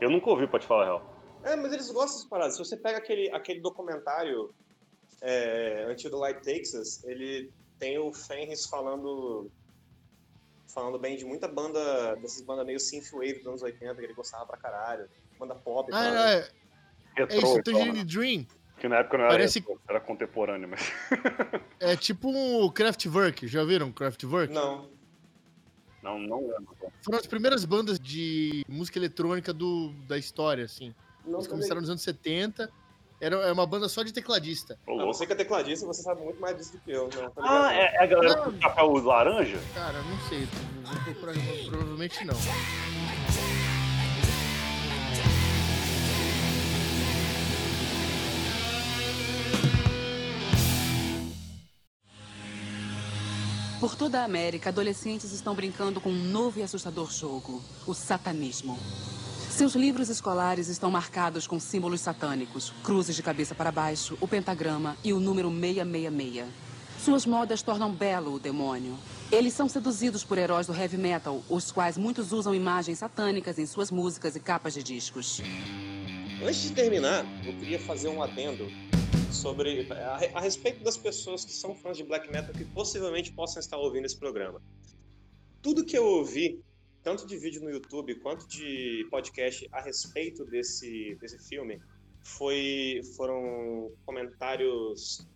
Eu nunca ouvi, pra te falar a real. É, mas eles gostam dessas paradas. Se você pega aquele, aquele documentário é, Until the Light Takes Us, ele tem o Fenris falando falando bem de muita banda, dessas bandas meio synthwave dos anos 80, que ele gostava pra caralho. Banda pop e Ah, tal. é, Retrô, é isso, então, Tangerine né? Dream. Que na época não era, Parece- retrô, era contemporâneo, mas. É tipo um Kraftwerk. Já viram Kraftwerk? Não. Não, não lembro. Foram as primeiras bandas de música eletrônica do, da história, assim. Não Eles começaram nos anos 70. Era é uma banda só de tecladista. Ô, Ah, louco. você que é tecladista, você sabe muito mais disso do que eu. Tá ligado? Ah, é, é a galera Não. com chapéu laranja? Cara, não sei. Procurar, provavelmente não. Por toda a América, adolescentes estão brincando com um novo e assustador jogo: o satanismo. Seus livros escolares estão marcados com símbolos satânicos, cruzes de cabeça para baixo, o pentagrama e o número 666. Suas modas tornam belo o demônio. Eles são seduzidos por heróis do heavy metal, os quais muitos usam imagens satânicas em suas músicas e capas de discos. Antes de terminar, eu queria fazer um adendo sobre a, a respeito das pessoas que são fãs de black metal que possivelmente possam estar ouvindo esse programa. Tudo que eu ouvi, tanto de vídeo no YouTube quanto de podcast a respeito desse, desse filme, foi foram comentários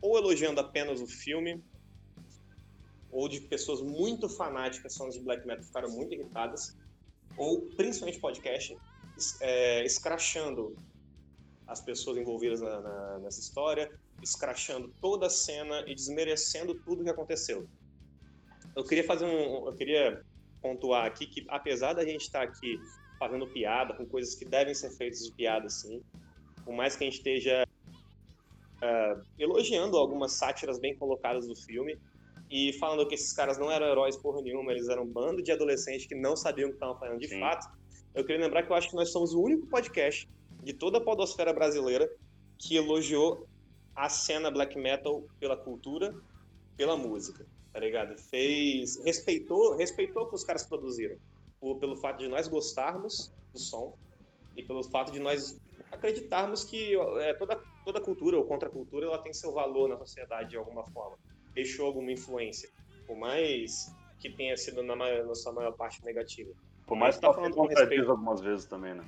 ou elogiando apenas o filme, ou de pessoas muito fanáticas fãs de black metal ficaram muito irritadas, ou principalmente podcast é, escrachando as pessoas envolvidas na- na- nessa história, escrachando toda a cena e desmerecendo tudo que aconteceu. Eu queria fazer um, eu queria pontuar aqui que apesar da gente estar aqui fazendo piada com coisas que devem ser feitas de piada, sim, por mais que a gente esteja ah, elogiando algumas sátiras bem colocadas do filme e falando que esses caras não eram heróis porra nenhuma, eles eram um bando de adolescentes que não sabiam o que estavam fazendo de Sim. fato. Eu queria lembrar que eu acho que nós somos o único podcast de toda a podosfera brasileira que elogiou a cena black metal pela cultura, pela música, tá ligado? Fez, respeitou, respeitou o que os caras produziram, por- pelo fato de nós gostarmos do som e pelo fato de nós acreditarmos que é, toda toda cultura ou contracultura ela tem seu valor na sociedade de alguma forma, deixou alguma influência, por mais que tenha sido na, maior, na sua maior parte negativa. Por mais que tá falando com respeito. algumas vezes também, né?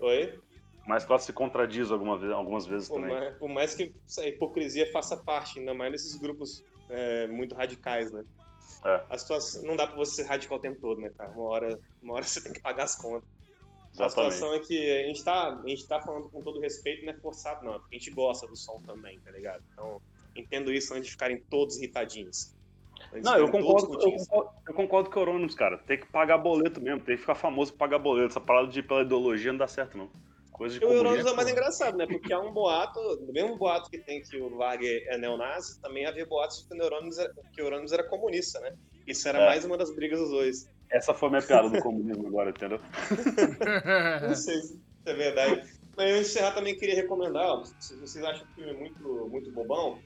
Oi? Mas ela se contradiz alguma vez, algumas vezes Por também. mais, por mais que a hipocrisia faça parte, ainda mais nesses grupos é, muito radicais, né? É. A situação, não dá pra você ser radical o tempo todo, né, cara? Uma hora, uma hora você tem que pagar as contas. A Exatamente. situação é que a gente, tá, a gente tá falando com todo respeito, não é forçado, não. É porque a gente gosta do som também, tá ligado? Então, entendo isso antes de ficarem todos irritadinhos. Eles Não, eu concordo, eu concordo, eu concordo com o Eurônimos, cara. Tem que pagar boleto mesmo, tem que ficar famoso pra pagar boleto. Essa parada de pela ideologia não dá certo, não. Coisa de E o comunista. é mais engraçado, né? Porque há um boato, do mesmo boato que tem que o Wagner é neonazi, também havia boatos que o era, que o Eurônimos era comunista, né? Isso era É. mais uma das brigas dos dois. Essa foi a minha piada do comunismo agora, entendeu? Não sei se é verdade. Mas eu encerrar também queria recomendar, ó, se vocês acham que o filme é muito, muito bobão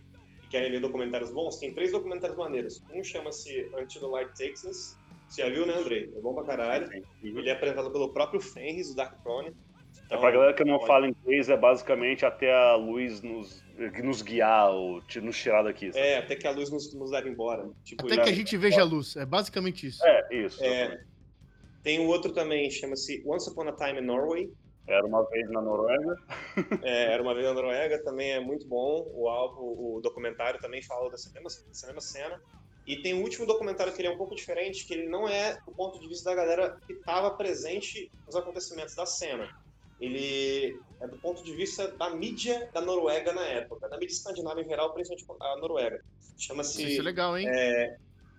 e querem ver documentários bons, tem três documentários maneiros. Um chama-se Until the Light Takes Us. Você já viu, né, Andrei? É bom pra caralho. Ele é apresentado pelo próprio Fenris, o Dark Throne. É pra galera que não pode- fala inglês, é basicamente até a luz nos, nos guiar ou te- nos tirar daqui. sabe? É, até que a luz nos, nos leva embora. Tipo, Até que a gente veja a luz. É basicamente isso. É, isso. É. Tem um outro também, chama-se Once Upon a Time in Norway. Era uma vez na Noruega. É, era uma vez na Noruega, também é muito bom. O, álbum, o documentário também fala dessa mesma, dessa mesma cena. E tem o último documentário que ele é um pouco diferente, que ele não é do ponto de vista da galera que estava presente nos acontecimentos da cena. Ele é do ponto de vista da mídia da Noruega na época, da mídia escandinava em geral, principalmente a Noruega. Chama-se. Isso é legal, hein? é,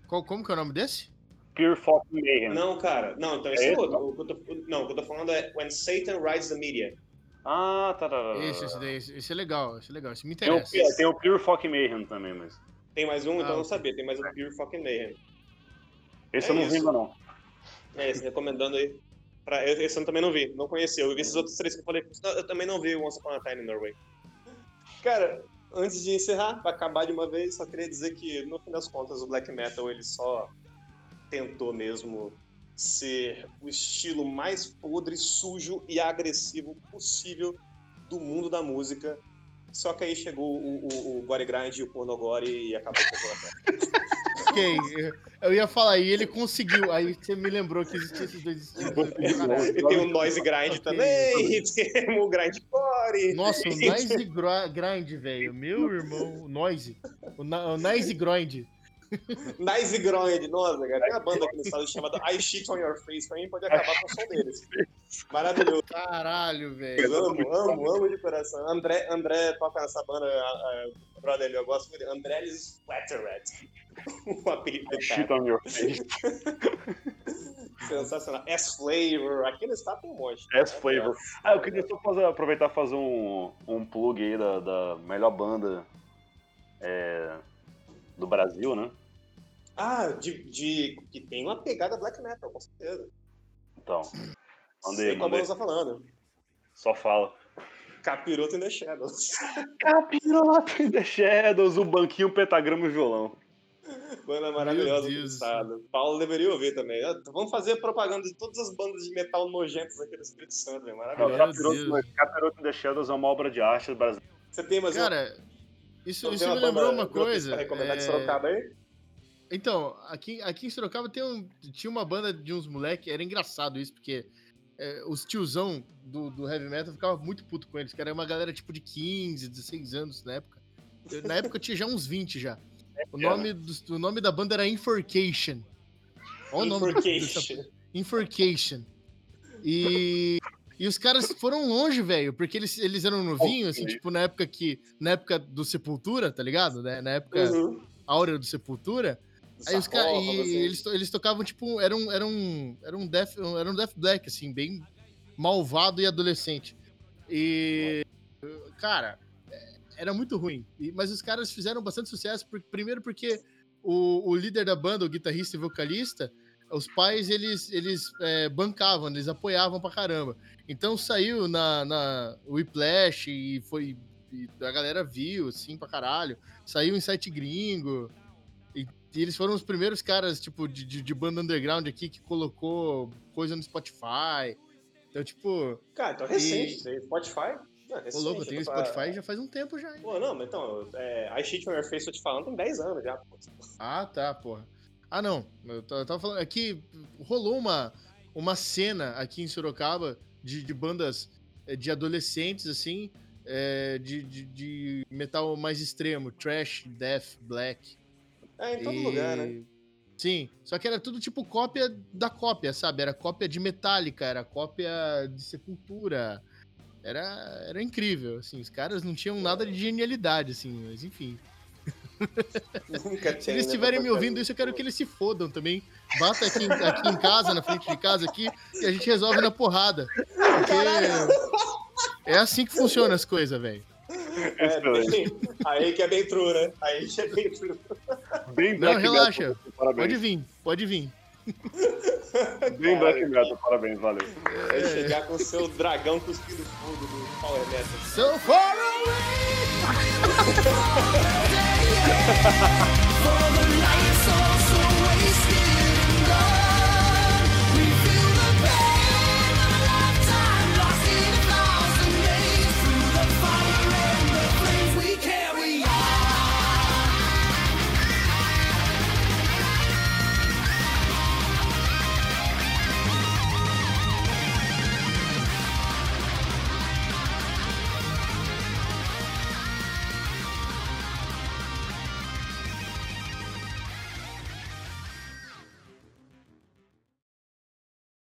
Qual, como que é o nome desse? Pure Fucking Mayhem. Não, cara, não, então esse É é, esse, outro. O que eu tô- não, o que eu tô falando é When Satan Rides the Media. Ah, tá, tá, tá. Esse, esse, daí, esse, esse é legal, esse é legal, esse me Tem o, interessa. tem o Pure Fucking Mayhem também, mas. Tem mais um, então Ah, eu não sabia. Tem mais um Pure Fucking Mayhem. Esse É eu não vi ainda, não. É, esse recomendando aí. Pra, esse eu também não vi, não conheci. Eu vi esses outros três que eu falei. Eu também não vi Once Upon a Time in Norway. Cara, antes de encerrar, pra acabar de uma vez, só queria dizer que, no fim das contas, o Black Metal ele só tentou mesmo ser o estilo mais podre, sujo e agressivo possível do mundo da música. Só que aí chegou o, o, o Gore Grind e o Pornogore e acabou com o Ok, eu- ia falar, e ele conseguiu. Aí você me lembrou que existia esses dois estilos. E tem o Noise Grind Ok. também, e tem o Grindcore. Nossa, o Nice Gro- Grind, velho. Meu irmão, o Noise. O, Na- o Nice Grind. Nice Grind, nossa, cara. Tem uma banda aqui no estado chamada I Shit On Your Face, pra mim pode acabar com o som deles. Maravilhoso. Caralho, Eu velho. amo, amo, amo de coração. André, André toca nessa banda, a, a, brother, eu gosto muito. André Splatterrat. O apelido do Shit on your face. Sensacional. S-Flavor. Aqui no estado tem um monte. S-Flavor. Ah, eu queria só fazer, aproveitar e fazer um, um plug aí da, da melhor banda é, do Brasil, né? Ah, de, de, que tem uma pegada black metal, com certeza. Então, mandei, Sei mandei. você tá falando. Só fala. Capiroto in the Shadows. Capirota in the Shadows, o banquinho, o pentagrama e o violão. Banda maravilhosa do. Paulo deveria ouvir também. Ah, Vamos fazer propaganda de todas as bandas de metal nojentas aqui do Espírito Santo, Maravilhoso. Capiroto, Capiroto in the Shadows é uma obra de arte brasileira. Você tem mais Cara, isso, uma, isso me banda lembrou uma coisa. Pra recomendar de é, Sorocaba aí? Então, aqui, aqui em Sorocaba tem um, tinha uma banda de uns moleques, era engraçado isso, porque é, os tiozão do, do heavy metal ficava muito puto com eles, que era uma galera tipo de 15, 16 anos na época. Eu, na época eu tinha já uns 20 já. O nome, do, o nome da banda era Inforcation. Olha o nome dessa. Inforcation. E, e os caras foram longe, velho, porque eles, eles eram novinhos, assim, tipo, na época que. Na época do Sepultura, tá ligado? Né? Na época Uhum. áurea do Sepultura. Aí os caras. E assim. eles, to- eles tocavam, tipo, era um, era um. Era um Death, era um Death Black, assim, bem malvado e adolescente. E. Cara, é, era muito ruim. Mas os caras fizeram bastante sucesso, por- primeiro porque o, o líder da banda, o guitarrista e vocalista, os pais, eles, eles é, bancavam, eles apoiavam pra caramba. Então saiu na, na Whiplash e foi. e a galera viu, assim, pra caralho. Saiu em site gringo. E, e eles foram os primeiros caras, tipo, de, de, de banda underground aqui que colocou coisa no Spotify. Então, tipo, Cara, então é recente. Tem Spotify. Não, é ô recente, louco, eu tenho tô pra- Spotify já faz um tempo já, hein? Pô, não, mas então, é, I Shit On Your Face, tô te falando, tem 10 anos já. pô. Ah, tá, porra. Ah, não. Eu ta- eu tava falando. Aqui rolou uma, uma cena aqui em Sorocaba de, de bandas eh, de adolescentes, assim, eh, de, de, de metal mais extremo, trash, death, black. É, em todo E- lugar, né? Sim, só que era tudo tipo cópia da cópia, sabe? Era cópia de Metallica, era cópia de Sepultura. Era, era incrível, assim. Os caras não tinham nada de genialidade, assim, mas enfim. Se eles estiverem me ouvindo isso, eu quero que eles se fodam também. Bata aqui, em- aqui em casa, na frente de casa aqui, e a gente resolve na porrada. Porque é assim que funcionam as coisas, velho. É, bem, aí que é bem true, né? Aí que é bem true. Bem Não, relaxa. Metal, parabéns. Pode vir, pode vir. Bem Black Metal, parabéns, valeu. Vai chegar com o seu dragão cuspindo fogo do Power Metal. So far away!